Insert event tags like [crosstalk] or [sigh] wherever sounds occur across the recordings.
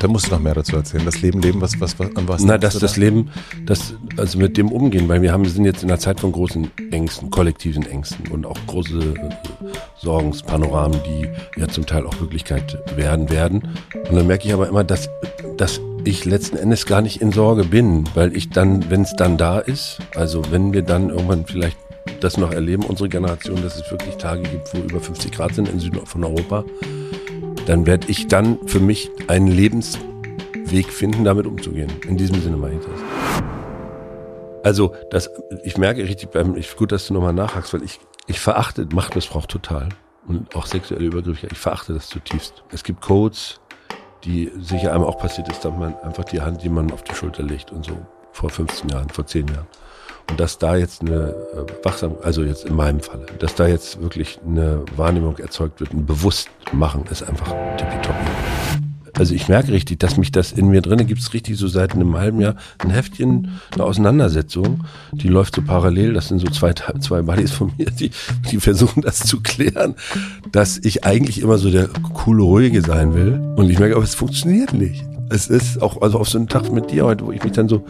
Da musst du noch mehr dazu erzählen. Das Leben leben, was, was, was an was? Na, dass das Leben, das, also mit dem umgehen, weil wir haben, wir sind jetzt in einer Zeit von großen Ängsten, kollektiven Ängsten und auch große äh, Sorgenspanoramen, die ja zum Teil auch Wirklichkeit werden werden. Und dann merke ich aber immer, dass, dass ich letzten Endes gar nicht in Sorge bin, weil ich dann, wenn es dann da ist, also wenn wir dann irgendwann vielleicht das noch erleben, unsere Generation, dass es wirklich Tage gibt, wo über 50 Grad sind im Süden von Europa, dann werde ich dann für mich einen Lebensweg finden, damit umzugehen. In diesem Sinne meine ich das. Also, das, ich merke richtig beim, ich, gut, dass du nochmal nachhakst, weil ich, ich verachte Machtmissbrauch total. Und auch sexuelle Übergriffe, ich verachte das zutiefst. Es gibt Codes, die sicher einem auch passiert ist, dass man einfach die Hand jemandem auf die Schulter legt und so. Vor 15 Jahren, vor 10 Jahren. Und dass da jetzt eine äh, Wachsam, also jetzt in meinem Falle, dass da jetzt wirklich eine Wahrnehmung erzeugt wird, ein Bewusstmachen ist einfach tippitoppi. Also ich merke richtig, dass mich das in mir drinne gibt es richtig so seit einem halben Jahr ein Heftchen, eine Auseinandersetzung, die läuft so parallel, das sind so zwei, zwei Buddies von mir, die, die versuchen das zu klären, dass ich eigentlich immer so der coole, ruhige sein will und ich merke, aber es funktioniert nicht. Es ist auch, also auf so einen Tag mit dir heute, wo ich mich dann so,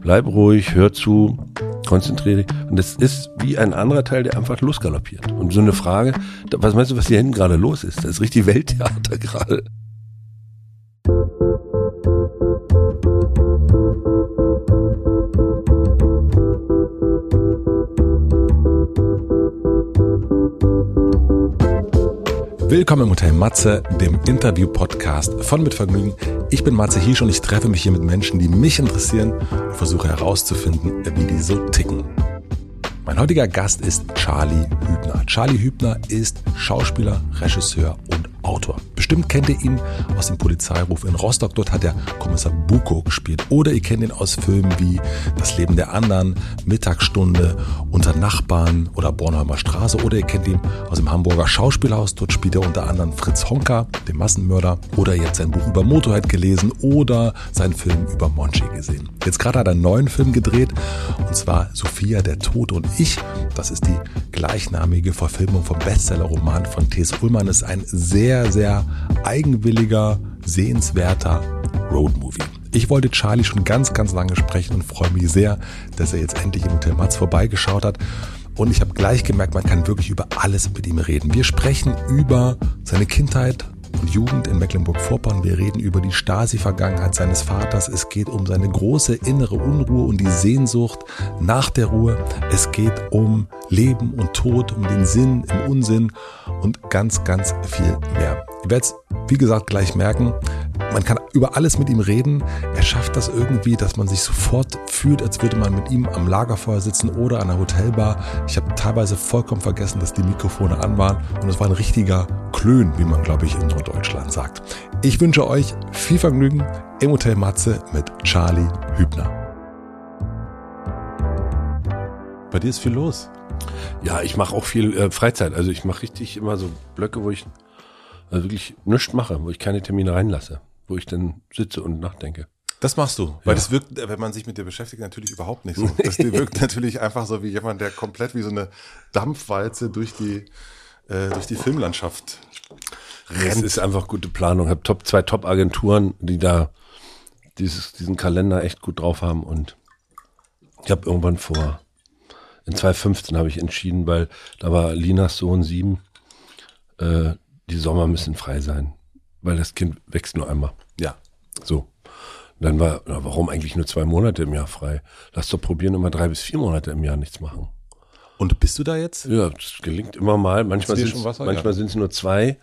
bleib ruhig, hör zu, konzentriere dich. Und es ist wie ein anderer Teil, der einfach losgaloppiert. Und so eine Frage, was meinst du, was hier hinten gerade los ist? Das ist richtig Welttheater [laughs] gerade. Willkommen im Hotel Matze, dem Interview-Podcast von Mit Vergnügen. Ich bin Matze Hiesch und ich treffe mich hier mit Menschen, die mich interessieren und versuche herauszufinden, wie die so ticken. Mein heutiger Gast ist Charlie Hübner. Charlie Hübner ist Schauspieler, Regisseur und Autor. Bestimmt kennt ihr ihn aus dem Polizeiruf in Rostock. Dort hat er Kommissar Buko gespielt. Oder ihr kennt ihn aus Filmen wie Das Leben der anderen, Mittagsstunde, Unter Nachbarn oder Bornholmer Straße. Oder ihr kennt ihn aus dem Hamburger Schauspielhaus. Dort spielt er unter anderem Fritz Honka, den Massenmörder. Oder ihr habt sein Buch über Motorhead gelesen oder seinen Film über Monchi gesehen. Jetzt gerade hat er einen neuen Film gedreht. Und zwar Sophia, der Tod und ich. Das ist die gleichnamige Verfilmung vom Bestsellerroman von T.S. Ullmann. Das ist ein sehr, sehr eigenwilliger, sehenswerter Roadmovie. Ich wollte Charlie schon ganz, ganz lange sprechen und freue mich sehr, dass er jetzt endlich im Hotel Matz vorbeigeschaut hat. Und ich habe gleich gemerkt, man kann wirklich über alles mit ihm reden. Wir sprechen über seine Kindheit, und Jugend in Mecklenburg-Vorpommern. Wir reden über die Stasi-Vergangenheit seines Vaters. Es geht um seine große innere Unruhe und die Sehnsucht nach der Ruhe. Es geht um Leben und Tod, um den Sinn im Unsinn und ganz, ganz viel mehr. Ihr werdet es, wie gesagt, gleich merken. Man kann über alles mit ihm reden. Er schafft das irgendwie, dass man sich sofort fühlt, als würde man mit ihm am Lagerfeuer sitzen oder an einer Hotelbar. Ich habe teilweise vollkommen vergessen, dass die Mikrofone an waren und es war ein richtiger Klön, wie man, glaube ich, in Norddeutschland sagt. Ich wünsche euch viel Vergnügen im Hotel Matze mit Charlie Hübner. Bei dir ist viel los. Ja, ich mache auch viel äh, Freizeit. Also ich mache richtig immer so Blöcke, wo ich also wirklich nichts mache, wo ich keine Termine reinlasse, wo ich dann sitze und nachdenke. Das machst du, weil ja. das wirkt, wenn man sich mit dir beschäftigt, natürlich überhaupt nicht so. Das [laughs] wirkt natürlich einfach so wie jemand, der komplett wie so eine Dampfwalze durch die, äh, durch die Filmlandschaft rennt. Es ist einfach gute Planung. Ich habe top, zwei Top-Agenturen, die da dieses, diesen Kalender echt gut drauf haben und ich habe irgendwann vor, in 2015 habe ich entschieden, weil da war Linas Sohn sieben, äh, die Sommer müssen frei sein, weil das Kind wächst nur einmal. Ja. So. Und dann war, na, warum eigentlich nur zwei Monate im Jahr frei? Lass doch probieren, immer drei bis vier Monate im Jahr nichts machen. Und bist du da jetzt? Ja, das gelingt immer mal. Manchmal sind es nur zwei.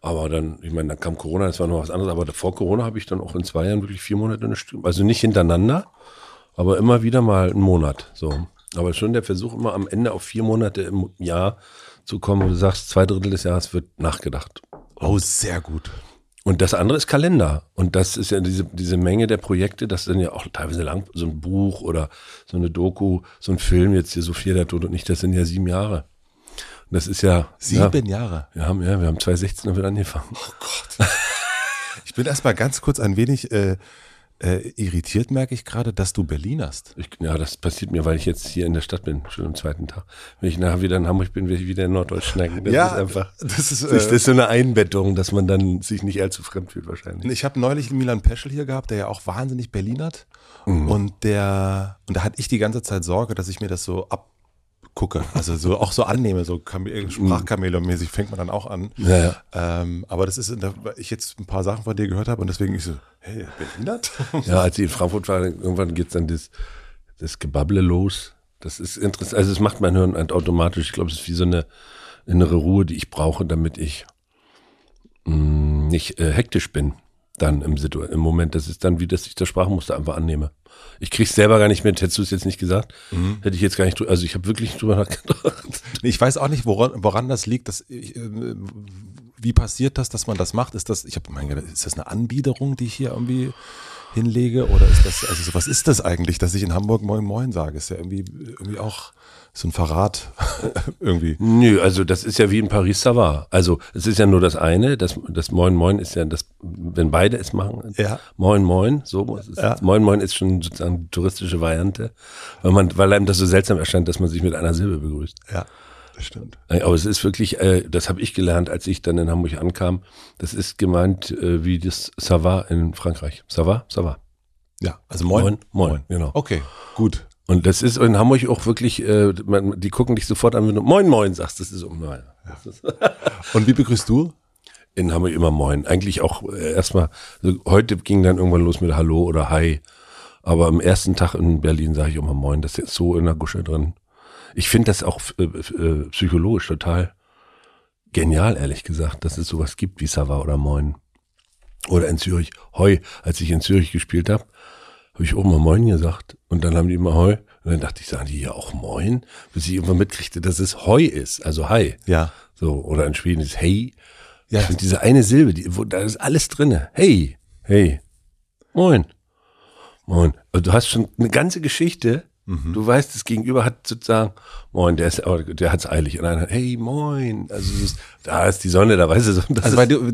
Aber dann, ich meine, dann kam Corona, das war noch was anderes. Aber vor Corona habe ich dann auch in zwei Jahren wirklich vier Monate eine Stimme. Also nicht hintereinander, aber immer wieder mal einen Monat. So. Aber schon der Versuch, immer am Ende auf vier Monate im Jahr zu kommen, wo du sagst, zwei Drittel des Jahres wird nachgedacht. Oh, sehr gut. Und das andere ist Kalender. Und das ist ja diese, diese Menge der Projekte, das sind ja auch teilweise lang, so ein Buch oder so eine Doku, so ein Film, jetzt hier Sophia der Tod und nicht, das sind ja sieben Jahre. Und das ist ja. Sieben ja, Jahre. Wir haben, ja, wir haben 2016 damit angefangen. Oh Gott. ich bin erstmal ganz kurz ein wenig, äh, äh, irritiert, merke ich gerade, dass du Berlinerst. Ich, ja, das passiert mir, weil ich jetzt hier in der Stadt bin, schon am zweiten Tag. Wenn ich nachher wieder in Hamburg bin, werde ich wieder in Norddeutsch schneiden. Das Ja, ist einfach, das ist, das äh, ist so eine Einbettung, dass man dann sich nicht allzu fremd fühlt wahrscheinlich. Ich habe neulich Milan Peschel hier gehabt, der ja auch wahnsinnig Berlinert. Mhm. Und der, und da hatte ich die ganze Zeit Sorge, dass ich mir das so abgucke. Also so auch so annehme, so Kam- Sprachkameleon-mäßig fängt man dann auch an. Ja, ja. Ähm, aber das ist, weil ich jetzt ein paar Sachen von dir gehört habe und deswegen ich so, hey, Berlinert? [laughs] Ja, als ich in Frankfurt war, irgendwann geht's dann das, das Gebabble los. Das ist interessant. Also es macht mein Hirn halt automatisch. Ich glaube, es ist wie so eine innere Ruhe, die ich brauche, damit ich mh, nicht äh, hektisch bin. Dann im, Situ im Moment. Das ist dann wie, dass ich das Sprachmuster einfach annehme. Ich krieg's selber gar nicht mit. Hättest du es jetzt nicht gesagt, hätte ich jetzt gar nicht drü- Also ich habe wirklich nicht drüber nachgedacht. Nee, Ich weiß auch nicht, woran, woran das liegt. Dass ich, äh, wie passiert das, dass man das macht? Ist das, ich habe mein Gott, ist das eine Anbiederung, die ich hier irgendwie hinlege? Oder ist das, also so, was ist das eigentlich, dass ich in Hamburg Moin Moin sage? Ist ja irgendwie, irgendwie auch so ein Verrat [laughs] irgendwie. Nö, also das ist ja wie in Paris va. Also es ist ja nur das eine, das, das Moin Moin ist ja das, wenn beide es machen, Ja. Moin Moin, so es ist, Ja. Moin Moin ist schon sozusagen touristische Variante, weil man, weil einem das so seltsam erscheint, dass man sich mit einer Silbe begrüßt. Ja, das stimmt. Äh, Aber es ist wirklich, äh, das habe ich gelernt, als ich dann in Hamburg ankam. Das ist gemeint äh, wie das Ça va in Frankreich. Ça va, ça va. Ja, also Moin. Moin, Moin, genau. Okay, gut. Und das ist in Hamburg auch wirklich, äh, man, die gucken dich sofort an, wenn du Moin Moin sagst. Das ist um. Das ist, Und wie begrüßt du? In Hamburg immer Moin. Eigentlich auch äh, erstmal, also heute ging dann irgendwann los mit Hallo oder Hi. Aber am ersten Tag in Berlin sage ich immer Moin. Das ist jetzt so in der Gusche drin. Ich finde das auch äh, äh, psychologisch total genial, ehrlich gesagt, dass es sowas gibt wie Sava oder Moin. Oder in Zürich, Hoi. Als ich in Zürich gespielt habe, habe ich auch mal Moin gesagt. Und dann haben die immer Hoi. Und dann dachte ich, sagen die hier auch Moin? Bis ich irgendwann mitkriegte, dass es Hoi ist, also Hi. Ja. So, oder in Schweden ist Hey. Ja. Finde diese eine Silbe, die, wo, da ist alles drinne. Hey, hey, moin, moin. Also du hast schon eine ganze Geschichte. Mhm. Du weißt, das Gegenüber hat sozusagen, moin, der ist, der hat's eilig. Und einer, hey, moin. Also ist, da ist die Sonne, da weißt du so. Also weil du,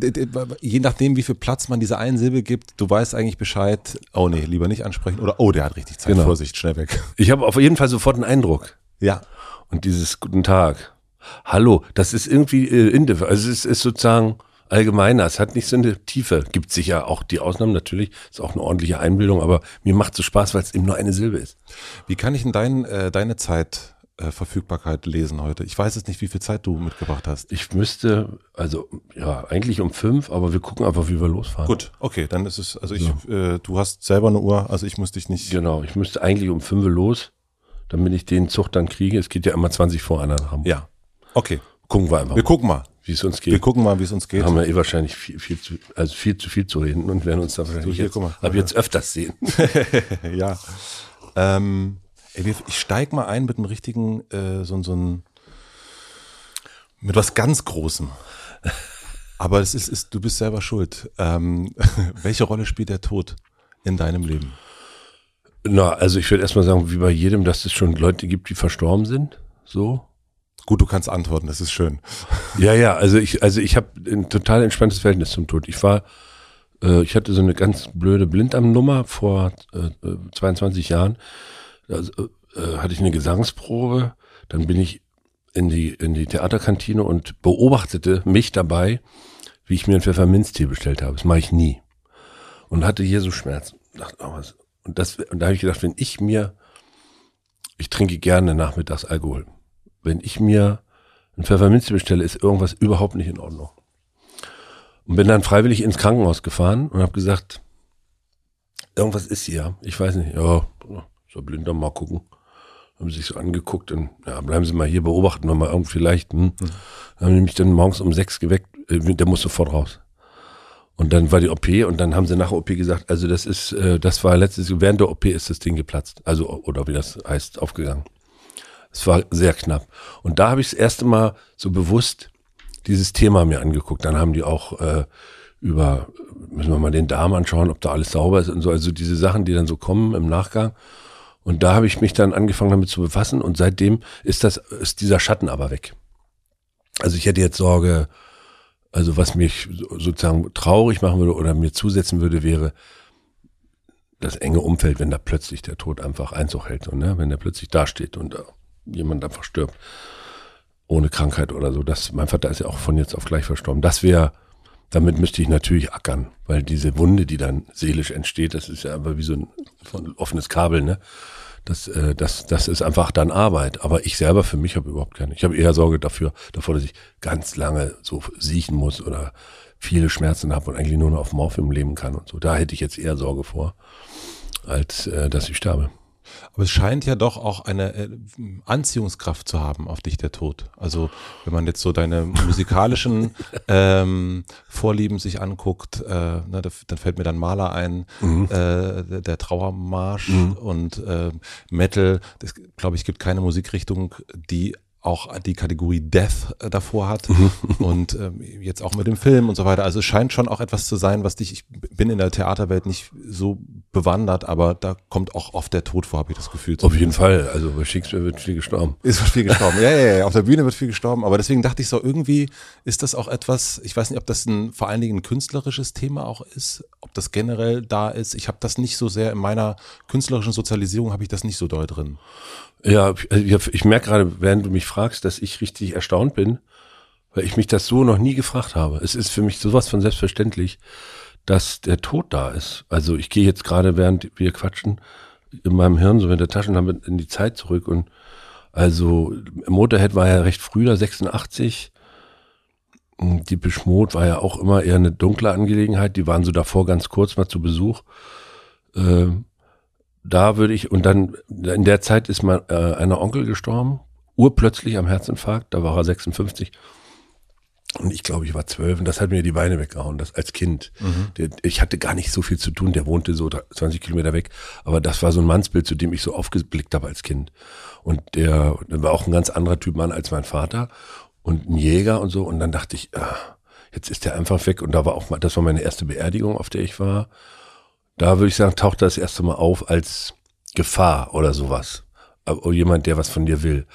je nachdem, wie viel Platz man dieser einen Silbe gibt, du weißt eigentlich Bescheid, oh nee, lieber nicht ansprechen oder oh, der hat richtig Zeit, Genau. Vorsicht, schnell weg. ich habe auf jeden Fall sofort einen Eindruck. Ja. Und dieses Guten Tag. Hallo, das ist irgendwie äh, indif also es ist sozusagen allgemeiner, es hat nicht so eine Tiefe. Gibt sicher auch die Ausnahmen natürlich, ist auch eine ordentliche Einbildung, aber mir macht so Spaß, weil es eben nur eine Silbe ist. Wie kann ich denn dein, äh, deine Zeit äh, Verfügbarkeit lesen heute? Ich weiß jetzt nicht, wie viel Zeit du mitgebracht hast. Ich müsste, also ja, eigentlich um fünf, aber wir gucken einfach, wie wir losfahren. Gut, okay, dann ist es, also ich, äh, du hast selber eine Uhr, also ich muss dich nicht. Genau, ich müsste eigentlich um fünf los, damit ich den Zug dann kriege. Es geht ja immer 20 vor einer Hamburg. Ja. Okay, Gucken wir einfach, wir mal, gucken mal. Wie es uns Wir geht. gucken mal, wie es uns geht. haben wir eh wahrscheinlich viel, viel zu, also viel zu viel zu reden und werden uns da wahrscheinlich hier, jetzt, mal. ab jetzt öfters sehen. [laughs] ja. Ähm, wir- ich steig mal ein mit einem richtigen, äh, so, so ein, mit was ganz Großem. Aber es ist, ist, du bist selber schuld. Ähm, [laughs] welche Rolle spielt der Tod in deinem Leben? Na, also ich würde erstmal sagen, wie bei jedem, dass es schon Leute gibt, die verstorben sind. So. Gut, du kannst antworten, das ist schön. [laughs] Ja, ja, also ich, also ich habe ein total entspanntes Verhältnis zum Tod. Ich war, äh, ich hatte so eine ganz blöde Blinddarmnummer vor äh, äh, 22 Jahren. Also, äh, hatte ich eine Gesangsprobe, dann bin ich in die, in die Theaterkantine und beobachtete mich dabei, wie ich mir einen Pfefferminztee bestellt habe. Das mache ich nie. Und hatte hier so Schmerzen. Dachte, oh, was? Und, das, und da habe ich gedacht, wenn ich mir, ich trinke gerne nachmittags Alkohol. Wenn ich mir einen Pfefferminztee bestelle, ist irgendwas überhaupt nicht in Ordnung. Und bin dann freiwillig ins Krankenhaus gefahren und habe gesagt, irgendwas ist hier. Ich weiß nicht, ja, so blind dann mal gucken. Haben sich so angeguckt und ja, bleiben Sie mal hier, beobachten wir mal irgendwie vielleicht. Hm. Dann haben die mich dann morgens um sechs geweckt, äh, der muss sofort raus. Und dann war die OP und dann haben sie nach der OP gesagt, also das ist, äh, das war letztes, während der OP ist das Ding geplatzt. Also, oder wie das heißt, aufgegangen. Es war sehr knapp. Und da habe ich das erste Mal so bewusst dieses Thema mir angeguckt. Dann haben die auch äh, über, müssen wir mal den Darm anschauen, ob da alles sauber ist und so. Also diese Sachen, die dann so kommen im Nachgang. Und da habe ich mich dann angefangen damit zu befassen und seitdem ist das, ist dieser Schatten aber weg. Also ich hätte jetzt Sorge, also was mich so- sozusagen traurig machen würde oder mir zusetzen würde, wäre, das enge Umfeld, wenn da plötzlich der Tod einfach Einzug hält und ne, wenn der plötzlich dasteht und äh, jemand einfach stirbt ohne Krankheit oder so. Das, mein Vater ist ja auch von jetzt auf gleich verstorben. Das wäre, damit müsste ich natürlich ackern, weil diese Wunde, die dann seelisch entsteht, das ist ja aber wie so ein, ein offenes Kabel, ne? Das, äh, das, das ist einfach dann Arbeit. Aber ich selber für mich habe überhaupt keine. Ich habe eher Sorge dafür, davor, dass ich ganz lange so siechen muss oder viele Schmerzen habe und eigentlich nur noch auf Morphium leben kann und so. Da hätte ich jetzt eher Sorge vor, als äh, dass ich sterbe. Aber es scheint ja doch auch eine äh, Anziehungskraft zu haben auf dich, der Tod. Also wenn man jetzt so deine musikalischen [laughs] ähm, Vorlieben sich anguckt, äh, ne, dann fällt mir dann Maler ein, mhm. äh, der Trauermarsch mhm. und äh, Metal. Das glaube ich gibt keine Musikrichtung, die auch die Kategorie Death äh, davor hat mhm. [laughs] und ähm, jetzt auch mit dem Film und so weiter. Also es scheint schon auch etwas zu sein, was dich, ich bin in der Theaterwelt nicht so bewandert, aber da kommt auch oft der Tod vor, habe ich das Gefühl. Auf jeden Fall, also bei Shakespeare wird viel gestorben. Ist viel gestorben, [laughs] ja, ja, ja, auf der Bühne wird viel gestorben, aber deswegen dachte ich so, irgendwie ist das auch etwas, ich weiß nicht, ob das ein, vor allen Dingen ein künstlerisches Thema auch ist, ob das generell da ist. Ich habe das nicht so sehr in meiner künstlerischen Sozialisierung, habe ich das nicht so doll drin. Ja, ich, ich merke gerade, während du mich fragst, dass ich richtig erstaunt bin, weil ich mich das so noch nie gefragt habe. Es ist für mich sowas von selbstverständlich, dass der Tod da ist. Also ich gehe jetzt gerade, während wir quatschen, in meinem Hirn so in der Taschenlampe in die Zeit zurück und also Motorhead war ja recht früh, da 86. Die Beschmut war ja auch immer eher eine dunkle Angelegenheit. Die waren so davor ganz kurz mal zu Besuch. Ähm, da würde ich, und dann in der Zeit ist mein äh, einer Onkel gestorben, urplötzlich am Herzinfarkt, da war er 56. Und ich glaube, ich war zwölf und das hat mir die Beine weggehauen, das als Kind. Mhm. Der, ich hatte gar nicht so viel zu tun, der wohnte so 20 Kilometer weg, aber das war so ein Mannsbild, zu dem ich so aufgeblickt habe als Kind. Und der, der war auch ein ganz anderer Typ Mann als mein Vater und ein Jäger und so. Und dann dachte ich, ah, jetzt ist der einfach weg. Und da war auch mal, das war meine erste Beerdigung, auf der ich war. Da würde ich sagen, taucht das erste Mal auf als Gefahr oder sowas. Oder jemand, der was von dir will.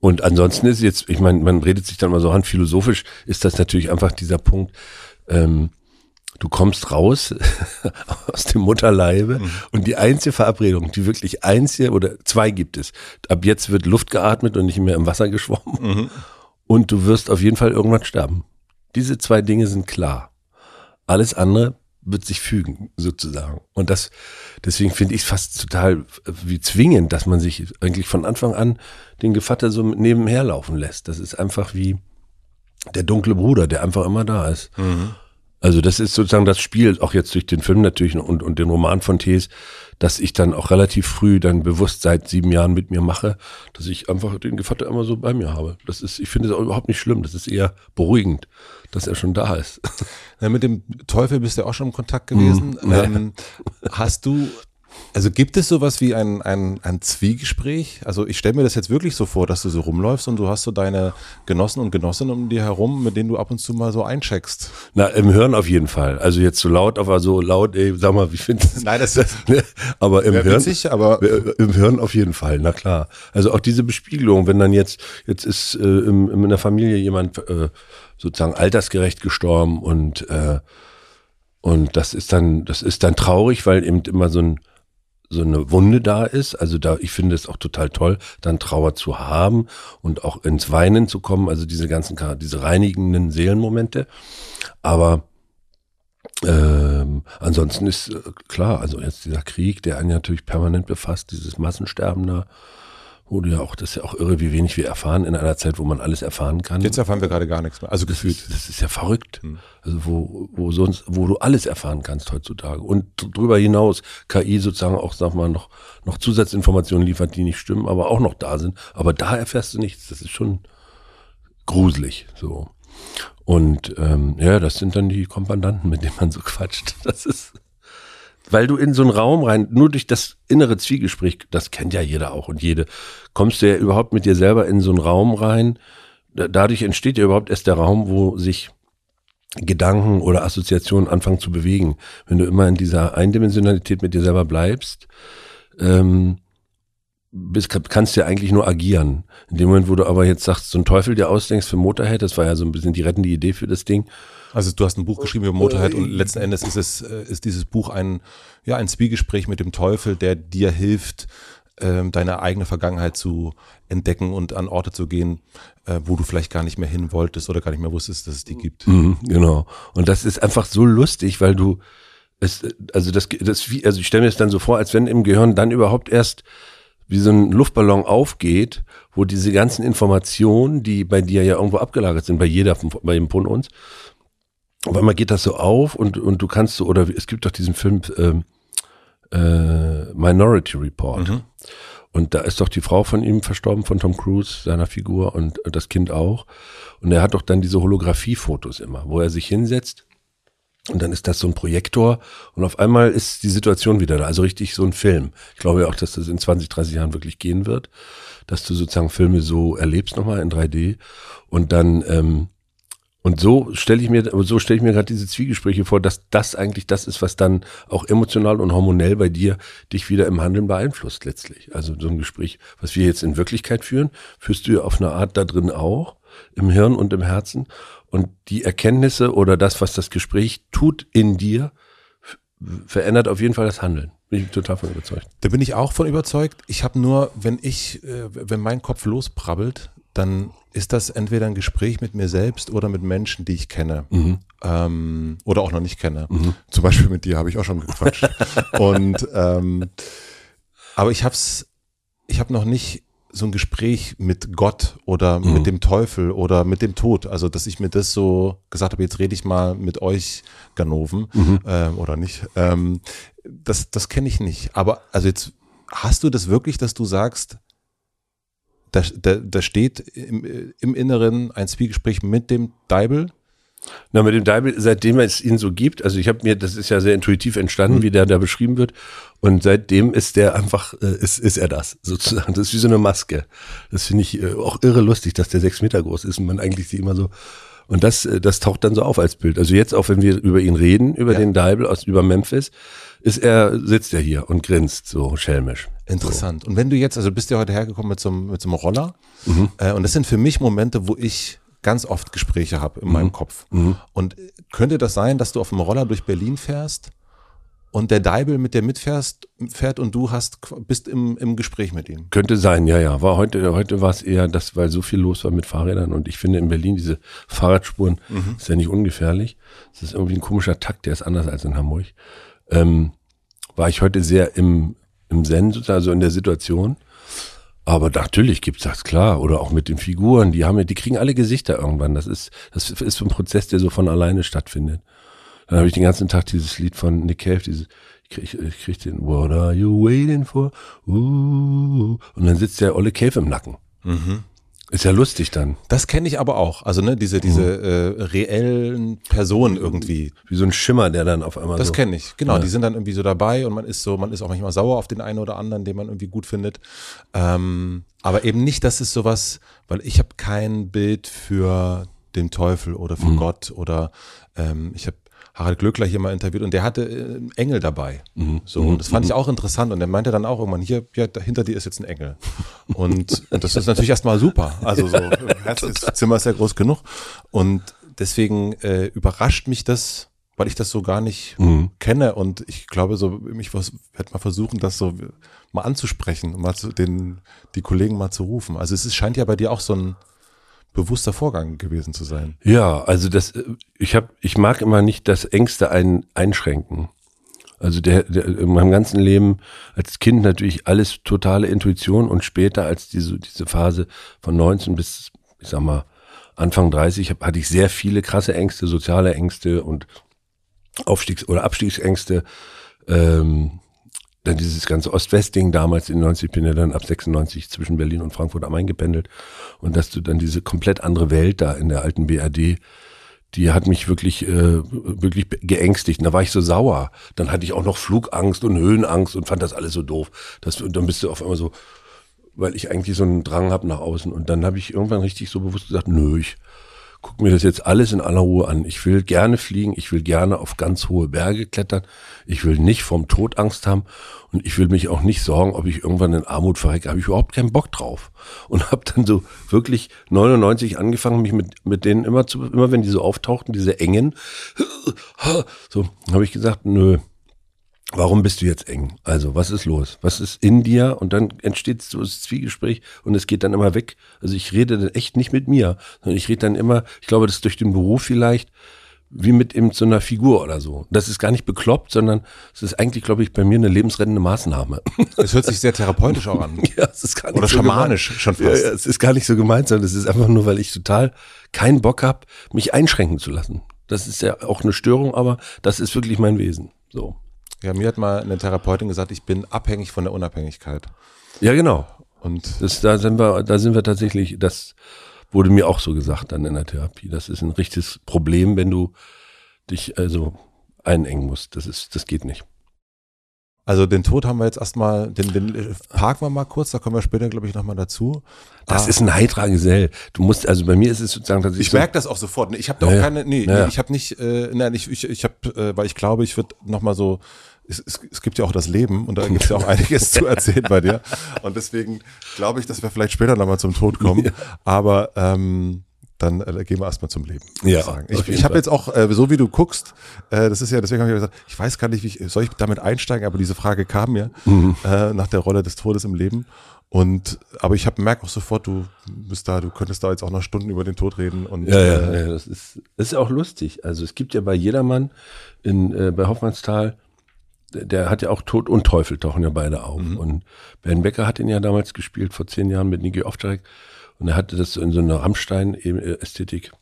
Und ansonsten ist jetzt, ich meine, man redet sich dann mal so an, philosophisch ist das natürlich einfach dieser Punkt, ähm, du kommst raus [laughs] aus dem Mutterleibe mhm. und die einzige Verabredung, die wirklich einzige oder zwei gibt es. Ab jetzt wird Luft geatmet und nicht mehr im Wasser geschwommen mhm. und du wirst auf jeden Fall irgendwann sterben. Diese zwei Dinge sind klar. Alles andere wird sich fügen, sozusagen. Und das, deswegen finde ich es fast total wie zwingend, dass man sich eigentlich von Anfang an den Gevatter so nebenher laufen lässt. Das ist einfach wie der dunkle Bruder, der einfach immer da ist. Mhm. Also das ist sozusagen das Spiel, auch jetzt durch den Film natürlich und, und den Roman von Thees, dass ich dann auch relativ früh dann bewusst seit sieben Jahren mit mir mache, dass ich einfach den Gevatter immer so bei mir habe. Das ist, ich finde es auch überhaupt nicht schlimm. Das ist eher beruhigend, dass er schon da ist. Ja, mit dem Teufel bist du ja auch schon im Kontakt gewesen. Mhm. Ähm, hast du also gibt es sowas wie ein, ein, ein Zwiegespräch? Also ich stelle mir das jetzt wirklich so vor, dass du so rumläufst und du hast so deine Genossen und Genossinnen um dir herum, mit denen du ab und zu mal so eincheckst. Na, im Hören auf jeden Fall. Also jetzt so laut, aber so laut, ey, sag mal, wie findest du Nein, das [laughs] ist aber im Hören, witzig, aber im Hören auf jeden Fall, na klar. Also auch diese Bespiegelung, wenn dann jetzt, jetzt ist äh, im, in der Familie jemand äh, sozusagen altersgerecht gestorben und äh, und das ist dann, das ist dann traurig, weil eben immer so ein so eine Wunde da ist. Also da, ich finde es auch total toll, dann Trauer zu haben und auch ins Weinen zu kommen. Also diese ganzen, diese reinigenden Seelenmomente. Aber ähm, ansonsten ist äh, klar, also jetzt dieser Krieg, der einen natürlich permanent befasst, dieses Massensterben da, wo du ja auch, das ist ja auch irre, wie wenig wir erfahren in einer Zeit, wo man alles erfahren kann. Jetzt erfahren wir gerade gar nichts mehr. Also das gefühlt. Ist, das ist ja verrückt. Hm. Also wo, wo sonst, wo du alles erfahren kannst heutzutage. Und darüber hinaus KI sozusagen auch, sag mal, noch, noch Zusatzinformationen liefert, die nicht stimmen, aber auch noch da sind. Aber da erfährst du nichts. Das ist schon gruselig, so. Und ähm, ja, das sind dann die Kompandanten, mit denen man so quatscht. [laughs] Das ist weil du in so einen Raum rein, nur durch das innere Zwiegespräch, das kennt ja jeder auch und jede, kommst du ja überhaupt mit dir selber in so einen Raum rein. Dadurch entsteht ja überhaupt erst der Raum, wo sich Gedanken oder Assoziationen anfangen zu bewegen. Wenn du immer in dieser Eindimensionalität mit dir selber bleibst, ähm, bist, kannst ja eigentlich nur agieren. In dem Moment, wo du aber jetzt sagst, so ein Teufel dir ausdenkst für Motorhead, das war ja so ein bisschen die rettende Idee für das Ding. Also du hast ein Buch geschrieben über Motorhead und letzten Endes ist es, äh, ist dieses Buch ein, ja, ein Zwiegespräch mit dem Teufel, der dir hilft, ähm, deine eigene Vergangenheit zu entdecken und an Orte zu gehen, äh, wo du vielleicht gar nicht mehr hin wolltest oder gar nicht mehr wusstest, dass es die gibt. Mhm, genau. Und das ist einfach so lustig, weil du es, also das, das, also ich stelle mir das dann so vor, als wenn im Gehirn dann überhaupt erst wie so ein Luftballon aufgeht, wo diese ganzen Informationen, die bei dir ja irgendwo abgelagert sind, bei jeder, bei jedem von uns, auf einmal geht das so auf und, und du kannst so, oder es gibt doch diesen Film ähm, äh, Minority Report. Mhm. Und da ist doch die Frau von ihm verstorben, von Tom Cruise, seiner Figur und das Kind auch. Und er hat doch dann diese Holographie-Fotos immer, wo er sich hinsetzt und dann ist das so ein Projektor und auf einmal ist die Situation wieder da. Also richtig so ein Film. Ich glaube ja auch, dass das in 20, 30 Jahren wirklich gehen wird, dass du sozusagen Filme so erlebst nochmal in 3D und dann ähm, und so stelle ich mir, so stelle ich mir gerade diese Zwiegespräche vor, dass das eigentlich das ist, was dann auch emotional und hormonell bei dir dich wieder im Handeln beeinflusst letztlich. Also so ein Gespräch, was wir jetzt in Wirklichkeit führen, führst du ja auf eine Art da drin auch, im Hirn und im Herzen. Und die Erkenntnisse oder das, was das Gespräch tut in dir, verändert auf jeden Fall das Handeln. Bin ich total von überzeugt. Da bin ich auch von überzeugt. Ich habe nur, wenn ich, äh, wenn mein Kopf losprabbelt, dann ist das entweder ein Gespräch mit mir selbst oder mit Menschen, die ich kenne. Mhm. Ähm, oder auch noch nicht kenne. Mhm. Zum Beispiel mit dir habe ich auch schon gequatscht. [laughs] Und ähm, aber ich hab's, ich habe noch nicht so ein Gespräch mit Gott oder mhm. mit dem Teufel oder mit dem Tod. Also, dass ich mir das so gesagt habe, jetzt rede ich mal mit euch, Ganoven, mhm. ähm, oder nicht. Ähm, das das kenne ich nicht. Aber also jetzt hast du das wirklich, dass du sagst, da, da, da steht im, im Inneren ein Zwiegespräch mit dem Deibel na, mit dem Deibel, seitdem es ihn so gibt, also ich habe mir, das ist ja sehr intuitiv entstanden, mhm. wie der da beschrieben wird. Und seitdem ist der einfach, äh, ist, ist er das, sozusagen. Das ist wie so eine Maske. Das finde ich äh, auch irre lustig, dass der sechs Meter groß ist und man eigentlich sie immer so. Und das, äh, das taucht dann so auf als Bild. Also jetzt auch, wenn wir über ihn reden, über ja. den Deibel aus, über Memphis, ist er, sitzt er hier und grinst so schelmisch. Interessant. So. Und wenn du jetzt, also bist du heute hergekommen mit so einem, mit so einem Roller, mhm. äh, und das sind für mich Momente, wo ich ganz oft Gespräche habe in mhm. meinem Kopf. Mhm. Und könnte das sein, dass du auf dem Roller durch Berlin fährst und der Deibel mit dir mitfährst, fährt und du hast, bist im, im Gespräch mit ihm? Könnte sein, ja, ja. War heute, heute war es eher das, weil so viel los war mit Fahrrädern und ich finde in Berlin diese Fahrradspuren mhm. ist ja nicht ungefährlich. Es ist irgendwie ein komischer Takt, der ist anders als in Hamburg. Ähm, war ich heute sehr im, im Zen, also in der Situation aber natürlich gibt's das, klar. Oder auch mit den Figuren, die haben ja, die kriegen alle Gesichter irgendwann. Das ist, das ist so ein Prozess, der so von alleine stattfindet. Dann habe ich den ganzen Tag dieses Lied von Nick Cave, dieses, ich krieg, ich krieg den What are you waiting for? Uh, und dann sitzt der Olle Cave im Nacken. Mhm. Ist ja lustig dann. Das kenne ich aber auch. Also ne, diese diese mhm. äh, reellen Personen irgendwie. Wie so ein Schimmer, der dann auf einmal. Das so kenne ich. Genau. Ja. Die sind dann irgendwie so dabei und man ist so, man ist auch manchmal sauer auf den einen oder anderen, den man irgendwie gut findet. Ähm, aber eben nicht, dass es sowas, weil ich habe kein Bild für den Teufel oder für mhm. Gott oder ähm, ich habe Harald Glöckler hier mal interviewt und der hatte äh, Engel dabei. Mhm. So, und das fand ich mhm. auch interessant. Und er meinte dann auch irgendwann, hier, ja, hinter dir ist jetzt ein Engel. Und, und das ist natürlich erstmal super. Also so, [laughs] das Zimmer ist ja groß genug. Und deswegen äh, überrascht mich das, weil ich das so gar nicht mhm. kenne. Und ich glaube, so, ich werde mal versuchen, das so mal anzusprechen, mal zu den, die Kollegen mal zu rufen. Also es ist, scheint ja bei dir auch so ein bewusster Vorgang gewesen zu sein. Ja, also das, ich habe, ich mag immer nicht das Ängste ein, einschränken. Also der, der, in meinem ganzen Leben als Kind natürlich alles totale Intuition und später als diese, diese Phase von 19 bis, ich sag mal, Anfang 30 hab, hatte ich sehr viele krasse Ängste, soziale Ängste und Aufstiegs- oder Abstiegsängste. Ähm, dann dieses ganze Ost-West-Ding damals in 90, bin ja dann ab 96 zwischen Berlin und Frankfurt am Main gependelt. Und dass du dann diese komplett andere Welt da in der alten BRD, die hat mich wirklich, äh, wirklich geängstigt. Und da war ich so sauer. Dann hatte ich auch noch Flugangst und Höhenangst und fand das alles so doof. Das, und dann bist du auf einmal so, weil ich eigentlich so einen Drang habe nach außen. Und dann habe ich irgendwann richtig so bewusst gesagt, nö, ich gucke mir das jetzt alles in aller Ruhe an. Ich will gerne fliegen, ich will gerne auf ganz hohe Berge klettern, ich will nicht vom Tod Angst haben und ich will mich auch nicht sorgen, ob ich irgendwann in Armut verrecke. Habe ich überhaupt keinen Bock drauf. Und habe dann so wirklich 99 angefangen, mich mit, mit denen immer zu, immer wenn die so auftauchten, diese engen, so habe ich gesagt, nö, Warum bist du jetzt eng? Also, was ist los? Was ist in dir? Und dann entsteht so das Zwiegespräch und es geht dann immer weg. Also, ich rede dann echt nicht mit mir, sondern ich rede dann immer, ich glaube, das ist durch den Beruf vielleicht, wie mit eben so einer Figur oder so. Das ist gar nicht bekloppt, sondern es ist eigentlich, glaube ich, bei mir eine lebensrettende Maßnahme. [laughs] Es hört sich sehr therapeutisch auch an. [laughs] ja, es ist gar nicht Oder so schamanisch gemeint. schon fast. Ja, ja, es ist gar nicht so gemeint, sondern es ist einfach nur, weil ich total keinen Bock habe, mich einschränken zu lassen. Das ist ja auch eine Störung, aber das ist wirklich mein Wesen. So. Ja, mir hat mal eine Therapeutin gesagt, ich bin abhängig von der Unabhängigkeit. Ja, genau. Und Das, da sind wir, da sind wir tatsächlich, das wurde mir auch so gesagt dann in der Therapie. Das ist ein richtiges Problem, wenn du dich also einengen musst. Das ist, das geht nicht. also den Tod haben wir jetzt erstmal, den, den parken wir mal kurz, da kommen wir später, glaube ich, nochmal dazu. Das Ah, ist ein heiterer Gesell. Du musst, also bei mir ist es sozusagen, dass ich, so, merke das auch sofort. Ich habe da auch ja. keine, nee, ja. nee ich habe nicht, äh, nein, ich, ich, ich habe, äh, weil ich glaube, ich würde nochmal so, es, es, es gibt ja auch das Leben und da gibt es ja auch [laughs] einiges zu erzählen bei dir. Und deswegen glaube ich, dass wir vielleicht später nochmal zum Tod kommen. Aber ähm, dann äh, gehen wir erstmal zum Leben. Ja, ich sagen. Ich, ich habe jetzt auch, äh, so wie du guckst, äh, das ist ja, deswegen habe ich gesagt, ich weiß gar nicht, wie ich, soll ich damit einsteigen, aber diese Frage kam mir Mhm. äh, nach der Rolle des Todes im Leben. Und aber ich habe merkt auch sofort, du bist da, du könntest da jetzt auch noch Stunden über den Tod reden und Ja, ja, äh, ja das, ist, das ist auch lustig. Also es gibt ja bei jedermann in, äh, bei Hoffmannsthal, der, hat ja auch Tod und Teufel tauchen ja beide auf. Und Ben Becker hat ihn ja damals gespielt, vor zehn Jahren mit Niki Oftarek. Und er hatte das in so einer Rammstein-Ästhetik.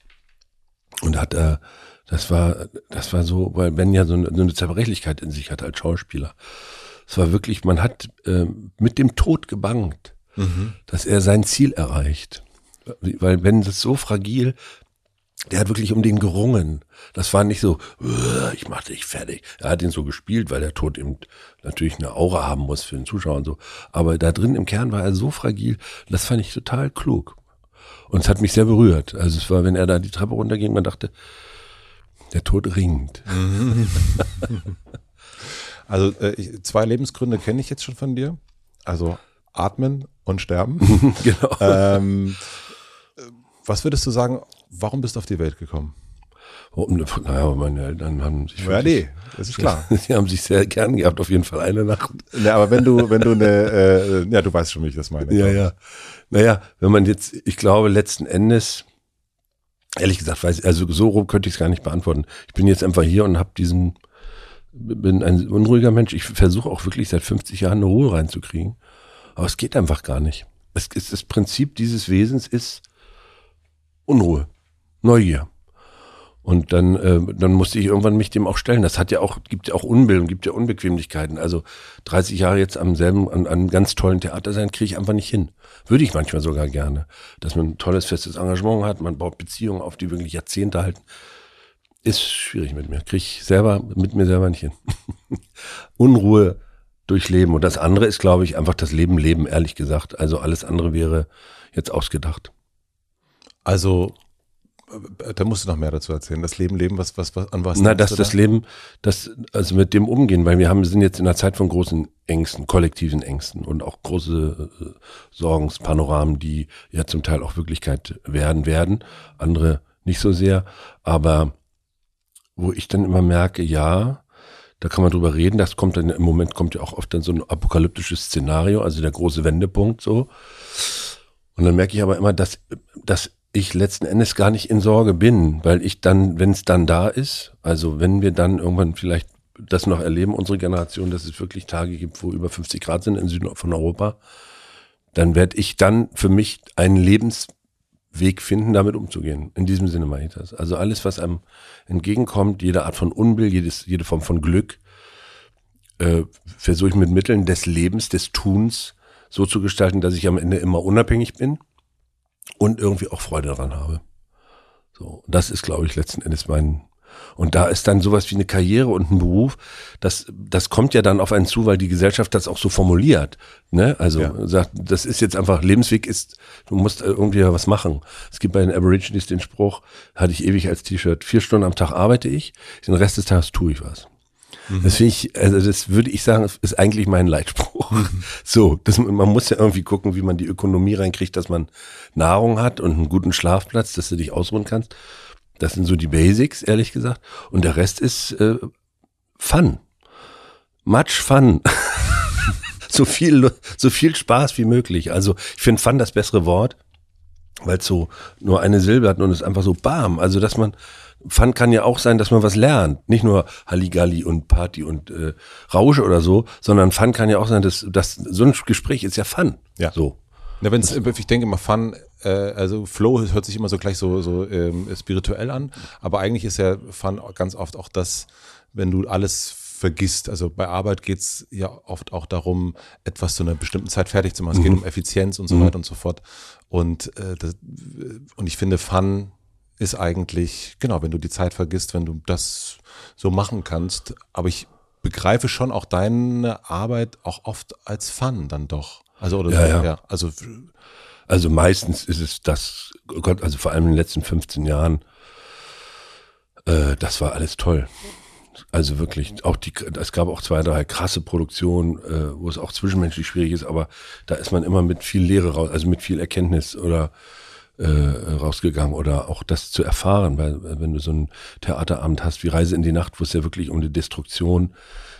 Und hat er, das war, das war so, weil Ben ja so eine, so eine Zerbrechlichkeit in sich hat als Schauspieler. Es war wirklich, man hat äh, mit dem Tod gebangt, dass er sein Ziel erreicht. Weil wenn das so fragil, der hat wirklich um den gerungen. Das war nicht so, "Uah, ich mach dich fertig. Er hat ihn so gespielt, weil der Tod eben natürlich eine Aura haben muss für den Zuschauer und so. Aber da drin im Kern war er so fragil, das fand ich total klug. Und es hat mich sehr berührt. Also es war, wenn er da die Treppe runterging, man dachte, der Tod ringt. [laughs] Also äh, zwei Lebensgründe kenne ich jetzt schon von dir. Also atmen und sterben. [laughs] genau. ähm, äh, was würdest du sagen, warum bist du auf die Welt gekommen? Und, naja, meine Eltern haben sich Ja, nee, das ist klar. [laughs] Sie haben sich sehr gern gehabt, auf jeden Fall eine Nacht. ne, aber wenn du, wenn du eine, äh, ja, du weißt schon, wie ich das meine. Ja, ja. Naja, wenn man jetzt, ich glaube, letzten Endes, ehrlich gesagt, weiß, also so rum könnte ich es gar nicht beantworten. Ich bin jetzt einfach hier und habe diesen, bin ein unruhiger Mensch. Ich versuche auch wirklich seit 50 Jahren eine Ruhe reinzukriegen. Aber es geht einfach gar nicht. Es ist, das Prinzip dieses Wesens ist Unruhe, Neugier. Und dann, äh, dann musste ich irgendwann mich dem auch stellen. Das hat ja auch, gibt ja auch Unbildung, gibt ja Unbequemlichkeiten. Also 30 Jahre jetzt am selben, an, an einem ganz tollen Theater sein, kriege ich einfach nicht hin. Würde ich manchmal sogar gerne. Dass man ein tolles, festes Engagement hat, man baut Beziehungen auf, die wirklich Jahrzehnte halten. Ist schwierig mit mir. Kriege ich selber, mit mir selber nicht hin. [laughs] Unruhe durchleben. Und das andere ist, glaube ich, einfach das Leben leben, ehrlich gesagt. Also alles andere wäre jetzt ausgedacht. Also, da musst du noch mehr dazu erzählen. Das Leben, Leben, was, was, was an was? Na, dass das da? Leben, das, also mit dem umgehen, weil wir haben, sind jetzt in einer Zeit von großen Ängsten, kollektiven Ängsten und auch große äh, Sorgenspanoramen, die ja zum Teil auch Wirklichkeit werden werden, andere nicht so sehr, aber wo ich dann immer merke, ja, da kann man drüber reden, das kommt dann, im Moment kommt ja auch oft dann so ein apokalyptisches Szenario, also der große Wendepunkt so. Und dann merke ich aber immer, dass, dass ich letzten Endes gar nicht in Sorge bin, weil ich dann, wenn es dann da ist, also wenn wir dann irgendwann vielleicht das noch erleben, unsere Generation, dass es wirklich Tage gibt, wo über 50 Grad sind im Süden von Europa, dann werde ich dann für mich einen Lebensweg finden, damit umzugehen. In diesem Sinne meine ich das. Also alles, was einem entgegenkommt, jede Art von Unbill, jedes, jede Form von Glück, äh, versuche ich mit Mitteln des Lebens, des Tuns so zu gestalten, dass ich am Ende immer unabhängig bin und irgendwie auch Freude daran habe. So, das ist, glaube ich, letzten Endes mein, Und da ist dann sowas wie eine Karriere und ein Beruf, das, das kommt ja dann auf einen zu, weil die Gesellschaft das auch so formuliert. Ne? Also ja. sagt, das ist jetzt einfach, Lebensweg ist, du musst irgendwie was machen. Es gibt bei den Aborigines den Spruch, hatte ich ewig als T-Shirt, vier Stunden am Tag arbeite ich, den Rest des Tages tue ich was. Mhm. Das finde ich, also das würde ich sagen, ist eigentlich mein Leitspruch. Mhm. [laughs] So, das, man muss ja irgendwie gucken, wie man die Ökonomie reinkriegt, dass man Nahrung hat und einen guten Schlafplatz, dass du dich ausruhen kannst. Das sind so die Basics, ehrlich gesagt. Und der Rest ist äh, Fun. Much Fun. [laughs] so viel, so viel Spaß wie möglich. Also ich finde Fun das bessere Wort, weil es so nur eine Silbe hat und es einfach so bam. Also dass man Fun kann ja auch sein, dass man was lernt. Nicht nur Halligalli und Party und äh, Rausche oder so, sondern Fun kann ja auch sein, dass, dass so ein Gespräch ist ja Fun. Ja. So. Ja, wenn's, ich denke immer Fun, äh, also Flow hört sich immer so gleich so, so ähm, spirituell an, aber eigentlich ist ja Fun ganz oft auch das, wenn du alles vergisst. Also bei Arbeit geht's ja oft auch darum, etwas zu einer bestimmten Zeit fertig zu machen. Es mhm. geht um Effizienz und so mhm. weiter und so fort. Und, äh, das, und ich finde, Fun ist eigentlich, genau, wenn du die Zeit vergisst, wenn du das so machen kannst. Aber ich begreife schon auch deine Arbeit auch oft als Fun dann doch. Also oder ja, so, ja. ja. Also also meistens ist es das, oh Gott, also vor allem in den letzten 15 Jahren, äh, das war alles toll. Also wirklich, auch die, es gab auch zwei, drei krasse Produktionen, äh, wo es auch zwischenmenschlich schwierig ist, aber da ist man immer mit viel Lehre raus, also mit viel Erkenntnis oder äh, rausgegangen oder auch das zu erfahren, weil wenn du so ein Theaterabend hast wie Reise in die Nacht, wo es ja wirklich um die Destruktion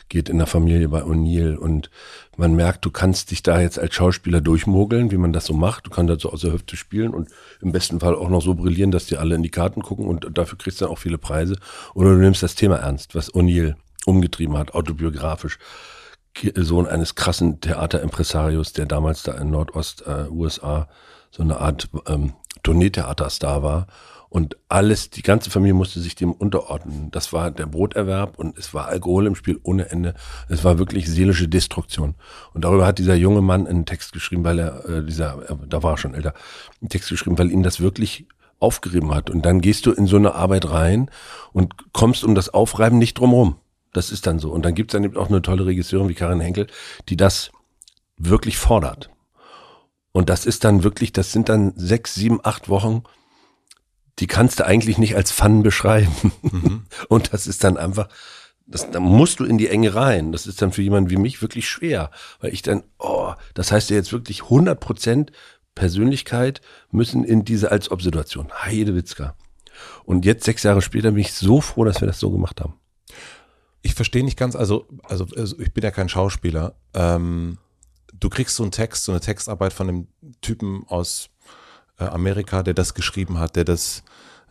geht in der Familie bei O'Neill und man merkt, du kannst dich da jetzt als Schauspieler durchmogeln, wie man das so macht. Du kannst da so aus der Hüfte spielen und im besten Fall auch noch so brillieren, dass dir alle in die Karten gucken und dafür kriegst du dann auch viele Preise. Oder du nimmst das Thema ernst, was O'Neill umgetrieben hat, autobiografisch. Sohn eines krassen Theaterimpresarios, der damals da in Nordost-USA äh, so eine Art ähm, Tourneetheaterstar war und alles, die ganze Familie musste sich dem unterordnen. Das war der Broterwerb und es war Alkohol im Spiel ohne Ende. Es war wirklich seelische Destruktion. Und darüber hat dieser junge Mann einen Text geschrieben, weil er, äh, dieser, äh, da war er schon älter, einen Text geschrieben, weil ihn das wirklich aufgerieben hat. Und dann gehst du in so eine Arbeit rein und kommst um das Aufreiben nicht drumherum. Das ist dann so. Und dann gibt's dann eben auch eine tolle Regisseurin wie Karin Henkel, die das wirklich fordert. Und das ist dann wirklich, das sind dann sechs, sieben, acht Wochen, die kannst du eigentlich nicht als Fun beschreiben. Mhm. [laughs] Und das ist dann einfach, das, da musst du in die Enge rein. Das ist dann für jemanden wie mich wirklich schwer, weil ich dann, oh, das heißt ja jetzt wirklich 100 Prozent Persönlichkeit müssen in diese als Ob-Situation. Heide Witzka. Und jetzt sechs Jahre später bin ich so froh, dass wir das so gemacht haben. Ich verstehe nicht ganz, also, also, also ich bin ja kein Schauspieler. Ähm, du kriegst so einen Text, so eine Textarbeit von einem Typen aus äh, Amerika, der das geschrieben hat, der das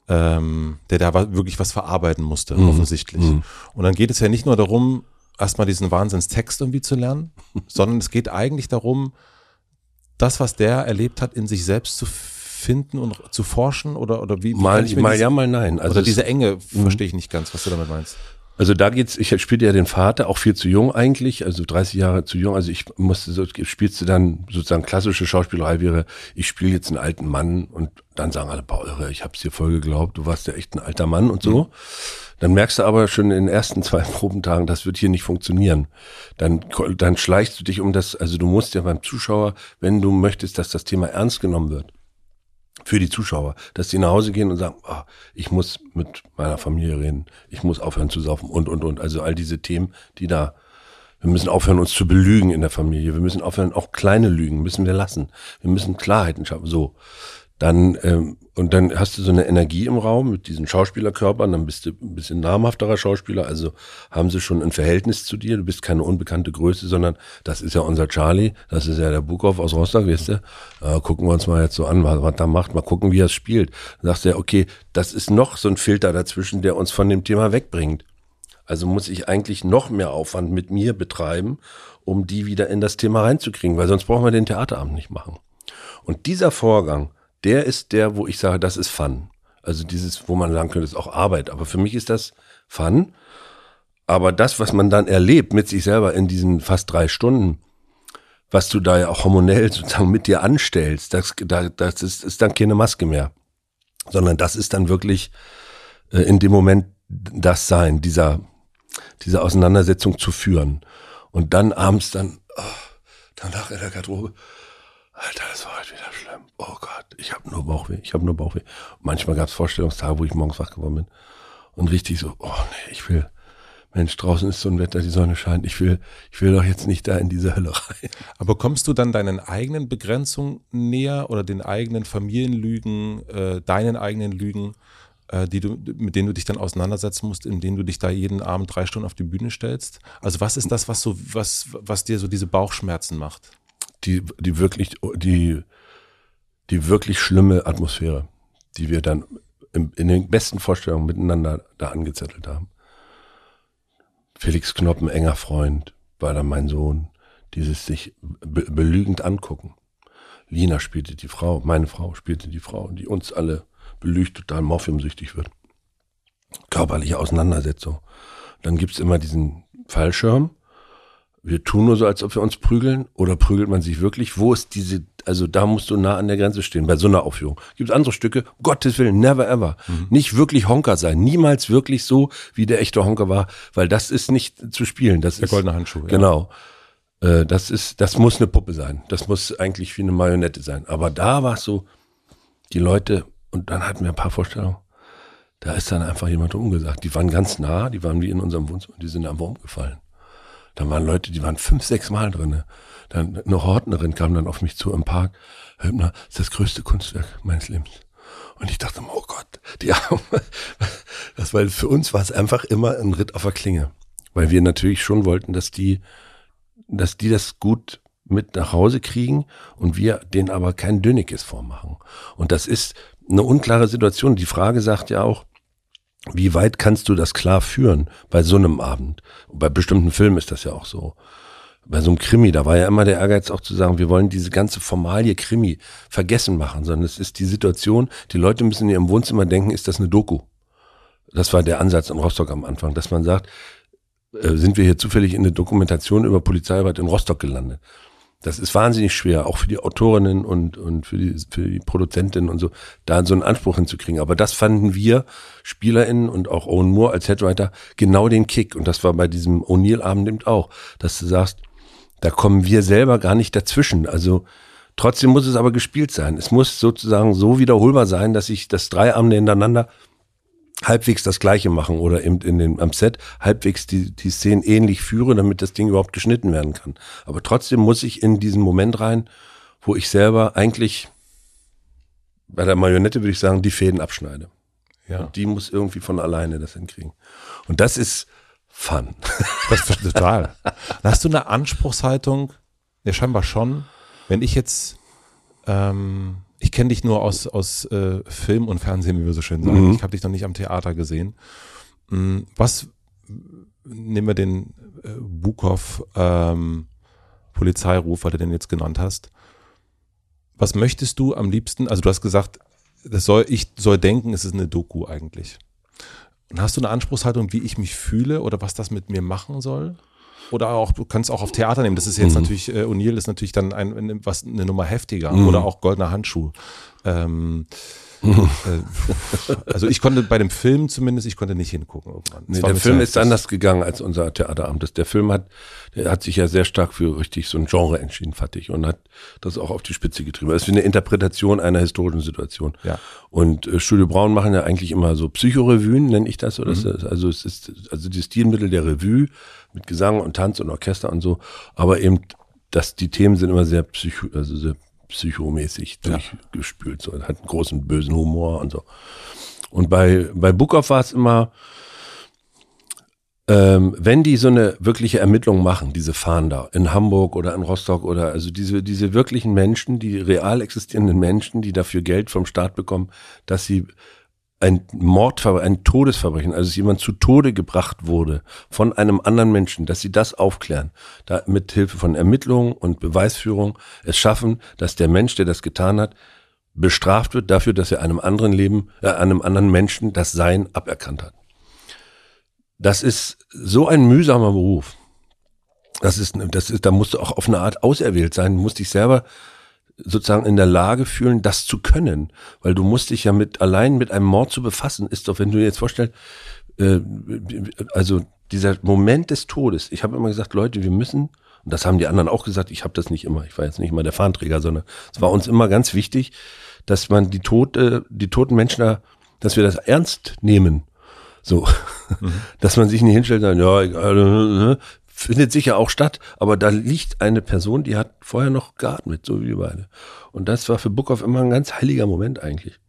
ähm, der da wirklich was verarbeiten musste, mhm. offensichtlich. Mhm. Und dann geht es ja nicht nur darum, erstmal diesen Wahnsinnstext irgendwie zu lernen, [laughs] sondern es geht eigentlich darum, das, was der erlebt hat, in sich selbst zu finden und zu forschen oder, oder wie? wie mal, mal ja, mal nein. Also oder diese Enge mhm. verstehe ich nicht ganz, was du damit meinst. Also da geht's, ich spielte ja den Vater, auch viel zu jung eigentlich, also 30 Jahre zu jung. Also ich musste so, spielst du dann sozusagen klassische Schauspielerei wäre, ich spiele jetzt einen alten Mann und dann sagen alle, boah, irre, ich hab's dir voll geglaubt, du warst ja echt ein alter Mann und so. Mhm. Dann merkst du aber schon in den ersten zwei [laughs] Probentagen, das wird hier nicht funktionieren. Dann, dann schleichst du dich um das, also du musst ja beim Zuschauer, wenn du möchtest, dass das Thema ernst genommen wird, für die Zuschauer, dass die nach Hause gehen und sagen, oh, ich muss mit meiner Familie reden, ich muss aufhören zu saufen und, und, und. Also all diese Themen, die da, wir müssen aufhören, uns zu belügen in der Familie. Wir müssen aufhören, auch kleine Lügen müssen wir lassen. Wir müssen Klarheiten schaffen. So dann ähm, und dann hast du so eine Energie im Raum mit diesen Schauspielerkörpern, dann bist du ein bisschen namhafterer Schauspieler, also haben sie schon ein Verhältnis zu dir, du bist keine unbekannte Größe, sondern das ist ja unser Charlie, das ist ja der Bukow aus Rostock, weißt du, äh, gucken wir uns mal jetzt so an, was, was da macht, mal gucken, wie er es spielt. Dann sagst du ja, okay, das ist noch so ein Filter dazwischen, der uns von dem Thema wegbringt. Also muss ich eigentlich noch mehr Aufwand mit mir betreiben, um die wieder in das Thema reinzukriegen, weil sonst brauchen wir den Theaterabend nicht machen. Und dieser Vorgang, der ist der, wo ich sage, das ist Fun. Also dieses, wo man sagen könnte, ist auch Arbeit. Aber für mich ist das Fun. Aber das, was man dann erlebt mit sich selber in diesen fast drei Stunden, was du da ja auch hormonell [laughs] sozusagen mit dir anstellst, das, das ist, ist dann keine Maske mehr. Sondern das ist dann wirklich äh, in dem Moment das sein, dieser, diese Auseinandersetzung zu führen. Und dann abends dann, oh, danach in der Garderobe, Alter, das war heute wieder schlimm. Oh Gott, ich habe nur Bauchweh, ich habe nur Bauchweh. Manchmal gab es Vorstellungstage, wo ich morgens wach geworden bin und richtig so, oh nee, ich will, Mensch, draußen ist so ein Wetter, die Sonne scheint, ich will, ich will doch jetzt nicht da in diese Hölle rein. Aber kommst du dann deinen eigenen Begrenzungen näher oder den eigenen Familienlügen, äh, deinen eigenen Lügen, äh, die du, mit denen du dich dann auseinandersetzen musst, in denen du dich da jeden Abend drei Stunden auf die Bühne stellst? Also was ist das, was so, was, was dir so diese Bauchschmerzen macht? Die, die wirklich, die, die wirklich schlimme Atmosphäre, die wir dann in, in den besten Vorstellungen miteinander da angezettelt haben. Felix Knoppen, enger Freund, war dann mein Sohn, dieses sich be belügend angucken. Lina spielte die Frau, meine Frau spielte die Frau, die uns alle belügt, total morphiumsüchtig wird. Körperliche Auseinandersetzung. Dann gibt's immer diesen Fallschirm. Wir tun nur so, als ob wir uns prügeln, oder prügelt man sich wirklich? Wo ist diese also da musst du nah an der Grenze stehen, bei so einer Aufführung. Gibt andere Stücke, Gottes Willen, never ever. Mhm. Nicht wirklich Honker sein. Niemals wirklich so, wie der echte Honker war, weil das ist nicht zu spielen. Das der ist, goldene Handschuh. Genau. Äh, das ist, das muss eine Puppe sein. Das muss eigentlich wie eine Marionette sein. Aber da war es so, die Leute, und dann hatten wir ein paar Vorstellungen, da ist dann einfach jemand umgesagt. Die waren ganz nah, die waren wie in unserem Wohnzimmer, die sind einfach umgefallen. Da waren Leute, die waren fünf, sechs Mal drinne. Dann eine Hortnerin kam dann auf mich zu im Park. Hübner, das ist das größte Kunstwerk meines Lebens. Und ich dachte, oh Gott, die Arme. Das, weil für uns war es einfach immer ein Ritt auf der Klinge. Weil wir natürlich schon wollten, dass die, dass die das gut mit nach Hause kriegen und wir denen aber kein Dönekes vormachen. Und das ist eine unklare Situation. Die Frage sagt ja auch, wie weit kannst du das klar führen bei so einem Abend? Bei bestimmten Filmen ist das ja auch so bei so einem Krimi, da war ja immer der Ehrgeiz auch zu sagen, wir wollen diese ganze Formalie Krimi vergessen machen, sondern es ist die Situation, die Leute müssen in ihrem Wohnzimmer denken, ist das eine Doku? Das war der Ansatz in Rostock am Anfang, dass man sagt, äh, sind wir hier zufällig in eine Dokumentation über Polizeiarbeit in Rostock gelandet. Das ist wahnsinnig schwer, auch für die Autorinnen und, und für, die, für die Produzentinnen und so, da so einen Anspruch hinzukriegen. Aber das fanden wir SpielerInnen und auch Owen Moore als Headwriter genau den Kick. Und das war bei diesem O'Neill-Abend eben auch, dass du sagst, da kommen wir selber gar nicht dazwischen. Also trotzdem muss es aber gespielt sein. Es muss sozusagen so wiederholbar sein, dass ich das drei Abende hintereinander halbwegs das Gleiche machen oder eben in den, am Set halbwegs die, die Szenen ähnlich führe, damit das Ding überhaupt geschnitten werden kann. Aber trotzdem muss ich in diesen Moment rein, wo ich selber eigentlich bei der Marionette würde ich sagen, die Fäden abschneide. Ja. Und die muss irgendwie von alleine das hinkriegen. Und das ist, Fun. [laughs] Das ist total. Hast du eine Anspruchshaltung? Ja, scheinbar schon. Wenn ich jetzt, ähm, ich kenne dich nur aus, aus äh, Film und Fernsehen, wie wir so schön sagen. Mhm. Ich habe dich noch nicht am Theater gesehen. Mm, was, nehmen wir den äh, Bukow ähm, Polizeiruf, weil du den jetzt genannt hast. Was möchtest du am liebsten? Also du hast gesagt, das soll, ich soll denken, es ist eine Doku eigentlich. Und hast du eine Anspruchshaltung, wie ich mich fühle oder was das mit mir machen soll? Oder auch, du kannst auch auf Theater nehmen. Das ist jetzt mhm. natürlich, äh, O'Neill ist natürlich dann ein, was, eine Nummer heftiger. Mhm. Oder auch Goldener Handschuh. Ähm, [laughs] äh, also ich konnte bei dem Film zumindest, ich konnte nicht hingucken irgendwann. Nee, der Film ist anders gegangen als unser Theaterabend. Der Film hat, der hat sich ja sehr stark für richtig so ein Genre entschieden, ich, und hat das auch auf die Spitze getrieben. Das ist wie eine Interpretation einer historischen Situation. Ja. Und äh, Studio Braun machen ja eigentlich immer so Psychorevuen, nenne ich das. Oder mhm. das, also es ist also die Stilmittel der Revue mit Gesang und Tanz und Orchester und so, aber eben dass die Themen sind immer sehr psycho, also sehr psychomäßig ja. durchgespült. So. Hat einen großen bösen Humor und so. Und bei, bei Bukov war es immer, ähm, wenn die so eine wirkliche Ermittlung machen, diese Fahnder in Hamburg oder in Rostock oder also diese, diese wirklichen Menschen, die real existierenden Menschen, die dafür Geld vom Staat bekommen, dass sie ein Mordverbrechen, ein Todesverbrechen, also jemand zu Tode gebracht wurde von einem anderen Menschen, dass sie das aufklären, da mit Hilfe von Ermittlungen und Beweisführung es schaffen, dass der Mensch, der das getan hat, bestraft wird dafür, dass er einem anderen Leben, äh, einem anderen Menschen das Sein aberkannt hat. Das ist so ein mühsamer Beruf. Das ist, das ist, da musst du auch auf eine Art auserwählt sein, musst dich selber sozusagen in der Lage fühlen, das zu können. Weil du musst dich ja mit, allein mit einem Mord zu befassen, ist doch, wenn du dir jetzt vorstellst, äh, also dieser Moment des Todes. Ich habe immer gesagt, Leute, wir müssen, und das haben die anderen auch gesagt, ich habe das nicht immer, ich war jetzt nicht immer der Fahnenträger, sondern es war uns immer ganz wichtig, dass man die tote, die toten Menschen da, dass wir das ernst nehmen. So, mhm. [laughs] dass man sich nicht hinstellt und sagt, ja, egal, äh, findet sicher auch statt, aber da liegt eine Person, die hat vorher noch geatmet, so wie wir beide. Und das war für Bookoff immer ein ganz heiliger Moment eigentlich.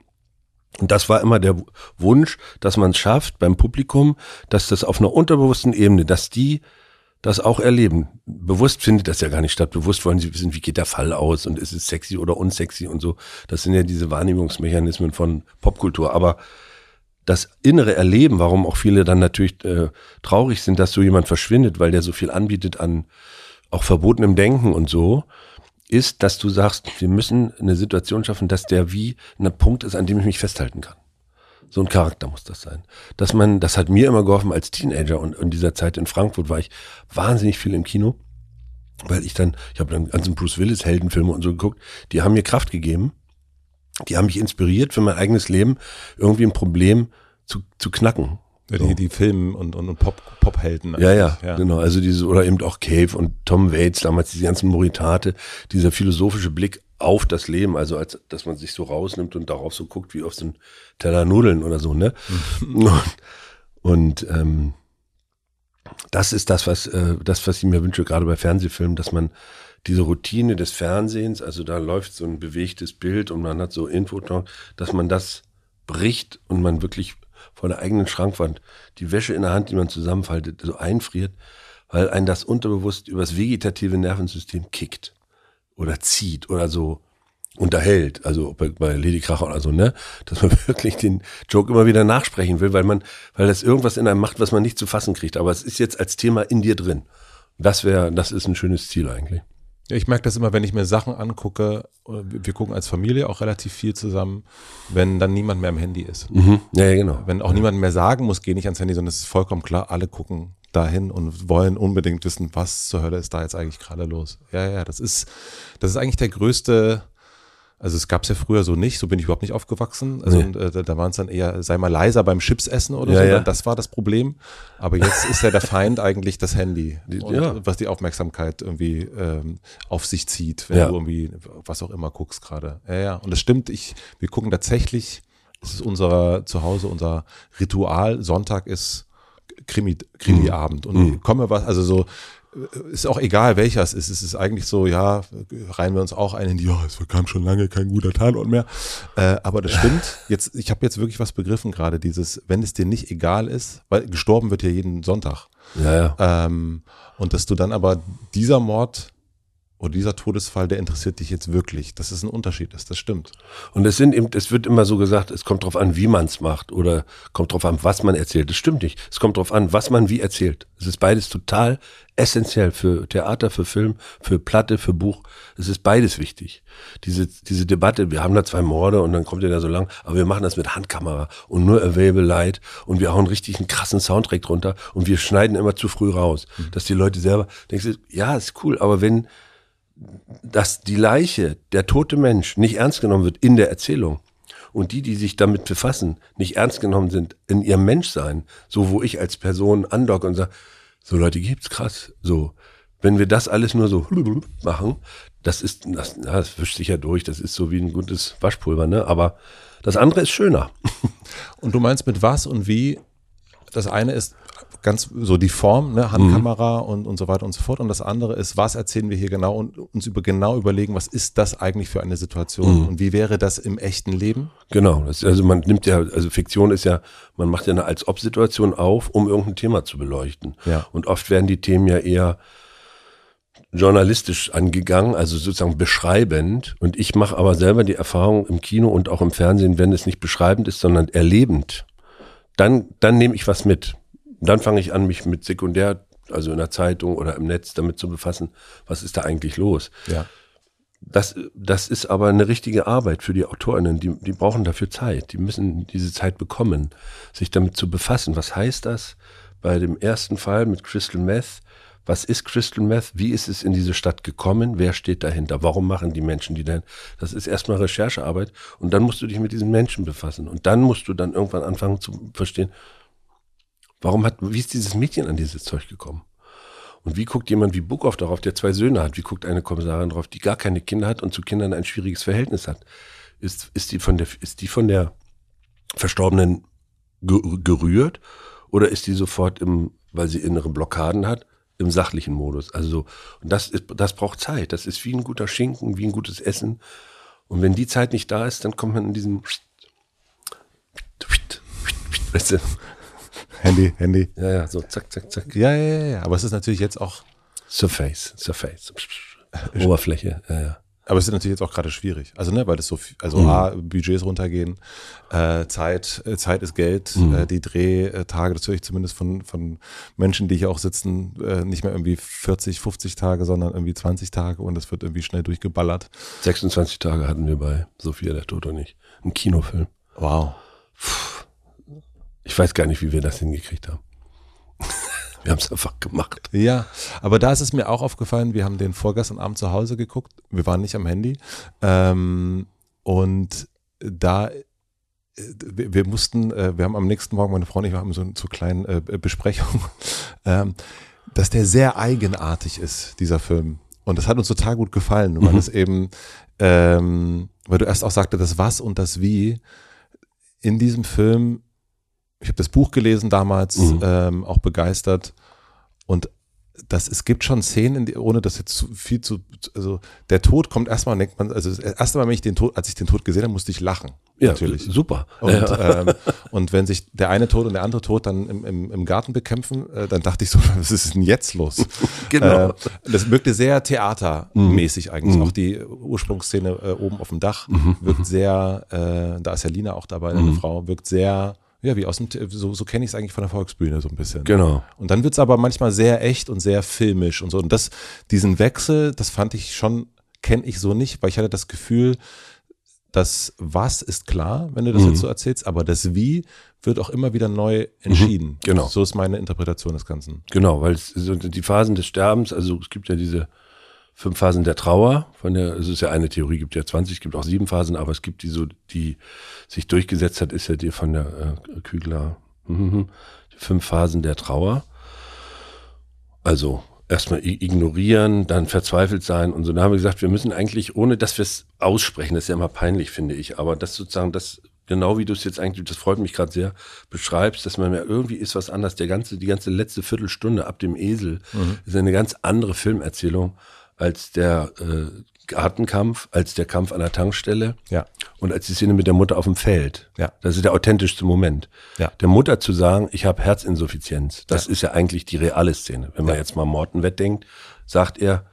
Und das war immer der Wunsch, dass man es schafft beim Publikum, dass das auf einer unterbewussten Ebene, dass die das auch erleben. Bewusst findet das ja gar nicht statt. Bewusst wollen sie wissen, wie geht der Fall aus und ist es sexy oder unsexy und so. Das sind ja diese Wahrnehmungsmechanismen von Popkultur. Aber das innere Erleben, warum auch viele dann natürlich äh, traurig sind, dass so jemand verschwindet, weil der so viel anbietet an auch verbotenem Denken und so, ist, dass du sagst, wir müssen eine Situation schaffen, dass der wie ein Punkt ist, an dem ich mich festhalten kann. So ein Charakter muss das sein. Dass man, das hat mir immer geholfen als Teenager und in dieser Zeit in Frankfurt war ich wahnsinnig viel im Kino, weil ich dann, ich habe dann ganzen Bruce Willis Heldenfilme und so geguckt, die haben mir Kraft gegeben die haben mich inspiriert für mein eigenes Leben, irgendwie ein Problem zu, zu knacken. Ja, die, die Filme und, und, und Pop, Pop-Helden. Ja, ja, ja, genau. Also diese, oder eben auch Cave und Tom Waits, damals diese ganzen Moritate, dieser philosophische Blick auf das Leben, also als, dass man sich so rausnimmt und darauf so guckt, wie auf so ein Teller Nudeln oder so, ne? [laughs] Und, und ähm, das ist das, was, äh, das, was ich mir wünsche, gerade bei Fernsehfilmen, dass man diese Routine des Fernsehens, also da läuft so ein bewegtes Bild und man hat so Infotalk, dass man das bricht und man wirklich vor der eigenen Schrankwand die Wäsche in der Hand, die man zusammenfaltet, so einfriert, weil ein das unterbewusst übers vegetative Nervensystem kickt oder zieht oder so unterhält, also bei, bei Lady Kracher oder so, ne, dass man [laughs] wirklich den Joke immer wieder nachsprechen will, weil man, weil das irgendwas in einem macht, was man nicht zu fassen kriegt. Aber es ist jetzt als Thema in dir drin. Das wäre, das ist ein schönes Ziel eigentlich. Ich merke das immer, wenn ich mir Sachen angucke, wir gucken als Familie auch relativ viel zusammen, wenn dann niemand mehr am Handy ist. Mhm. Ja, ja, genau. Wenn auch niemand mehr sagen muss, geh nicht ans Handy, sondern es ist vollkommen klar, alle gucken dahin und wollen unbedingt wissen, was zur Hölle ist da jetzt eigentlich gerade los. Ja, ja, das ist, das ist eigentlich der größte, also es gab es ja früher so nicht, so bin ich überhaupt nicht aufgewachsen. Also nee. äh, da, da waren es dann eher, sei mal leiser beim Chipsessen oder ja, so, ja. das war das Problem. Aber jetzt ist ja der Feind [laughs] eigentlich das Handy, und, ja. was die Aufmerksamkeit irgendwie ähm, auf sich zieht, wenn du irgendwie was auch immer guckst gerade. Ja, ja. Und das stimmt, ich, wir gucken tatsächlich, es ist unser Zuhause, unser Ritual, Sonntag ist Krimi, Krimi-Abend. Und mhm. komme was, also so, ist auch egal, welcher es ist. Es ist eigentlich so, ja, reihen wir uns auch ein in die, ja, es kam schon lange kein guter Tatort mehr. Äh, aber das stimmt. Jetzt, ich habe jetzt wirklich was begriffen gerade, dieses, wenn es dir nicht egal ist, weil gestorben wird ja jeden Sonntag. Ja, ja. Ähm, und dass du dann aber dieser Mord oder dieser Todesfall, der interessiert dich jetzt wirklich. Das ist ein Unterschied ist, das stimmt. Und es sind eben, es wird immer so gesagt, es kommt drauf an, wie man es macht oder kommt drauf an, was man erzählt. Das stimmt nicht. Es kommt drauf an, was man wie erzählt. Es ist beides total essentiell für Theater, für Film, für Platte, für Buch. Es ist beides wichtig. Diese, diese Debatte, wir haben da zwei Morde und dann kommt ihr da so lang, aber wir machen das mit Handkamera und nur Available Light und wir hauen richtig einen krassen Soundtrack drunter und wir schneiden immer zu früh raus, mhm. dass die Leute selber denken, ja, ist cool, aber wenn, dass die Leiche, der tote Mensch, nicht ernst genommen wird in der Erzählung und die, die sich damit befassen, nicht ernst genommen sind in ihrem Menschsein, so wo ich als Person andocke und sage, so Leute gibt's krass, so. Wenn wir das alles nur so machen, das ist, das, das wischt sich ja durch, das ist so wie ein gutes Waschpulver, ne? Aber das andere ist schöner. [laughs] Und du meinst mit was und wie? Das eine ist ganz so die Form, ne, Handkamera mhm. und, und so weiter und so fort. Und das andere ist, was erzählen wir hier genau und uns über genau überlegen, was ist das eigentlich für eine Situation mhm. und wie wäre das im echten Leben? Genau, das, also man nimmt ja, also Fiktion ist ja, man macht ja eine Als-Ob-Situation auf, um irgendein Thema zu beleuchten. Ja. Und oft werden die Themen ja eher journalistisch angegangen, also sozusagen beschreibend. Und ich mache aber selber die Erfahrung im Kino und auch im Fernsehen, wenn es nicht beschreibend ist, sondern erlebend, dann, dann nehme ich was mit. Und dann fange ich an, mich mit Sekundär, also in der Zeitung oder im Netz damit zu befassen, was ist da eigentlich los. Ja. Das, das ist aber eine richtige Arbeit für die AutorInnen. Die, die brauchen dafür Zeit. Die müssen diese Zeit bekommen, sich damit zu befassen. Was heißt das bei dem ersten Fall mit Crystal Meth? Was ist Crystal Meth? Wie ist es in diese Stadt gekommen? Wer steht dahinter? Warum machen die Menschen die denn? Das ist erstmal Recherchearbeit und dann musst du dich mit diesen Menschen befassen und dann musst du dann irgendwann anfangen zu verstehen, Warum hat, wie ist dieses Mädchen an dieses Zeug gekommen? Und wie guckt jemand wie Bukow darauf, der zwei Söhne hat? Wie guckt eine Kommissarin darauf, die gar keine Kinder hat und zu Kindern ein schwieriges Verhältnis hat? Ist, ist die von der, ist die von der Verstorbenen gerührt oder ist die sofort im, weil sie innere Blockaden hat, im sachlichen Modus? Also, und das ist, das braucht Zeit. Das ist wie ein guter Schinken, wie ein gutes Essen. Und wenn die Zeit nicht da ist, dann kommt man in diesem, weißt du, Handy, Handy. Ja, ja, so zack, zack, zack. Ja, ja, ja, ja. Aber es ist natürlich jetzt auch. Surface, Surface. Oberfläche, ja, ja. Aber es ist natürlich jetzt auch gerade schwierig. Also, ne, weil das so viel, also mhm. A, Budgets runtergehen, äh, Zeit, äh, Zeit ist Geld, mhm. äh, die Drehtage, das höre ich zumindest von, von Menschen, die hier auch sitzen, äh, nicht mehr irgendwie 40, 50 Tage, sondern irgendwie 20 Tage und es wird irgendwie schnell durchgeballert. 26 Tage hatten wir bei Sophia der Tod und ich. Ein Kinofilm. Wow. Puh. Ich weiß gar nicht, wie wir das hingekriegt haben. [laughs] wir haben es einfach gemacht. Ja, aber da ist es mir auch aufgefallen, wir haben den vorgestern Abend zu Hause geguckt, wir waren nicht am Handy ähm, und da äh, wir, wir mussten, äh, wir haben am nächsten Morgen, meine Frau und ich, wir haben so eine so kleine äh, Besprechung, [laughs] ähm, dass der sehr eigenartig ist, dieser Film. Und das hat uns total gut gefallen, weil mhm. es eben, ähm, weil du erst auch sagte, das Was und das Wie in diesem Film ich habe das Buch gelesen damals, mhm. ähm, auch begeistert. Und das, es gibt schon Szenen, die, ohne das jetzt zu viel zu, also der Tod kommt erstmal, denkt man, also das erste Mal, wenn ich den Tod, als ich den Tod gesehen habe, musste ich lachen. Ja, natürlich. Super. Und, ja. ähm, und wenn sich der eine Tod und der andere Tod dann im, im, im Garten bekämpfen, äh, dann dachte ich so, [laughs] was ist denn jetzt los? [laughs] genau. Äh, das wirkte sehr theatermäßig mhm. eigentlich. Mhm. Auch die Ursprungsszene äh, oben auf dem Dach mhm. wirkt sehr, äh, da ist ja Lina auch dabei, eine mhm. Frau, wirkt sehr ja, wie aus dem, so, so kenne ich es eigentlich von der Volksbühne so ein bisschen. Genau. Und dann wird es aber manchmal sehr echt und sehr filmisch und so. Und das, diesen Wechsel, das fand ich schon, kenne ich so nicht, weil ich hatte das Gefühl, das Was ist klar, wenn du das mhm. jetzt so erzählst, aber das Wie wird auch immer wieder neu entschieden. Mhm, genau. So ist meine Interpretation des Ganzen. Genau, weil es, die Phasen des Sterbens, also es gibt ja diese fünf Phasen der Trauer. Von der, es ist ja eine Theorie, gibt ja 20, gibt auch sieben Phasen, aber es gibt die so, die sich durchgesetzt hat, ist ja die von der äh, Kügler, mhm, die fünf Phasen der Trauer. Also erstmal ignorieren, dann verzweifelt sein und so. Da haben wir gesagt, wir müssen eigentlich, ohne dass wir es aussprechen, das ist ja immer peinlich, finde ich, aber das sozusagen, das genau wie du es jetzt eigentlich, das freut mich gerade sehr, beschreibst, dass man ja irgendwie ist was anderes. Der ganze, die ganze letzte Viertelstunde ab dem Esel mhm. ist eine ganz andere Filmerzählung als der äh, Gartenkampf, als der Kampf an der Tankstelle ja. und als die Szene mit der Mutter auf dem Feld. Ja. Das ist der authentischste Moment. Ja. Der Mutter zu sagen, ich habe Herzinsuffizienz, das ja. ist ja eigentlich die reale Szene. Wenn man ja. jetzt mal Morten wegdenkt, sagt er,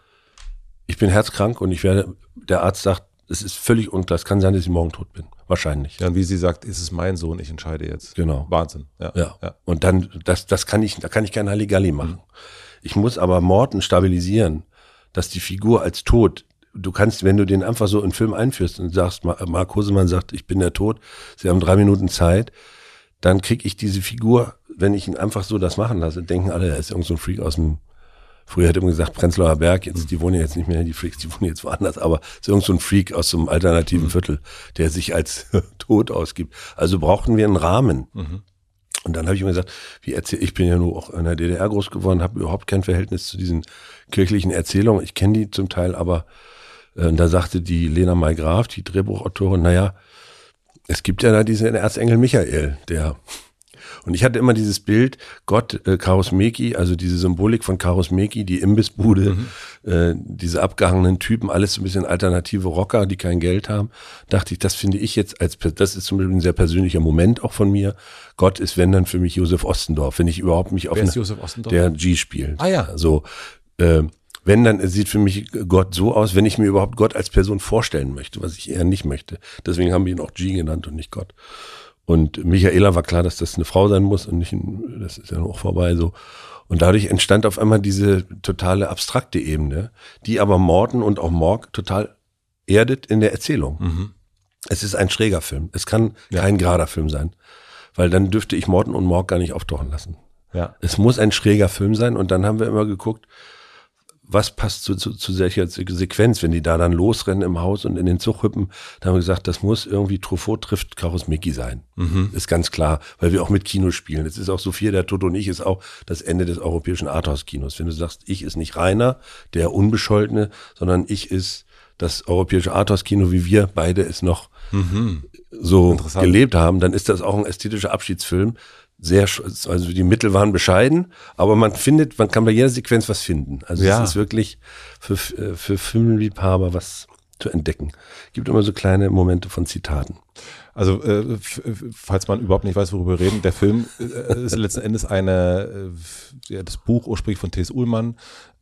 ich bin herzkrank und ich werde, der Arzt sagt, es ist völlig unklar, es kann sein, dass ich morgen tot bin. Wahrscheinlich. Ja, und wie sie sagt, ist es mein Sohn, ich entscheide jetzt. Genau. Wahnsinn. Ja. ja. ja. Und dann, das, das kann ich, da kann ich kein Halligalli machen. Mhm. Ich muss aber Morten stabilisieren dass die Figur als tot, du kannst, wenn du den einfach so in den Film einführst und sagst, Mark Hosemann sagt, ich bin der Tod, sie haben drei Minuten Zeit, dann krieg ich diese Figur, wenn ich ihn einfach so das machen lasse, denken alle, er ist irgend so ein Freak aus dem, früher hätte man gesagt Prenzlauer Berg, jetzt, die wohnen jetzt nicht mehr, die Freaks, die wohnen jetzt woanders, aber ist irgend so ein Freak aus so einem alternativen mhm. Viertel, der sich als [laughs] tot ausgibt. Also brauchten wir einen Rahmen. Mhm. Und dann habe ich mir gesagt, wie erzähl, ich bin ja nur auch in der DDR groß geworden, habe überhaupt kein Verhältnis zu diesen kirchlichen Erzählungen. Ich kenne die zum Teil, aber äh, da sagte die Lena May Graf, die Drehbuchautorin, naja, es gibt ja da diesen Erzengel Michael, der und ich hatte immer dieses Bild, Gott, äh, Karusmeki, also diese Symbolik von Karusmeki, die Imbissbude, mhm. äh, diese abgehangenen Typen, alles so ein bisschen alternative Rocker, die kein Geld haben. Dachte ich, das finde ich jetzt als, das ist zum Beispiel ein sehr persönlicher Moment auch von mir. Gott ist, wenn dann für mich Josef Ostendorf, wenn ich überhaupt mich auf Wer ist Josef Ostendorf? der G spielt. Ah ja. So, äh, wenn, dann sieht für mich Gott so aus, wenn ich mir überhaupt Gott als Person vorstellen möchte, was ich eher nicht möchte. Deswegen haben wir ihn auch G genannt und nicht Gott. Und Michaela war klar, dass das eine Frau sein muss und nicht, ein, das ist ja auch vorbei so. Und dadurch entstand auf einmal diese totale abstrakte Ebene, die aber Morten und auch Morg total erdet in der Erzählung. Mhm. Es ist ein schräger Film. Es kann ja. kein gerader Film sein. Weil dann dürfte ich Morten und Morg gar nicht auftauchen lassen. Ja. Es muss ein schräger Film sein und dann haben wir immer geguckt, was passt zu, zu, zu solcher Sequenz, wenn die da dann losrennen im Haus und in den Zug hüppen, da haben wir gesagt, das muss irgendwie Truffaut trifft Karus Mickey sein. Mhm. Ist ganz klar, weil wir auch mit Kino spielen. Es ist auch Sophia, der Toto und ich ist auch das Ende des europäischen Arthouse-Kinos. Wenn du sagst, ich ist nicht Rainer, der Unbescholtene, sondern ich ist das europäische Arthouse-Kino, wie wir beide es noch mhm. so gelebt haben, dann ist das auch ein ästhetischer Abschiedsfilm, sehr, also die Mittel waren bescheiden, aber man findet, man kann bei jeder Sequenz was finden. Also ja. es ist wirklich für, äh, für Filmliebhaber was zu entdecken. Gibt immer so kleine Momente von Zitaten. Also äh, falls man überhaupt nicht weiß, worüber wir reden, der Film äh, ist letzten Endes eine, äh, ja, das Buch ursprünglich von T.S. Ullmann,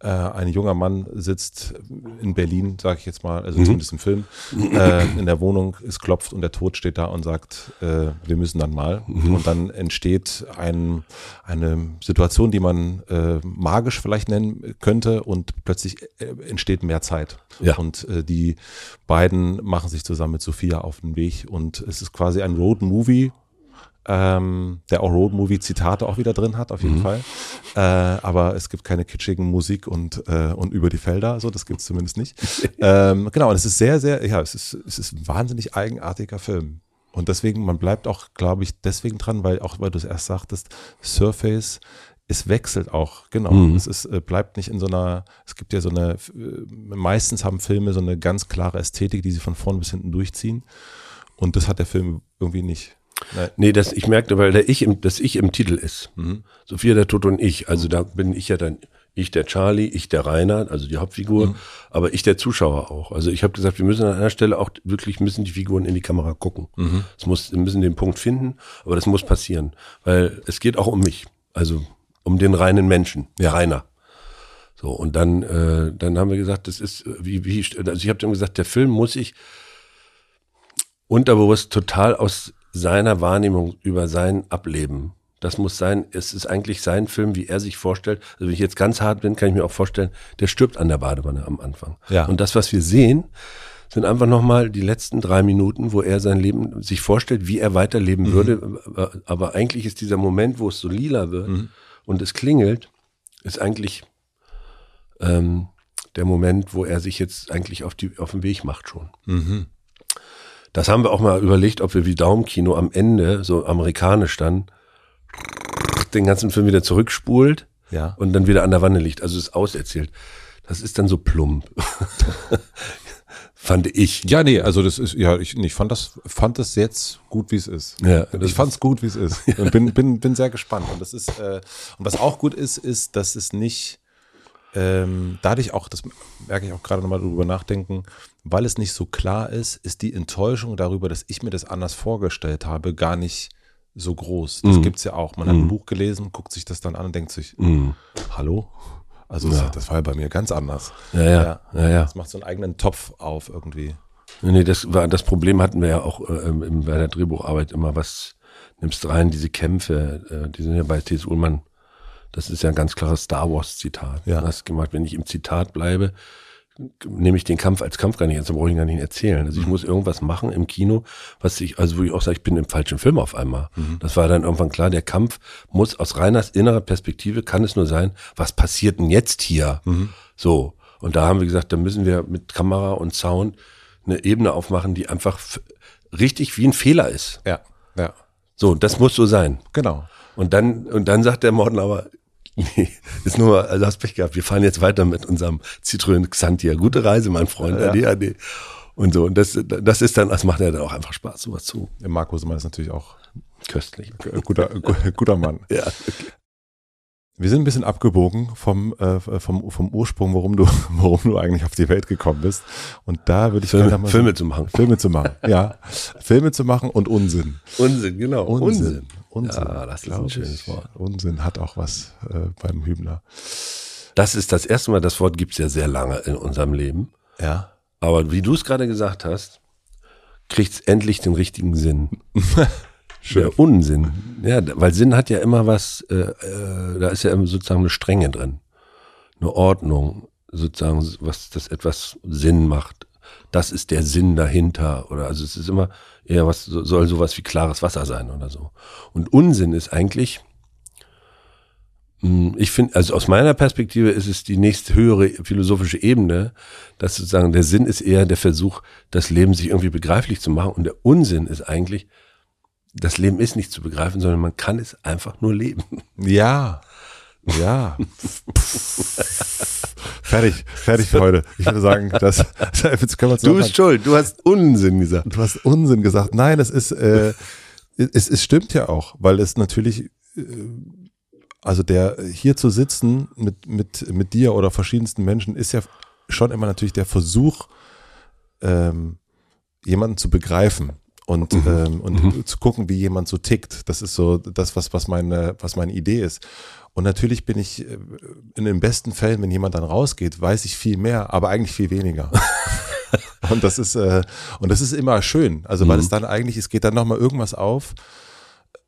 äh, ein junger Mann sitzt in Berlin, sage ich jetzt mal, also mhm. zumindest im Film, äh, in der Wohnung, es klopft und der Tod steht da und sagt, äh, wir müssen dann mal. Mhm. Und dann entsteht ein, eine Situation, die man äh, magisch vielleicht nennen könnte und plötzlich äh, entsteht mehr Zeit. Ja. Und äh, die beiden machen sich zusammen mit Sophia auf den Weg und es ist quasi ein Road-Movie, ähm, der auch Road-Movie-Zitate auch wieder drin hat, auf jeden mhm. Fall. Äh, aber es gibt keine kitschigen Musik und, äh, und über die Felder, so, das gibt es zumindest nicht. [laughs] ähm, genau, und es ist sehr, sehr, ja, es ist, es ist ein wahnsinnig eigenartiger Film. Und deswegen, man bleibt auch, glaube ich, deswegen dran, weil auch, weil du es erst sagtest, Surface, es wechselt auch, genau. Mhm. Es ist, äh, bleibt nicht in so einer, es gibt ja so eine, äh, meistens haben Filme so eine ganz klare Ästhetik, die sie von vorn bis hinten durchziehen. Und das hat der Film irgendwie nicht. Nein. Nee, das, ich merkte, weil der Ich im, das Ich im Titel ist. Mhm. Sophia, der Tod und ich. Also da bin ich ja dann, ich der Charlie, ich der Rainer, also die Hauptfigur, mhm. aber ich der Zuschauer auch. Also ich habe gesagt, wir müssen an einer Stelle auch wirklich müssen die Figuren in die Kamera gucken. Mhm. Es muss, wir müssen den Punkt finden, aber das muss passieren, weil es geht auch um mich, also um den reinen Menschen, ja. Rainer. So und dann, äh, dann haben wir gesagt, das ist wie wie, also ich habe dann gesagt, der Film muss ich unterbewusst total aus seiner Wahrnehmung über sein Ableben. Das muss sein, es ist eigentlich sein Film, wie er sich vorstellt. Also wenn ich jetzt ganz hart bin, kann ich mir auch vorstellen, der stirbt an der Badewanne am Anfang. Ja. Und das, was wir sehen, sind einfach nochmal die letzten drei Minuten, wo er sein Leben sich vorstellt, wie er weiterleben mhm. würde. Aber eigentlich ist dieser Moment, wo es so lila wird mhm. und es klingelt, ist eigentlich ähm, der Moment, wo er sich jetzt eigentlich auf, die, auf den Weg macht schon. Mhm. Das haben wir auch mal überlegt, ob wir wie Daumenkino am Ende, so amerikanisch dann, den ganzen Film wieder zurückspult ja. und dann wieder an der Wanne liegt. Also es ist auserzählt. Das ist dann so plump. [laughs] fand ich. Ja, nee, also das ist, ja, ich, ich fand das, fand das jetzt gut, wie es ist. Ja, ich fand es gut, wie es ist. [laughs] Und bin, bin, bin sehr gespannt. Und das ist, äh, und was auch gut ist, ist, dass es nicht, ähm, dadurch auch, das merke ich auch gerade nochmal drüber nachdenken, weil es nicht so klar ist, ist die Enttäuschung darüber, dass ich mir das anders vorgestellt habe, gar nicht so groß. Das mm. es ja auch. Man hat ein mhm. Buch gelesen, guckt sich das dann an und denkt sich, mm. hallo? Also ja. das, war ja bei mir ganz anders. Ja, ja, ja, ja. Das macht so einen eigenen Topf auf irgendwie. Nee, das war das Problem hatten wir ja auch äh, bei der Drehbucharbeit immer, was nimmst rein, diese Kämpfe, äh, die sind ja bei T.S. Ullmann das ist ja ein ganz klares Star Wars-Zitat. Ja. Das gemacht, wenn ich im Zitat bleibe, nehme ich den Kampf als Kampf gar nicht, also brauche ich gar nicht erzählen. Also ich mhm. muss irgendwas machen im Kino, was ich, also wo ich auch sage, ich bin im falschen Film auf einmal. Mhm. Das war dann irgendwann klar, der Kampf muss aus reiner innerer Perspektive, kann es nur sein, was passiert denn jetzt hier? Mhm. So. Und da haben wir gesagt, da müssen wir mit Kamera und Sound eine Ebene aufmachen, die einfach richtig wie ein Fehler ist. Ja, ja. So, das muss so sein. Genau. Und dann, und dann sagt der Morden aber, Nee, ist nur mal, also hast Pech gehabt. Wir fahren jetzt weiter mit unserem Citroën Xantia. Gute Reise, mein Freund. Ja. AD, AD. Und so. Und das, das ist dann, das macht ja dann auch einfach Spaß, sowas zu. Der Marco Mann ist natürlich auch köstlich. Guter, guter Mann. [laughs] ja. Wir sind ein bisschen abgebogen vom, äh, vom, vom Ursprung, warum du, [laughs] warum du eigentlich auf die Welt gekommen bist. Und da würde ich Filme, gerne mal Filme zu machen. Filme zu machen, [laughs] ja. Filme zu machen und Unsinn. Unsinn, genau. Unsinn. Unsinn. Unsinn. Ja, das ist ein schönes Wort. Unsinn hat auch was äh, beim Hübner. Das ist das erste Mal, das Wort gibt's ja sehr lange in unserem Leben. Ja. Aber wie du es gerade gesagt hast, kriegt's endlich den richtigen Sinn. [laughs] Schön. Der Unsinn. Ja, weil Sinn hat ja immer was, äh, äh, da ist ja immer sozusagen eine Strenge drin. Eine Ordnung, sozusagen, was das etwas Sinn macht. Das ist der Sinn dahinter. Oder also es ist immer eher was, soll sowas wie klares Wasser sein oder so. Und Unsinn ist eigentlich, Hm, ich finde, also aus meiner Perspektive ist es die nächste höhere philosophische Ebene, dass sozusagen der Sinn ist eher der Versuch, das Leben sich irgendwie begreiflich zu machen und der Unsinn ist eigentlich, das Leben ist nicht zu begreifen, sondern man kann es einfach nur leben. Ja, ja. [laughs] fertig, fertig für heute. Ich würde sagen, das, jetzt können wir Du bist schuld, du hast Unsinn gesagt. Du hast Unsinn gesagt. Nein, es ist, äh, es, es stimmt ja auch, weil es natürlich, äh, also der hier zu sitzen mit, mit, mit dir oder verschiedensten Menschen ist ja schon immer natürlich der Versuch, ähm, jemanden zu begreifen und, mhm. ähm, und mhm. zu gucken, wie jemand so tickt. Das ist so das, was, was meine, was meine Idee ist. Und natürlich bin ich äh, in den besten Fällen, wenn jemand dann rausgeht, weiß ich viel mehr, aber eigentlich viel weniger. [laughs] und das ist, äh, und das ist immer schön. Also, weil mhm. es dann eigentlich, es geht dann nochmal irgendwas auf.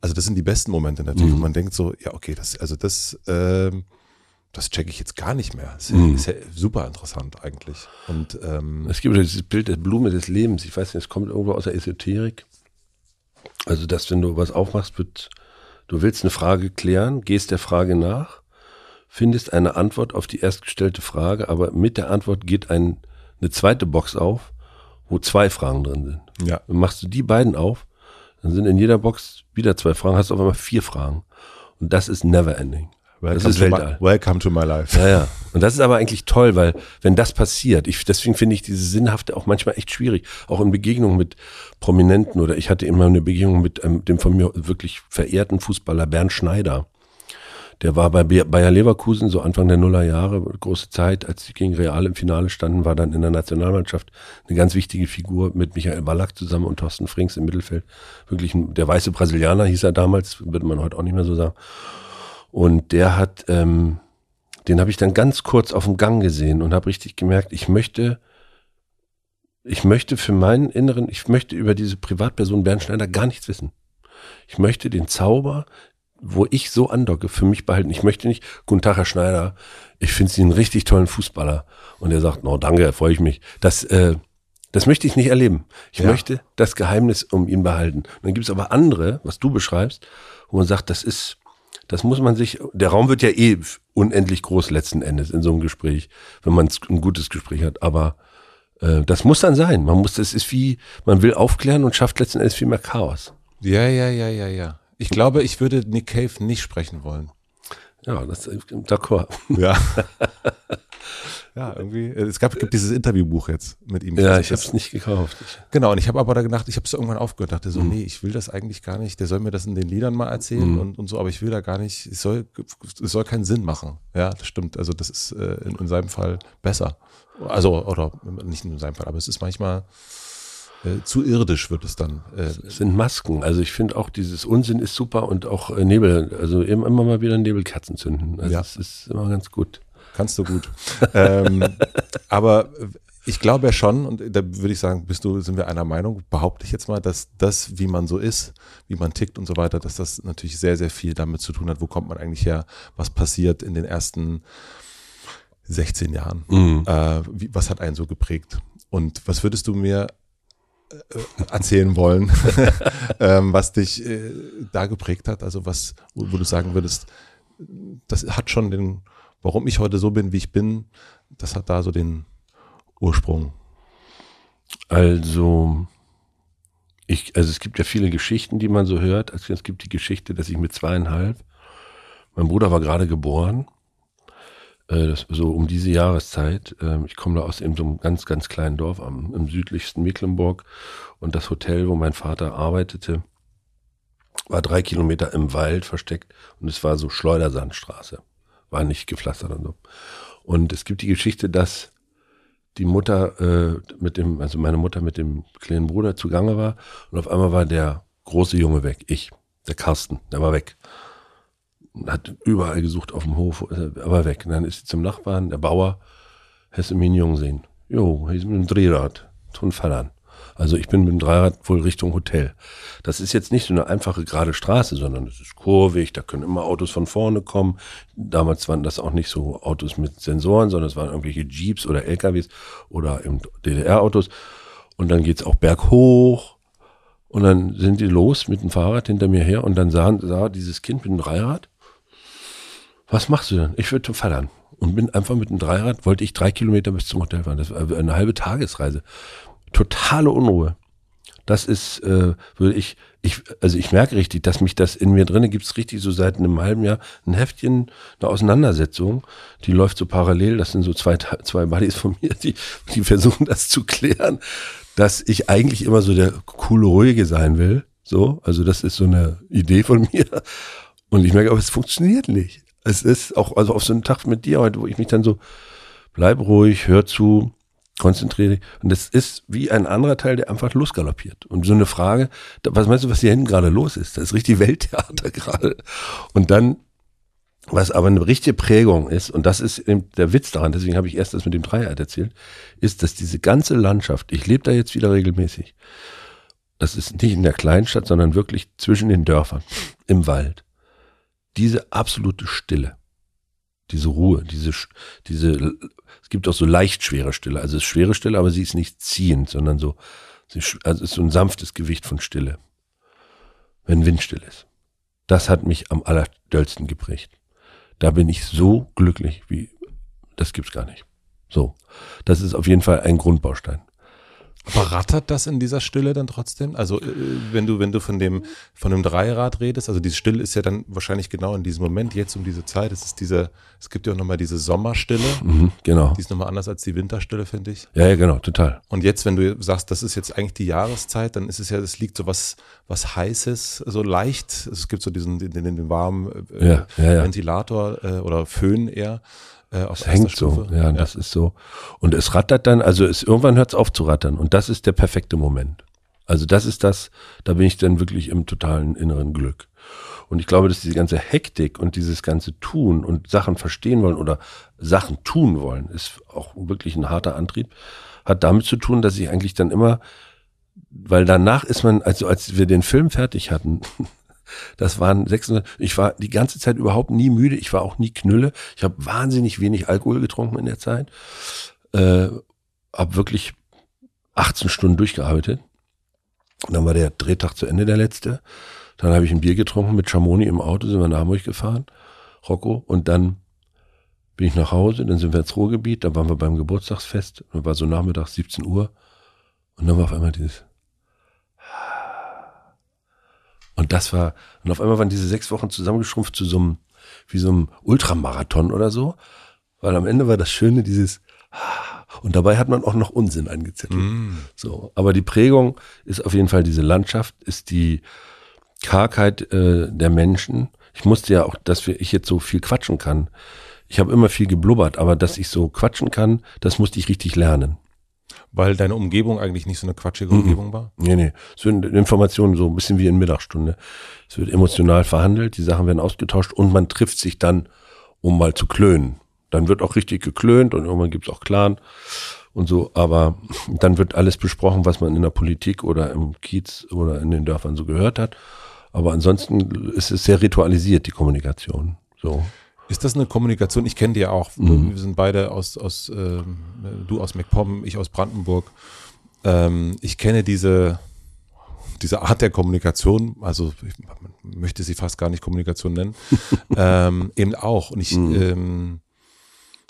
Also, das sind die besten Momente natürlich, mhm. wo man denkt so, ja, okay, das, also das, ähm, das checke ich jetzt gar nicht mehr. Das mhm. ist ja super interessant eigentlich. Und ähm, es gibt dieses Bild der Blume des Lebens. Ich weiß nicht, es kommt irgendwo aus der Esoterik. Also, dass wenn du was aufmachst, wird Du willst eine Frage klären, gehst der Frage nach, findest eine Antwort auf die erstgestellte Frage, aber mit der Antwort geht ein, eine zweite Box auf, wo zwei Fragen drin sind. Ja. Dann machst du die beiden auf, dann sind in jeder Box wieder zwei Fragen, hast auf einmal vier Fragen. Und das ist never ending. Welcome das ist Weltall. My, welcome to my life. Ja, ja. Und das ist aber eigentlich toll, weil wenn das passiert, ich, deswegen finde ich diese Sinnhafte auch manchmal echt schwierig. Auch in Begegnungen mit Prominenten oder ich hatte immer eine Begegnung mit ähm, dem von mir wirklich verehrten Fußballer Bernd Schneider. Der war bei Bayer Leverkusen so Anfang der Nullerjahre, große Zeit, als sie gegen Real im Finale standen, war dann in der Nationalmannschaft eine ganz wichtige Figur mit Michael Ballack zusammen und Thorsten Frings im Mittelfeld. Wirklich ein, der weiße Brasilianer hieß er damals, würde man heute auch nicht mehr so sagen. Und der hat, ähm, den habe ich dann ganz kurz auf dem Gang gesehen und habe richtig gemerkt, ich möchte, ich möchte für meinen Inneren, ich möchte über diese Privatperson Bernd Schneider gar nichts wissen. Ich möchte den Zauber, wo ich so andocke, für mich behalten. Ich möchte nicht, guten Tag, Herr Schneider, ich finde Sie einen richtig tollen Fußballer. Und er sagt, no, danke, freue ich mich. Das, äh, das möchte ich nicht erleben. Ich ja. möchte das Geheimnis um ihn behalten. Und dann gibt es aber andere, was du beschreibst, wo man sagt, das ist, das muss man sich, der Raum wird ja eh unendlich groß letzten Endes in so einem Gespräch, wenn man ein gutes Gespräch hat, aber äh, das muss dann sein. Man muss, das ist wie, man will aufklären und schafft letzten Endes viel mehr Chaos. Ja, ja, ja, ja, ja. Ich glaube, ich würde Nick Cave nicht sprechen wollen. Ja, das ist d'accord. Ja. [laughs] Ja, irgendwie. Es gab, gibt dieses Interviewbuch jetzt mit ihm. Ja, ich habe es nicht gekauft. Genau, und ich habe aber da gedacht, ich habe es irgendwann aufgehört, dachte so, mhm. nee, ich will das eigentlich gar nicht. Der soll mir das in den Liedern mal erzählen mhm. und, und so, aber ich will da gar nicht, es soll, es soll keinen Sinn machen. Ja, das stimmt. Also das ist äh, in, in seinem Fall besser. Also, oder nicht in seinem Fall, aber es ist manchmal äh, zu irdisch wird es dann. Äh, es sind Masken. Also ich finde auch dieses Unsinn ist super und auch äh, Nebel, also immer, immer mal wieder Nebelkerzen zünden. Also ja. es ist immer ganz gut. Kannst du gut. [laughs] ähm, aber ich glaube ja schon, und da würde ich sagen, bist du, sind wir einer Meinung, behaupte ich jetzt mal, dass das, wie man so ist, wie man tickt und so weiter, dass das natürlich sehr, sehr viel damit zu tun hat, wo kommt man eigentlich her, was passiert in den ersten 16 Jahren, mhm. äh, wie, was hat einen so geprägt? Und was würdest du mir äh, erzählen wollen, [laughs] ähm, was dich äh, da geprägt hat, also was, wo, wo du sagen würdest, das hat schon den warum ich heute so bin, wie ich bin, das hat da so den Ursprung. Also, ich, also es gibt ja viele Geschichten, die man so hört. Also es gibt die Geschichte, dass ich mit zweieinhalb, mein Bruder war gerade geboren, äh, das, so um diese Jahreszeit. Äh, ich komme da aus eben so einem ganz, ganz kleinen Dorf am, im südlichsten Mecklenburg und das Hotel, wo mein Vater arbeitete, war drei Kilometer im Wald versteckt und es war so Schleudersandstraße war nicht gepflastert und so. Und es gibt die Geschichte, dass die Mutter äh, mit dem, also meine Mutter mit dem kleinen Bruder zugange war und auf einmal war der große Junge weg, ich, der Carsten, der war weg. Hat überall gesucht auf dem Hof, er war weg. Und dann ist sie zum Nachbarn, der Bauer, hast du mir einen Jungen sehen? Jo, hier ist mit dem Drehrad, tun Fallern. Also ich bin mit dem Dreirad wohl Richtung Hotel. Das ist jetzt nicht so eine einfache gerade Straße, sondern es ist kurvig, da können immer Autos von vorne kommen. Damals waren das auch nicht so Autos mit Sensoren, sondern es waren irgendwelche Jeeps oder LKWs oder DDR-Autos. Und dann geht's auch berghoch. Und dann sind die los mit dem Fahrrad hinter mir her und dann sahen, sah dieses Kind mit dem Dreirad was machst du denn? Ich würde fallern. Und bin einfach mit dem Dreirad, wollte ich drei Kilometer bis zum Hotel fahren. Das war eine halbe Tagesreise. Totale Unruhe. Das ist, äh, würde ich, ich, also ich merke richtig, dass mich das in mir drinne gibt es richtig so seit einem halben Jahr ein Heftchen, eine Auseinandersetzung, die läuft so parallel. Das sind so zwei, zwei Buddies von mir, die, die versuchen das zu klären, dass ich eigentlich immer so der coole, ruhige sein will. So, also das ist so eine Idee von mir. Und ich merke, aber es funktioniert nicht. Es ist auch, also auf so einen Tag mit dir heute, wo ich mich dann so, bleib ruhig, hör zu, konzentriere dich. Und das ist wie ein anderer Teil, der einfach losgaloppiert. Und so eine Frage, was meinst du, was hier hinten gerade los ist? Das ist richtig Welttheater [laughs] gerade. Und dann, was aber eine richtige Prägung ist, und das ist der Witz daran, deswegen habe ich erst das mit dem Dreieid erzählt, ist, dass diese ganze Landschaft, ich lebe da jetzt wieder regelmäßig, das ist nicht in der Kleinstadt, sondern wirklich zwischen den Dörfern, [laughs] im Wald. Diese absolute Stille, diese Ruhe, diese, diese es gibt auch so leicht schwere Stille. Also es ist schwere Stille, aber sie ist nicht ziehend, sondern so, sie, also es ist so ein sanftes Gewicht von Stille. Wenn Windstill ist. Das hat mich am allerdollsten geprägt. Da bin ich so glücklich, wie, das gibt's gar nicht. So. Das ist auf jeden Fall ein Grundbaustein. Aber rattert das in dieser Stille dann trotzdem? Also äh, wenn du, wenn du von dem, von dem Dreirad redest, also diese Stille ist ja dann wahrscheinlich genau in diesem Moment, jetzt um diese Zeit, es ist diese, es gibt ja auch nochmal diese Sommerstille. Mhm, genau. Die ist nochmal anders als die Winterstille, finde ich. Ja, ja, genau, total. Und jetzt, wenn du sagst, das ist jetzt eigentlich die Jahreszeit, dann ist es ja, es liegt so was, was Heißes, so leicht. Es gibt so diesen, den, den, den warmen äh, ja, ja, ja. Ventilator äh, oder Föhn eher. Äh, es hängt so, ja, ja, das ist so. Und es rattert dann, also es, irgendwann hört es auf zu rattern und das ist der perfekte Moment. Also das ist das, da bin ich dann wirklich im totalen inneren Glück. Und ich glaube, dass diese ganze Hektik und dieses ganze Tun und Sachen verstehen wollen oder Sachen tun wollen, ist auch wirklich ein harter Antrieb, hat damit zu tun, dass ich eigentlich dann immer, weil danach ist man, also als wir den Film fertig hatten, [laughs] das waren 600. Ich war die ganze Zeit überhaupt nie müde. Ich war auch nie Knülle. Ich habe wahnsinnig wenig Alkohol getrunken in der Zeit. Äh, hab wirklich 18 Stunden durchgearbeitet. Und dann war der Drehtag zu Ende, der letzte. Dann habe ich ein Bier getrunken mit Schamoni im Auto, sind wir nach Hamburg gefahren, Rocco. Und dann bin ich nach Hause, dann sind wir ins Ruhrgebiet, da waren wir beim Geburtstagsfest. Und war so nachmittags 17 Uhr. Und dann war auf einmal dieses und das war, und auf einmal waren diese sechs Wochen zusammengeschrumpft zu so einem, wie so einem Ultramarathon oder so. Weil am Ende war das Schöne dieses, und dabei hat man auch noch Unsinn angezettelt. Mm. So, aber die Prägung ist auf jeden Fall diese Landschaft, ist die Kargheit äh, der Menschen. Ich musste ja auch, dass wir, ich jetzt so viel quatschen kann. Ich habe immer viel geblubbert, aber dass ich so quatschen kann, das musste ich richtig lernen. Weil deine Umgebung eigentlich nicht so eine quatschige mhm. Umgebung war? Nee, nee. Es werden Informationen so ein bisschen wie in Mittagsstunde. Es wird emotional verhandelt, die Sachen werden ausgetauscht und man trifft sich dann, um mal zu klönen. Dann wird auch richtig geklönt und irgendwann gibt's auch Clan und so, aber [laughs] dann wird alles besprochen, was man in der Politik oder im Kiez oder in den Dörfern so gehört hat. Aber ansonsten ist es sehr ritualisiert, die Kommunikation. So. Ist das eine Kommunikation? Ich kenne die ja auch. Mhm. Wir sind beide aus, aus äh, du aus MacPom, ich aus Brandenburg. Ähm, ich kenne diese, diese Art der Kommunikation, also ich möchte sie fast gar nicht Kommunikation nennen, [laughs] ähm, eben auch. Und ich mhm. ähm,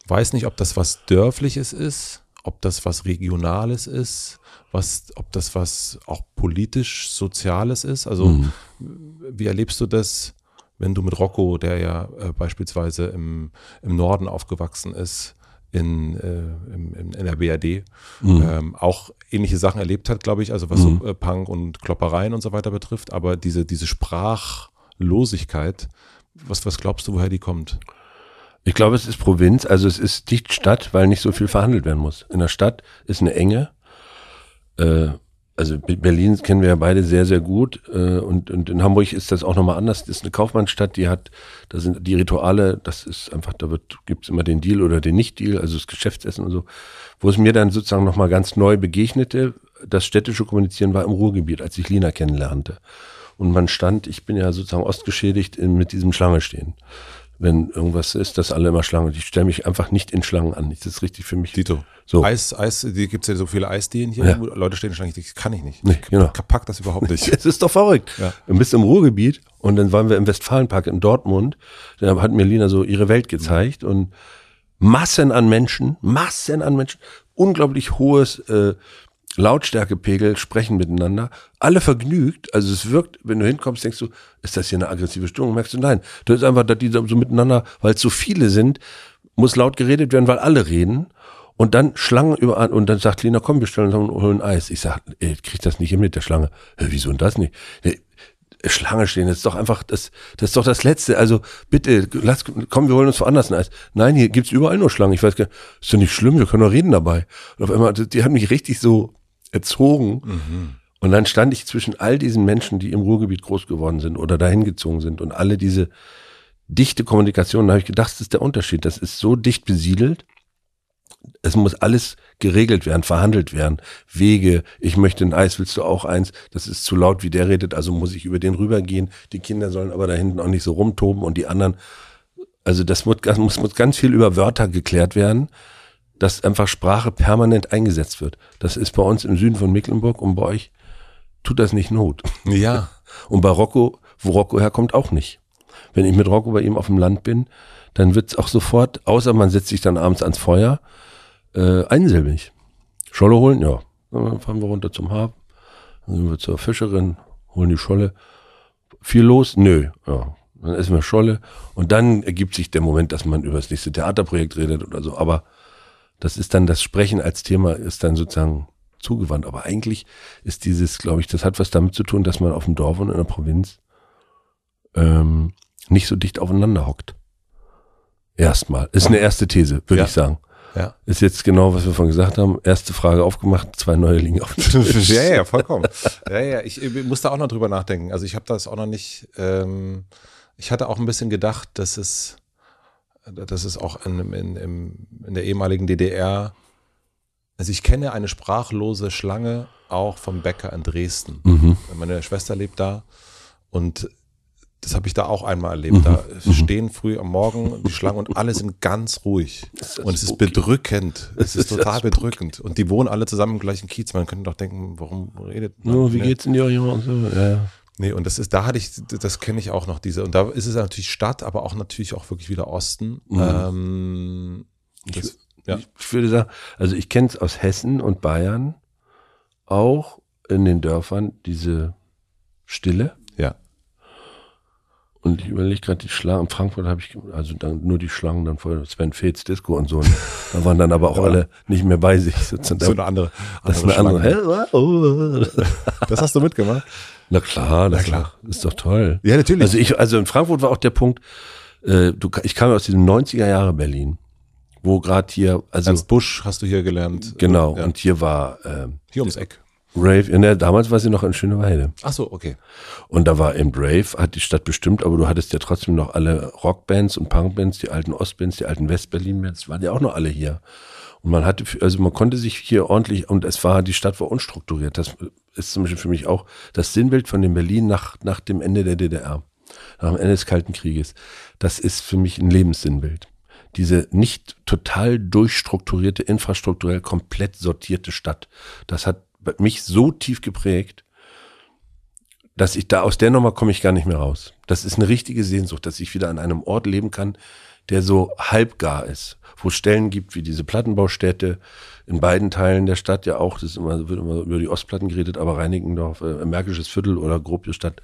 weiß nicht, ob das was Dörfliches ist, ob das was Regionales ist, was, ob das was auch politisch Soziales ist. Also mhm. wie erlebst du das? Wenn du mit Rocco, der ja äh, beispielsweise im, im Norden aufgewachsen ist, in, äh, im, in der BRD, mhm. ähm, auch ähnliche Sachen erlebt hat, glaube ich, also was mhm. so äh, Punk und Kloppereien und so weiter betrifft, aber diese, diese Sprachlosigkeit, was, was glaubst du, woher die kommt? Ich glaube, es ist Provinz, also es ist dicht Stadt, weil nicht so viel verhandelt werden muss. In der Stadt ist eine Enge, äh, also Berlin kennen wir ja beide sehr, sehr gut. Äh, und, und in Hamburg ist das auch nochmal anders. Das ist eine Kaufmannsstadt, die hat, da sind die Rituale, das ist einfach, da wird, gibt's immer den Deal oder den Nicht-Deal, also das Geschäftsessen und so. Wo es mir dann sozusagen nochmal ganz neu begegnete, das städtische Kommunizieren war im Ruhrgebiet, als ich Lina kennenlernte. Und man stand, ich bin ja sozusagen ostgeschädigt, in, mit diesem Schlange stehen. Wenn irgendwas ist, dass alle immer Schlangen. Ich stelle mich einfach nicht in Schlangen an. Das ist richtig für mich. Dito. So. Eis, Eis, die gibt's ja so viele Eisdielen hier. Ja. Leute stehen in Schlangen. Das kann ich nicht. Nee, ich genau. pack das überhaupt nicht. [laughs] Es ist doch verrückt. Ja. Du bist im Ruhrgebiet und dann waren wir im Westfalenpark in Dortmund. Da hat mir Lina so ihre Welt gezeigt und Massen an Menschen, Massen an Menschen, unglaublich hohes äh, Lautstärkepegel sprechen miteinander, alle vergnügt. Also es wirkt, wenn du hinkommst, denkst du, ist das hier eine aggressive Stimmung? Merkst du, nein, das ist einfach, dass die so miteinander, weil es so viele sind, muss laut geredet werden, weil alle reden. Und dann Schlangen überall, und dann sagt Lina, komm, wir stellen uns und holen Eis. Ich sag, ey, krieg das nicht hin mit der Schlange. Hä, wieso denn das nicht? Ey, Schlange stehen, das ist doch einfach, das, das ist doch das Letzte. Also bitte, lass, komm, wir holen uns woanders ein Eis. Nein, hier gibt's überall nur Schlangen. Ich weiß gar nicht, ist doch nicht schlimm, wir können doch reden dabei. Und auf einmal, die haben mich richtig so erzogen. Und dann stand ich zwischen all diesen Menschen, die im Ruhrgebiet groß geworden sind oder dahin gezogen sind und alle diese dichte Kommunikation, da habe ich gedacht, das ist der Unterschied. Das ist so dicht besiedelt. Es muss alles geregelt werden, verhandelt werden. Wege, ich möchte ein Eis, willst du auch eins? Das ist zu laut, wie der redet, also muss ich über den rübergehen. Die Kinder sollen aber da hinten auch nicht so rumtoben und die anderen. Also das muss, das muss, muss ganz viel über Wörter geklärt werden, dass einfach Sprache permanent eingesetzt wird. Das ist bei uns im Süden von Mecklenburg und bei euch tut das nicht Not. Ja. [laughs] Und bei Rocco, wo Rocco herkommt, auch nicht. Wenn ich mit Rocco bei ihm auf dem Land bin, dann wird's auch sofort, außer man setzt sich dann abends ans Feuer, äh, einsilbig. Scholle holen, ja. Dann fahren wir runter zum Hafen, dann sind wir zur Fischerin, holen die Scholle. Viel los? Nö, ja. Dann essen wir Scholle und dann ergibt sich der Moment, dass man über das nächste Theaterprojekt redet oder so. Aber das ist dann das Sprechen als Thema, ist dann sozusagen zugewandt. Aber eigentlich ist dieses, glaube ich, das hat was damit zu tun, dass man auf dem Dorf und in der Provinz ähm, nicht so dicht aufeinander hockt. Erstmal. Ist eine erste These, würde Ja. ich sagen. Ja. Ist jetzt genau, was wir vorhin gesagt haben. Erste Frage aufgemacht, zwei neue liegen auf dem [laughs] Tisch. ja, ja, vollkommen. Ja, ja, ich, ich muss da auch noch drüber nachdenken. Also ich habe das auch noch nicht, ähm, ich hatte auch ein bisschen gedacht, dass es, dass es auch in, in, in, der ehemaligen DDR, also ich kenne eine sprachlose Schlange auch vom Bäcker in Dresden. Mhm. Meine Schwester lebt da und das habe ich da auch einmal erlebt. Da stehen früh am Morgen die Schlangen und alle sind ganz ruhig. das Und es ist bedrückend. Es ist ist ja total bedrückend. Und die wohnen alle zusammen im gleichen Kiez. Man könnte doch denken, warum redet man? No, wie Nee. geht's in die so? Ja, ja. Nee, und das ist, da hatte ich, das kenne ich auch noch, diese, und da ist es natürlich Stadt, aber auch natürlich auch wirklich wieder Osten. Ähm, das, ja. Ich würde sagen, also ich kenne es aus Hessen und Bayern auch in den Dörfern diese Stille. Ja. Und ich überlege gerade die Schlangen. In Frankfurt habe ich also dann nur die Schlangen dann vor Sven Feths Disco und so. Ne? Da waren dann aber auch alle nicht mehr bei sich. Sitzen. So eine andere, das ist eine Schlange. andere. Oh. Das hast du mitgemacht? Na klar, na klar. Ist doch toll. Ja, natürlich. Also ich, also in Frankfurt war auch der Punkt, äh, du, ich kam aus diesem 90er Jahre Berlin, wo gerade hier, also Ernst Busch hast du hier gelernt. genau, Ja. und hier war ähm, Hier ums Eck. Rave, ja, ne, damals war sie noch in Schöneweide. Ach so, okay. Und da war eben Rave, hat die Stadt bestimmt, aber du hattest ja trotzdem noch alle Rockbands und Punkbands, die alten Ostbands, die alten Westberlin-Bands, waren ja auch noch alle hier. Und man hatte, also man konnte sich hier ordentlich, und es war, die Stadt war unstrukturiert. Das ist zum Beispiel für mich auch das Sinnbild von dem Berlin nach, nach dem Ende der DDR, nach dem Ende des Kalten Krieges. Das ist für mich ein Lebenssinnbild. Diese nicht total durchstrukturierte, infrastrukturell komplett sortierte Stadt. Das hat mich so tief geprägt, dass ich da aus der Nummer komme ich gar nicht mehr raus. Das ist eine richtige Sehnsucht, dass ich wieder an einem Ort leben kann, der so halbgar ist, wo es Stellen gibt wie diese Plattenbaustädte in beiden Teilen der Stadt ja auch, das ist immer, wird immer über die Ostplatten geredet, aber Reinickendorf, äh, Märkisches Viertel oder Gropiusstadt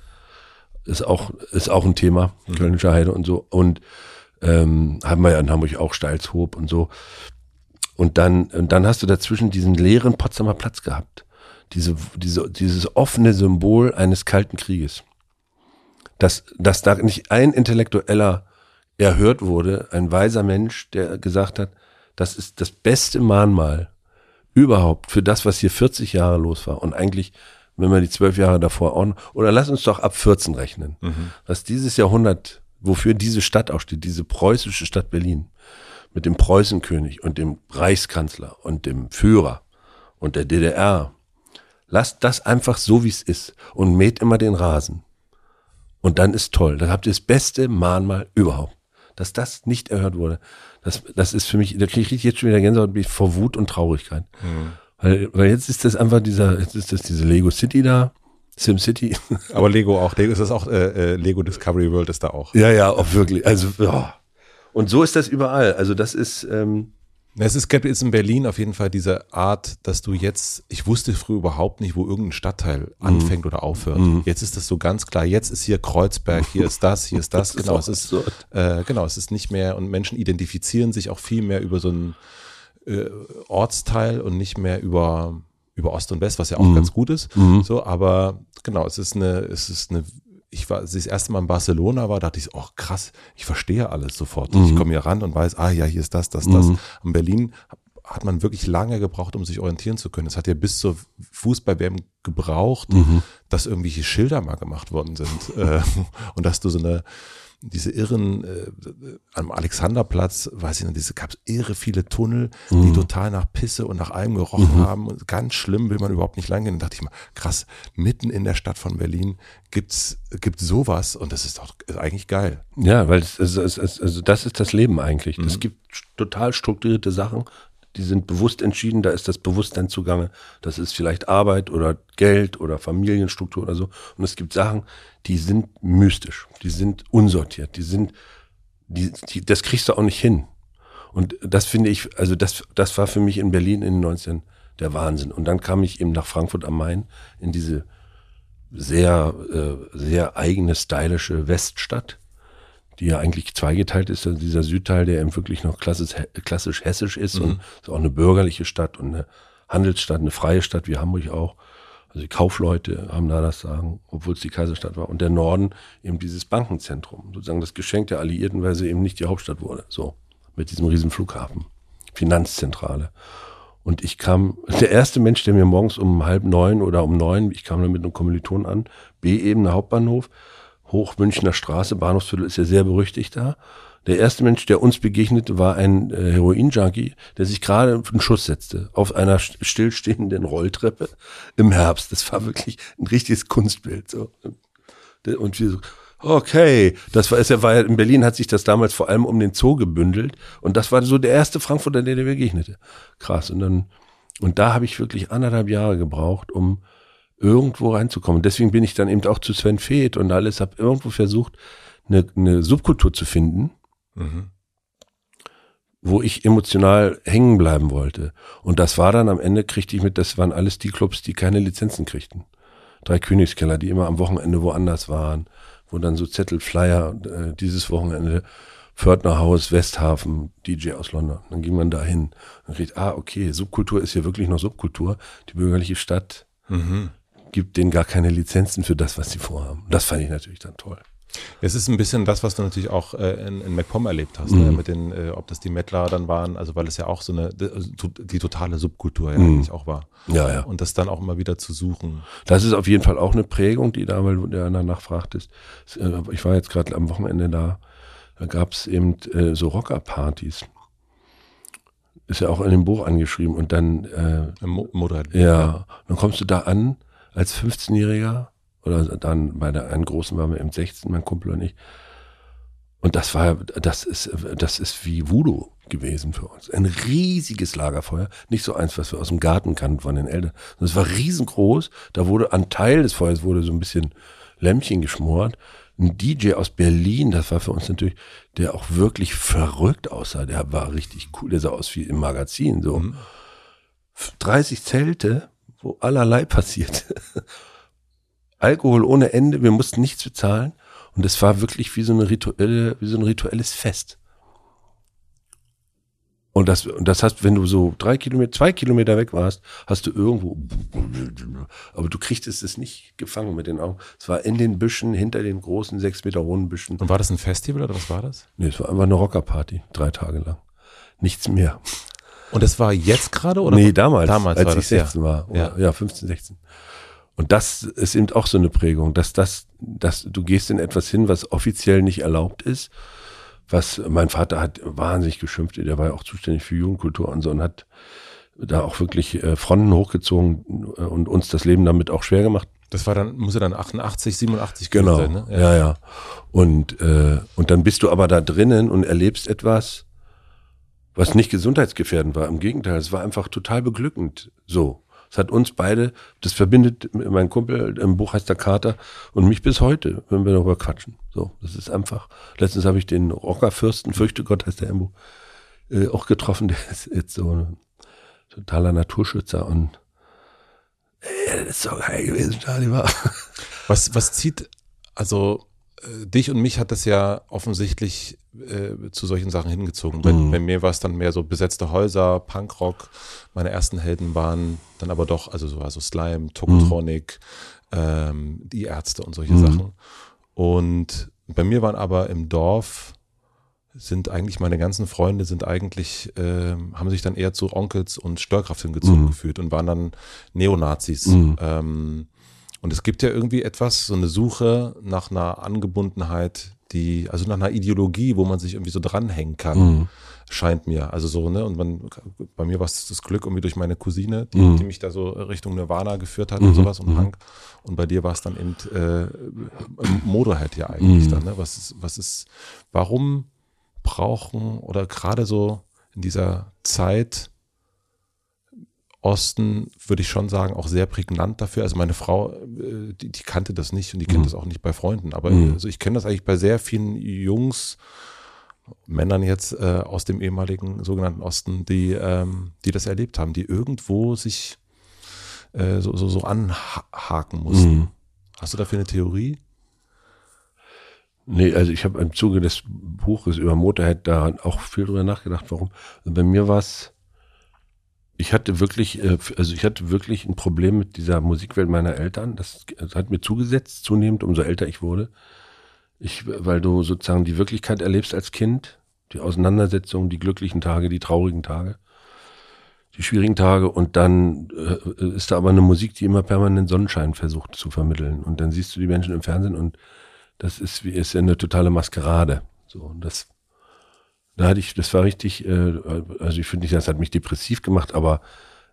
ist auch, ist auch ein Thema, Kölnische Heide und so. Und ähm, haben wir ja in Hamburg auch Steilshoop und so. Und dann, und dann hast du dazwischen diesen leeren Potsdamer Platz gehabt. Diese, diese, dieses offene Symbol eines Kalten Krieges. Dass, dass da nicht ein Intellektueller erhört wurde, ein weiser Mensch, der gesagt hat, das ist das beste Mahnmal überhaupt für das, was hier 40 Jahre los war. Und eigentlich, wenn wir die zwölf Jahre davor auch, noch- oder lass uns doch ab 14 rechnen, was dieses Jahrhundert, wofür diese Stadt auch steht, diese preußische Stadt Berlin, mit dem Preußenkönig und dem Reichskanzler und dem Führer und der DDR. Lasst das einfach so, wie es ist und mäht immer den Rasen. Und dann ist toll. Dann habt ihr das beste Mahnmal überhaupt. dass das nicht erhört wurde. Das, das ist für mich, da kriege ich jetzt schon wieder Gänsehaut vor Wut und Traurigkeit. Mhm. Weil, weil jetzt ist das einfach dieser, jetzt ist das diese Lego City da, SimCity. [laughs] Aber Lego auch, Lego ist das auch, äh, äh, Lego Discovery World ist da auch. Ja, ja, auch wirklich. Also, ja. Und so ist das überall. Also das ist, ähm, es ist, ist in Berlin auf jeden Fall diese Art, dass du jetzt, ich wusste früher überhaupt nicht, wo irgendein Stadtteil mhm. anfängt oder aufhört. Mhm. Jetzt ist das so ganz klar. Jetzt ist hier Kreuzberg, hier ist das, hier ist [laughs] das. das genau, ist es ist, äh, genau, es ist nicht mehr und Menschen identifizieren sich auch viel mehr über so einen äh, Ortsteil und nicht mehr über über Ost und West, was ja auch mhm. ganz gut ist. Mhm. So, aber genau, es ist eine, es ist eine ich war, als ich das erste Mal in Barcelona war, dachte ich, oh krass, ich verstehe alles sofort. Mhm. Ich komme hier ran und weiß, ah ja, hier ist das, das, das. Mhm. In Berlin hat man wirklich lange gebraucht, um sich orientieren zu können. Es hat ja bis zur Fußball-WM gebraucht, mhm. dass irgendwelche Schilder mal gemacht worden sind. [laughs] Äh, und dass du so eine, diese irren, äh, am Alexanderplatz, weiß ich nicht, diese gab es irre viele Tunnel, mhm. die total nach Pisse und nach allem gerochen mhm. haben. Und ganz schlimm will man überhaupt nicht lang gehen. Da dachte ich mal, krass, mitten in der Stadt von Berlin gibt's gibt sowas und das ist doch ist eigentlich geil. Ja, weil es, es, es, also das ist das Leben eigentlich. Es mhm. gibt total strukturierte Sachen, die sind bewusst entschieden, da ist das Bewusstsein zugange. Das ist vielleicht Arbeit oder Geld oder Familienstruktur oder so. Und es gibt Sachen, die sind mystisch, die sind unsortiert, die sind, die, die, das kriegst du auch nicht hin. Und das finde ich, also das, das war für mich in Berlin in den 19 der Wahnsinn. Und dann kam ich eben nach Frankfurt am Main in diese sehr, äh, sehr eigene, stylische Weststadt die ja eigentlich zweigeteilt ist, also dieser Südteil, der eben wirklich noch klassisch, klassisch hessisch ist mhm. und ist auch eine bürgerliche Stadt und eine Handelsstadt, eine freie Stadt wie Hamburg auch. Also die Kaufleute haben da das Sagen, obwohl es die Kaiserstadt war. Und der Norden eben dieses Bankenzentrum, sozusagen das Geschenk der Alliierten, weil sie eben nicht die Hauptstadt wurde. So, mit diesem riesen Flughafen. Finanzzentrale. Und ich kam, der erste Mensch, der mir morgens um halb neun oder um neun, ich kam dann mit einem Kommiliton an, B-Ebene Hauptbahnhof, Hochmünchner Straße, Bahnhofsviertel ist ja sehr berüchtigt da. Der erste Mensch, der uns begegnete, war ein äh, Heroin-Junkie, der sich gerade einen Schuss setzte auf einer stillstehenden Rolltreppe im Herbst. Das war wirklich ein richtiges Kunstbild. So. Und wir so, okay, das war, ist ja, war in Berlin hat sich das damals vor allem um den Zoo gebündelt und das war so der erste Frankfurter, der der begegnete. Krass. Und dann, und da habe ich wirklich anderthalb Jahre gebraucht, um irgendwo reinzukommen. Deswegen bin ich dann eben auch zu Sven Feth und alles, habe irgendwo versucht, eine, eine Subkultur zu finden, mhm. wo ich emotional hängen bleiben wollte. Und das war dann am Ende, kriegte ich mit, das waren alles die Clubs, die keine Lizenzen kriegten. Drei Königskeller, die immer am Wochenende woanders waren, wo dann so Zettel, Flyer, äh, dieses Wochenende Pförtnerhaus, Westhafen, DJ aus London. Dann ging man da hin und kriegt, ah, okay, Subkultur ist hier wirklich noch Subkultur. Die bürgerliche Stadt mhm gibt denen gar keine Lizenzen für das, was sie vorhaben. Das fand ich natürlich dann toll. Es ist ein bisschen das, was du natürlich auch äh, in, in MacPom erlebt hast, ne? mhm. ne? mit den, äh, ob das die Mettler dann waren, also weil es ja auch so eine, die, die totale Subkultur ja mhm. eigentlich auch war. Ja, ja. Und das dann auch immer wieder zu suchen. Das ist auf jeden Fall auch eine Prägung, die da, weil du danach fragtest. Äh, ich war jetzt gerade am Wochenende da, da gab es eben äh, so Rockerpartys. Ist ja auch in dem Buch angeschrieben und dann äh, Modell. Ja, dann kommst du da an als 15-Jähriger oder dann bei der einen großen waren wir im 16, mein Kumpel und ich. Und das war, das ist, das ist wie Voodoo gewesen für uns. Ein riesiges Lagerfeuer. Nicht so eins, was wir aus dem Garten kannten von den Eltern. Es war riesengroß. Da wurde an Teil des Feuers wurde so ein bisschen Lämpchen geschmort. Ein DJ aus Berlin, das war für uns natürlich, der auch wirklich verrückt aussah. Der war richtig cool. Der sah aus wie im Magazin, so. Mhm. 30 Zelte wo allerlei [laughs] passiert. Alkohol ohne Ende, wir mussten nichts bezahlen und es war wirklich wie so eine rituelle, wie so ein rituelles Fest. Und das, und das heißt, wenn du so drei Kilometer, zwei Kilometer weg warst, hast du irgendwo, aber du kriegtest es nicht gefangen mit den Augen. Es war in den Büschen, hinter den großen sechs Meter hohen Büschen. Und war das ein Festival oder was war das? Nee, es war einfach eine Rockerparty, drei Tage lang. Nichts mehr. Und das war jetzt gerade oder? Nee, damals, damals als ich 16 ja. war. Oder, ja. ja, 15, 16. Und das ist eben auch so eine Prägung, dass das, dass du gehst in etwas hin, was offiziell nicht erlaubt ist. Was mein Vater hat wahnsinnig geschimpft, der war ja auch zuständig für Jugendkultur und so und hat da auch wirklich äh, Fronten hochgezogen äh, und uns das Leben damit auch schwer gemacht. Das war dann, muss ja dann 88, 87 genau. sein, ne? Ja, ja. ja. Und, äh, und dann bist du aber da drinnen und erlebst etwas, was nicht gesundheitsgefährdend war. Im Gegenteil, es war einfach total beglückend. So. Es hat uns beide, das verbindet mein Kumpel im Buch heißt der Kater und mich bis heute, wenn wir darüber quatschen. So, das ist einfach. Letztens habe ich den Rockerfürsten, fürchte Gott heißt der Buch, äh, auch getroffen. [laughs] Der ist jetzt so ein totaler Naturschützer und ey, das ist so geil gewesen, Charlie war. Was, was zieht, also äh, dich und mich hat das ja offensichtlich äh, zu solchen Sachen hingezogen. Bei, Mhm. bei mir war es dann mehr so besetzte Häuser, Punkrock. Meine ersten Helden waren dann aber doch, also so also Slime, Tokotronic, ähm, die Ärzte und solche Mhm. Sachen. Und bei mir waren aber im Dorf sind eigentlich meine ganzen Freunde sind eigentlich ähm, haben sich dann eher zu Onkels und Störkraft hingezogen Mhm. gefühlt und waren dann Neonazis. Mhm. Ähm, und es gibt ja irgendwie etwas, so eine Suche nach einer Angebundenheit, die, also nach einer Ideologie, wo man sich irgendwie so dranhängen kann, Mhm. scheint mir. Also so, ne? Und man, bei mir war es das Glück irgendwie durch meine Cousine, die, Mhm. die mich da so Richtung Nirvana geführt hat Mhm. und sowas und Mhm. Punk. Und bei dir war es dann eben äh, Motorhead ja eigentlich Mhm. dann, ne? Was ist, was ist, warum brauchen oder gerade so in dieser Zeit Osten, würde ich schon sagen, auch sehr prägnant dafür. Also meine Frau, äh, die, die kannte das nicht und die kennt Mhm. das auch nicht bei Freunden. Aber Mhm. also ich kenne das eigentlich bei sehr vielen Jungs, Männern jetzt äh, aus dem ehemaligen sogenannten Osten, die, ähm, die das erlebt haben, die irgendwo sich äh, so, so, so anhaken mussten. Mhm. Hast du dafür eine Theorie? Nee, also ich habe im Zuge des Buches über Motorhead da auch viel drüber nachgedacht, warum. Also bei mir war es, ich hatte wirklich, äh, also ich hatte wirklich ein Problem mit dieser Musikwelt meiner Eltern. Das, hat mir zugesetzt, zunehmend, umso älter ich wurde. Ich, weil du sozusagen die Wirklichkeit erlebst als Kind, die Auseinandersetzung, die glücklichen Tage, die traurigen Tage, die schwierigen Tage und dann äh, ist da aber eine Musik, die immer permanent Sonnenschein versucht zu vermitteln. Und dann siehst du die Menschen im Fernsehen und das ist wie ist eine totale Maskerade. So und das da hatte ich, das war richtig, äh, also ich finde nicht, das hat mich depressiv gemacht, aber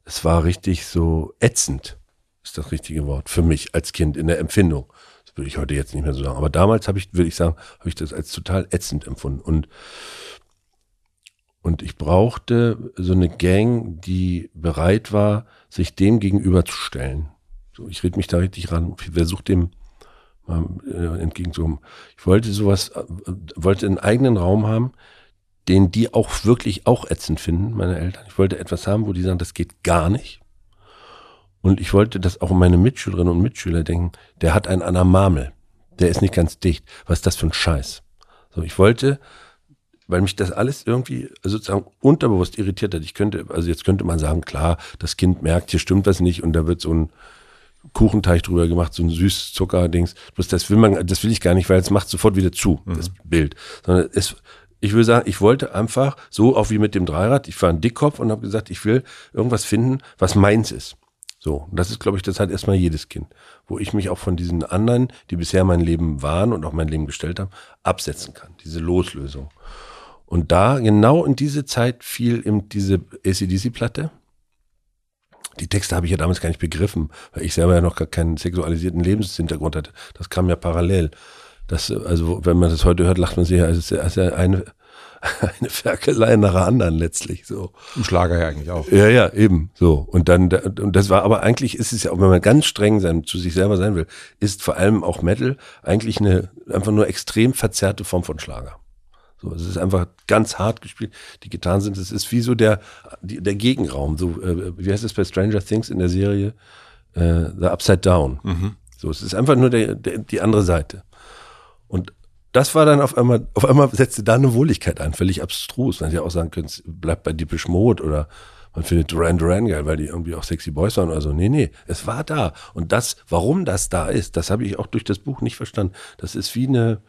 es war richtig so ätzend, ist das richtige Wort für mich als Kind in der Empfindung. Das würde ich heute jetzt nicht mehr so sagen. Aber damals habe ich, würde ich sagen, habe ich das als total ätzend empfunden und und ich brauchte so eine Gang, die bereit war, sich dem gegenüberzustellen. So, ich rede mich da richtig ran. Versuche dem mal äh, entgegenzukommen. Ich wollte sowas, äh, wollte einen eigenen Raum haben, den die auch wirklich auch ätzend finden, meine Eltern. Ich wollte etwas haben, wo die sagen, das geht gar nicht. Und ich wollte, dass auch meine Mitschülerinnen und Mitschüler denken, der hat einen an der Marmel. Der ist nicht ganz dicht. Was ist das für ein Scheiß? So, ich wollte, weil mich das alles irgendwie sozusagen unterbewusst irritiert hat. Ich könnte, also jetzt könnte man sagen, klar, das Kind merkt, hier stimmt was nicht und da wird so ein Kuchenteig drüber gemacht, so ein süßes Zuckerdings. Bloß das will man, das will ich gar nicht, weil es macht sofort wieder zu, das Bild. Sondern es, ich will sagen, ich wollte einfach, so auch wie mit dem Dreirad, ich war ein Dickkopf und habe gesagt, ich will irgendwas finden, was meins ist. So, und das ist, glaube ich, das hat erstmal jedes Kind, wo ich mich auch von diesen anderen, die bisher mein Leben waren und auch mein Leben gestellt haben, absetzen kann. Diese Loslösung. Und da, genau in diese Zeit fiel eben diese ACDC-Platte. Die Texte habe ich ja damals gar nicht begriffen, weil ich selber ja noch gar keinen sexualisierten Lebenshintergrund hatte. Das kam ja parallel. Das, also, wenn man das heute hört, lacht man sich ist ja, ist ja eine, [laughs] eine Ferkelei nach der anderen letztlich, so. Im Schlager ja eigentlich auch. Ja, ja, eben, so. Und dann, und das war, aber eigentlich ist es ja auch, wenn man ganz streng sein, zu sich selber sein will, ist vor allem auch Metal eigentlich eine, einfach nur extrem verzerrte Form von Schlager. So, es ist einfach ganz hart gespielt. Die Gitarren sind, es ist wie so der, der Gegenraum. So, äh, wie heißt es bei Stranger Things in der Serie? Äh, The Upside Down. So, es ist einfach nur der, der, die andere Seite. Und das war dann auf einmal, auf einmal setzte da eine Wohligkeit ein, völlig abstrus. Man hätte auch sagen können, bleibt bei Deepish Mode oder man findet Duran Duran geil, weil die irgendwie auch sexy Boys waren oder so. Nee, nee, es war da. Und das, warum das da ist, das habe ich auch durch das Buch nicht verstanden. Das ist wie eine,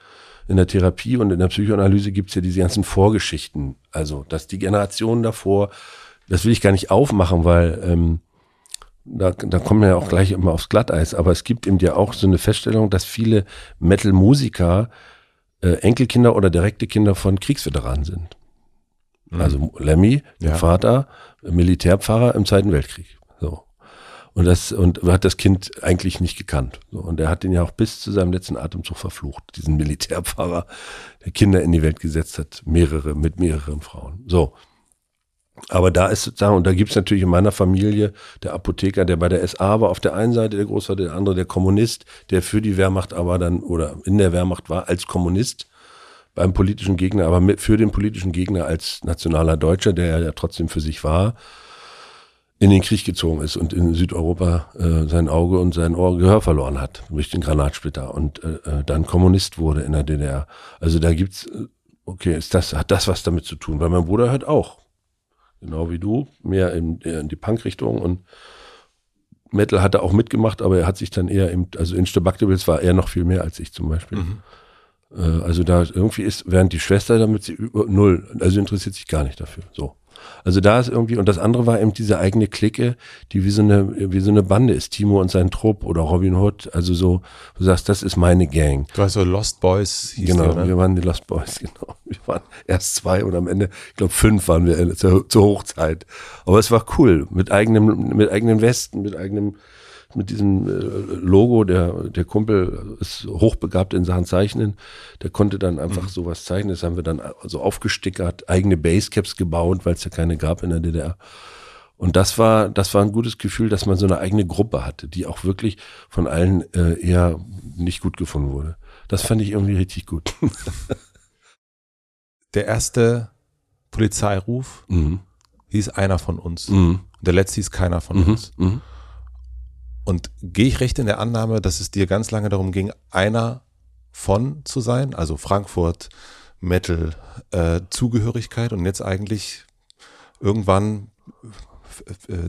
in der Therapie und in der Psychoanalyse gibt's ja diese ganzen Vorgeschichten. Also, dass die Generationen davor, das will ich gar nicht aufmachen, weil ähm, da, da kommen wir ja auch gleich immer aufs Glatteis, aber es gibt eben ja auch so eine Feststellung, dass viele Metal-Musiker äh, Enkelkinder oder direkte Kinder von Kriegsveteranen sind. Also Lemmy, der Ja. Vater, Militärpfarrer im Zweiten Weltkrieg. So. Und das, und hat das Kind eigentlich nicht gekannt. So, und er hat ihn ja auch bis zu seinem letzten Atemzug verflucht, diesen Militärpfarrer, der Kinder in die Welt gesetzt hat, mehrere, mit mehreren Frauen. So. Aber da ist sozusagen, und da gibt's natürlich in meiner Familie der Apotheker, der bei der SA war, auf der einen Seite der Großvater, der andere der Kommunist, der für die Wehrmacht aber dann, oder in der Wehrmacht war, als Kommunist beim politischen Gegner, aber mit, für den politischen Gegner als nationaler Deutscher, der ja trotzdem für sich war, in den Krieg gezogen ist und in Südeuropa äh, sein Auge und sein Ohr Gehör verloren hat durch den Granatsplitter und äh, äh dann Kommunist wurde in der DDR. Also da gibt's, äh, okay, ist das, hat das was damit zu tun? Weil mein Bruder hört auch, genau wie du, mehr in, in die Punk-Richtung und Metal hat er auch mitgemacht, aber er hat sich dann eher im, also in Stabaktables war er noch viel mehr als ich zum Beispiel. Mhm. Äh, also da irgendwie ist, während die Schwester damit sie über null, also interessiert sich gar nicht dafür. So. Also da ist irgendwie, und das andere war eben diese eigene Clique, die wie so eine, wie so eine Bande ist. Timo und sein Trupp oder Robin Hood. Also so, du sagst, das ist meine Gang. Du hast so Lost Boys. Hieß genau, der, ne? wir waren die Lost Boys, [laughs] genau. Wir waren erst zwei und am Ende, ich glaube, fünf waren wir zur, zur Hochzeit. Aber es war cool. Mit eigenem, mit eigenen Westen, mit eigenem, mit diesem äh, Logo, der, der Kumpel ist hochbegabt in Sachen Zeichnen, der konnte dann einfach mhm. sowas zeichnen. Das haben wir dann so aufgestickert, eigene Basecaps gebaut, weil es ja keine gab in der DDR. Und das war, das war ein gutes Gefühl, dass man so eine eigene Gruppe hatte, die auch wirklich von allen äh, eher nicht gut gefunden wurde. Das fand ich irgendwie richtig gut. [laughs] der erste Polizeiruf mhm. hieß einer von uns. Mhm. Der letzte hieß keiner von mhm. uns. Mhm. Und gehe ich recht in der Annahme, dass es dir ganz lange darum ging, einer von zu sein, also Frankfurt, Metal, äh, Zugehörigkeit und jetzt eigentlich irgendwann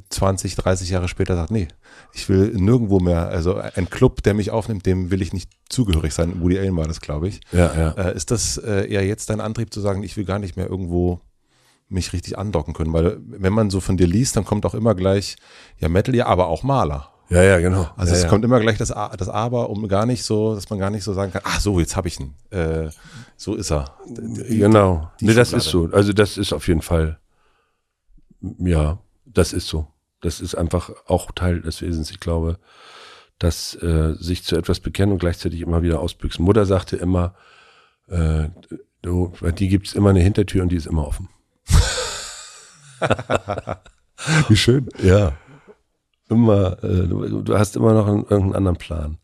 20, 30 Jahre später sagt, nee, ich will nirgendwo mehr, also ein Club, der mich aufnimmt, dem will ich nicht zugehörig sein. Woody Allen war das, glaube ich. Ja, ja. Äh, ist das äh, eher jetzt dein Antrieb zu sagen, ich will gar nicht mehr irgendwo mich richtig andocken können? Weil wenn man so von dir liest, dann kommt auch immer gleich, ja, Metal, ja, aber auch Maler. Ja, ja, genau. Also ja, es ja. kommt immer gleich das, A, das Aber, um gar nicht so, dass man gar nicht so sagen kann, ach so, jetzt habe ich ihn. Äh, so ist er. Die, genau. Die nee, das ist so. Also das ist auf jeden Fall, ja, das ist so. Das ist einfach auch Teil des Wesens. Ich glaube, dass äh, sich zu etwas bekennen und gleichzeitig immer wieder ausbüchsen. Mutter sagte immer, äh, du, die gibt's immer eine Hintertür und die ist immer offen. [laughs] Wie schön. Ja immer, äh, du, hast immer noch einen, irgendeinen anderen Plan.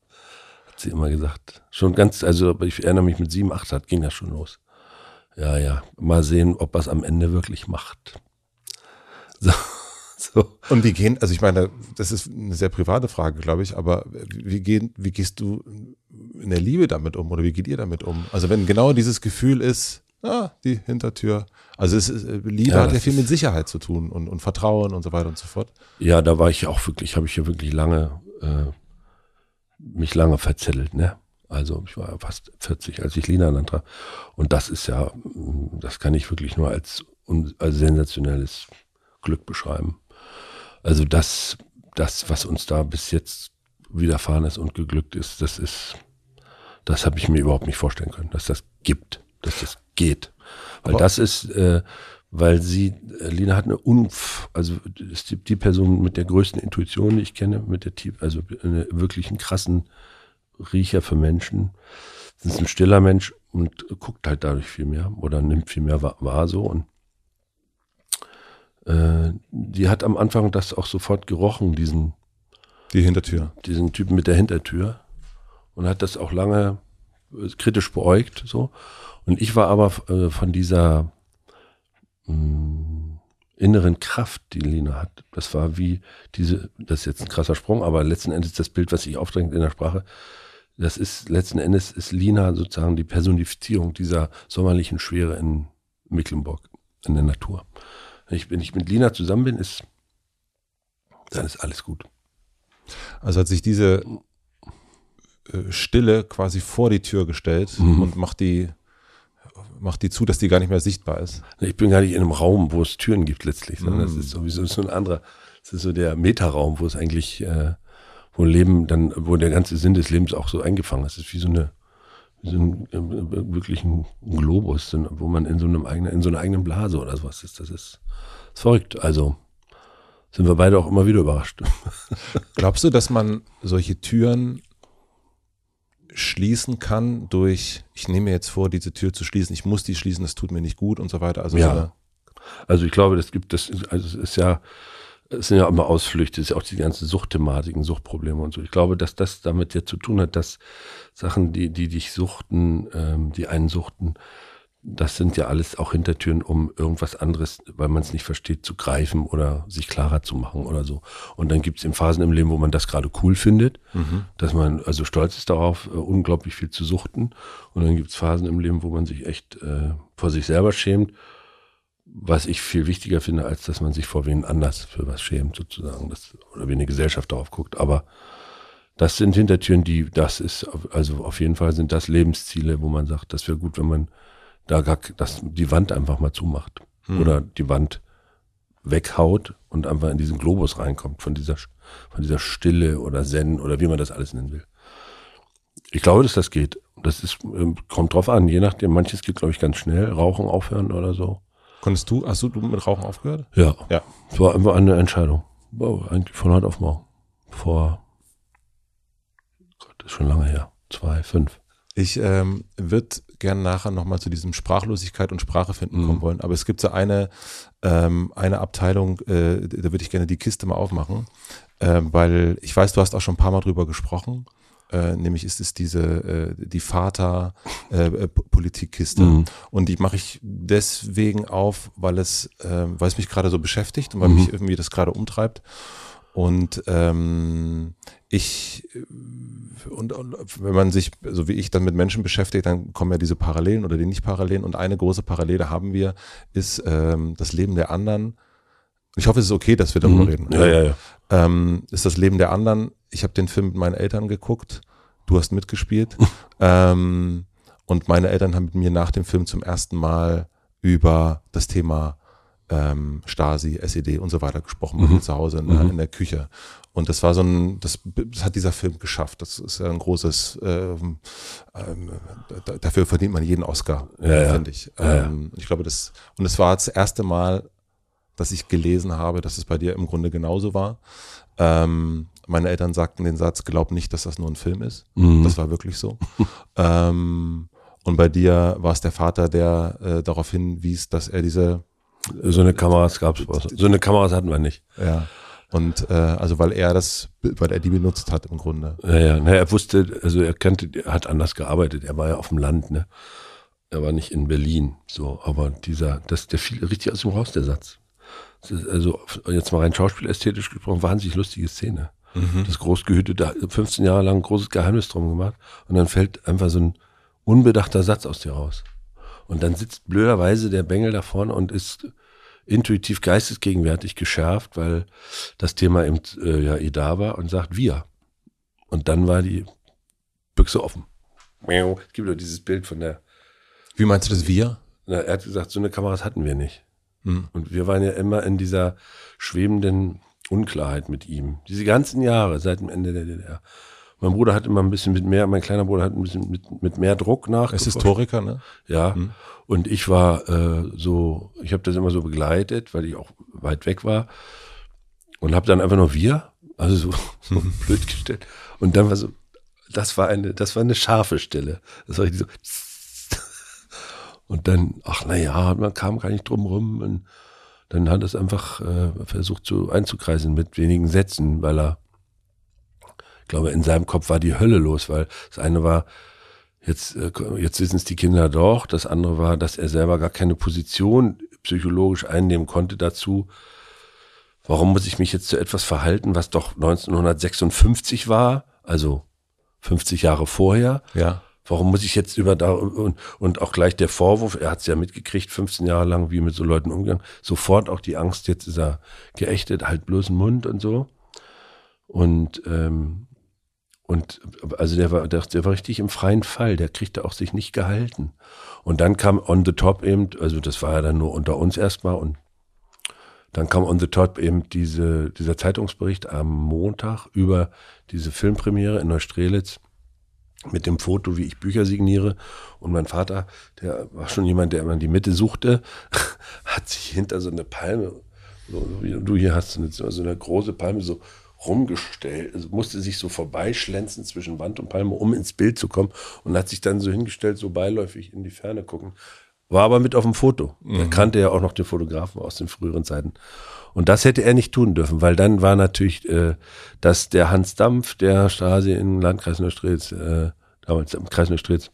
Hat sie immer gesagt. Schon ganz, also ich erinnere mich mit sieben, acht hat, ging das schon los. Ja, ja. Mal sehen, ob es am Ende wirklich macht. [laughs] So. So. Und wie gehen, also ich meine, das ist eine sehr private Frage, glaube ich, aber wie, gehen, wie gehst du in der Liebe damit um oder wie geht ihr damit um? Also wenn genau dieses Gefühl ist, ah, die Hintertür, also es ist, äh, Liebe ja, hat ja viel mit Sicherheit zu tun und, und Vertrauen und so weiter und so fort. Ja, da war ich auch wirklich, habe ich ja wirklich lange, äh, mich lange verzettelt, ne? Also ich war fast 40, als ich Lina dann traf. Und das ist ja, das kann ich wirklich nur als, als sensationelles Glück beschreiben. Also das, das, was uns da bis jetzt widerfahren ist und geglückt ist, das ist, das habe ich mir überhaupt nicht vorstellen können, dass das gibt, dass das geht. Weil Aber das ist, äh, weil sie, äh, Lina hat eine Unf, also ist die, die, Person mit der größten Intuition, die ich kenne, mit der Tief, also eine wirklich einen krassen Riecher für Menschen. Sie ist ein stiller Mensch und guckt halt dadurch viel mehr oder nimmt viel mehr wahr, wahr so und äh, die hat am Anfang das auch sofort gerochen, diesen die Hintertür, diesen Typen mit der Hintertür und hat das auch lange kritisch beäugt so und ich war aber äh, von dieser mh, mm, inneren Kraft, die Lina hat. Das war wie diese, das ist jetzt ein krasser Sprung, aber letzten Endes das Bild, was sich aufdrängt in der Sprache, das ist letzten Endes ist Lina sozusagen die Personifizierung dieser sommerlichen Schwere in Mecklenburg, in der Natur. Wenn ich, wenn ich mit Lina zusammen bin, ist, dann ist alles gut. Also hat sich diese äh, Stille quasi vor die Tür gestellt mhm. und macht die macht die zu, dass die gar nicht mehr sichtbar ist. Ich bin gar nicht in einem Raum, wo es Türen gibt letztlich, sondern mm. das ist sowieso so ein anderer, das ist so der Metaraum, wo es eigentlich, äh, wo Leben dann, wo der ganze Sinn des Lebens auch so eingefangen ist. Das ist wie so eine, wie so ein äh, wirklich ein Globus, wo man in so einem eigenen, in so einer eigenen Blase oder sowas ist. Das ist, ist verrückt. Also sind wir beide auch immer wieder überrascht. [laughs] Glaubst du, dass man solche Türen schließen kann durch, ich nehme mir jetzt vor, diese Tür zu schließen, ich muss die schließen, das tut mir nicht gut und so weiter. Also ja. so also ich glaube, das gibt, das also es ist ja, es sind ja immer Ausflüchte, es ist ja auch die ganzen Suchtthematiken, Suchtprobleme und so. Ich glaube, dass das damit ja zu tun hat, dass Sachen, die, die dich suchten, ähm, die einen suchten, das sind ja alles auch Hintertüren, um irgendwas anderes, weil man es nicht versteht, zu greifen oder sich klarer zu machen oder so. Und dann gibt es in Phasen im Leben, wo man das gerade cool findet, mhm. dass man also stolz ist darauf, äh, unglaublich viel zu suchten. Und dann gibt es Phasen im Leben, wo man sich echt äh, vor sich selber schämt, was ich viel wichtiger finde, als dass man sich vor wen anders für was schämt, sozusagen, das, oder wie eine Gesellschaft darauf guckt. Aber das sind Hintertüren, die, das ist, also auf jeden Fall sind das Lebensziele, wo man sagt, das wäre gut, wenn man da gar, dass die Wand einfach mal zumacht hm. oder die Wand weghaut und einfach in diesen Globus reinkommt von dieser, von dieser Stille oder Zen oder wie man das alles nennen will. Ich glaube, dass das geht. Das ist, ähm, kommt drauf an, je nachdem. Manches geht, glaube ich, ganz schnell. Rauchen aufhören oder so. Konntest du, hast du mit Rauchen aufgehört? Ja. Ja. Es war einfach eine Entscheidung. Wow, eigentlich von heute auf morgen. Vor, Gott, das ist schon lange her. Zwei, fünf. Ich ähm, würde gerne nachher nochmal zu diesem Sprachlosigkeit und Sprache finden mhm. kommen wollen. Aber es gibt so eine, ähm, eine Abteilung, äh, da würde ich gerne die Kiste mal aufmachen, äh, weil ich weiß, du hast auch schon ein paar Mal drüber gesprochen. Äh, nämlich ist es diese äh, die Vater äh, äh Politikkiste mhm. und die mache ich deswegen auf, weil es äh, weil es mich gerade so beschäftigt und weil mhm. mich irgendwie das gerade umtreibt und ähm, ich und, und wenn man sich so wie ich dann mit Menschen beschäftigt, dann kommen ja diese Parallelen oder die nicht Parallelen und eine große Parallele haben wir ist ähm, das Leben der anderen. Ich hoffe, es ist okay, dass wir darüber mhm. reden. Ja, ja, ja. Ähm, ist das Leben der anderen. Ich habe den Film mit meinen Eltern geguckt. Du hast mitgespielt. [laughs] ähm, und meine Eltern haben mit mir nach dem Film zum ersten Mal über das Thema ähm, Stasi, SED und so weiter gesprochen mhm. zu Hause in, mhm. in, der Küche. Und das war so ein, das, das, hat dieser Film geschafft. Das ist ja ein großes, ähm, ähm, dafür verdient man jeden Oscar, ja, finde ich. Ja, ähm, ich glaube, das, und es war das erste Mal, dass ich gelesen habe, dass es bei dir im Grunde genauso war. Ähm, meine Eltern sagten den Satz, glaub nicht, dass das nur ein Film ist. Mhm. Das war wirklich so. [laughs] ähm, und bei dir war es der Vater, der äh, darauf hinwies, dass er diese so eine Kameras gab's. So eine Kameras hatten wir nicht. Ja. Und äh, also weil er das, weil er die benutzt hat im Grunde. Ja, ja. Na, er wusste, also er kannte, er hat anders gearbeitet. Er war ja auf dem Land, ne? Er war nicht in Berlin. So, aber dieser, das, der fiel richtig aus dem raus, der Satz. also jetzt mal rein schauspielästhetisch gesprochen, wahnsinnig lustige Szene. Mhm. Das großgehütete, 15 Jahre lang ein großes Geheimnis drum gemacht. Und dann fällt einfach so ein unbedachter Satz aus dir raus. Und dann sitzt blöderweise der Bengel da vorne und ist intuitiv geistesgegenwärtig geschärft, weil das Thema eben äh, ja eh da war und sagt wir. Und dann war die Büchse offen. Es gibt doch dieses Bild von der. Wie meinst du das wir? Na, er hat gesagt, so eine Kameras hatten wir nicht. Mhm. Und wir waren ja immer in dieser schwebenden Unklarheit mit ihm. Diese ganzen Jahre seit dem Ende der DDR. Mein Bruder hat immer ein bisschen mit mehr, mein kleiner Bruder hat ein bisschen mit, mit mehr Druck nach. Er ist Historiker, ne? Ja. Mhm. Und ich war äh, so, ich habe das immer so begleitet, weil ich auch weit weg war. Und habe dann einfach nur wir, also so, [laughs] so blöd gestellt. Und dann war so, das war eine, das war eine scharfe Stelle. Das war richtig so. [laughs] Und dann, ach na ja, man kam gar nicht drum rum. Und dann hat es einfach äh, versucht so einzukreisen mit wenigen Sätzen, weil er ich glaube, in seinem Kopf war die Hölle los, weil das eine war, jetzt, äh, jetzt wissen es die Kinder doch, das andere war, dass er selber gar keine Position psychologisch einnehmen konnte dazu, warum muss ich mich jetzt zu etwas verhalten, was doch 1956 war, also 50 Jahre vorher. Ja. Warum muss ich jetzt über da und, und auch gleich der Vorwurf, er hat es ja mitgekriegt, 15 Jahre lang, wie mit so Leuten umgegangen, sofort auch die Angst, jetzt ist er geächtet, halt bloß einen Mund und so. Und ähm, und also der war, der, der war richtig im freien Fall, der kriegte auch sich nicht gehalten. Und dann kam On the Top eben, also das war ja dann nur unter uns erstmal und dann kam On the Top eben diese, dieser Zeitungsbericht am Montag über diese Filmpremiere in Neustrelitz mit dem Foto, wie ich Bücher signiere. Und mein Vater, der war schon jemand, der immer in die Mitte suchte, [laughs] hat sich hinter so eine Palme So, wie du hier hast so eine große Palme so rumgestellt, also musste sich so vorbeischlänzen zwischen Wand und Palme, um ins Bild zu kommen und hat sich dann so hingestellt, so beiläufig in die Ferne gucken. War aber mit auf dem Foto. Mhm. Er kannte ja auch noch den Fotografen aus den früheren Zeiten. Und das hätte er nicht tun dürfen, weil dann war natürlich, äh, dass der Hans Dampf, der Stasi im Landkreis Neustrelitz, äh, damals im Kreis Neustrelitz,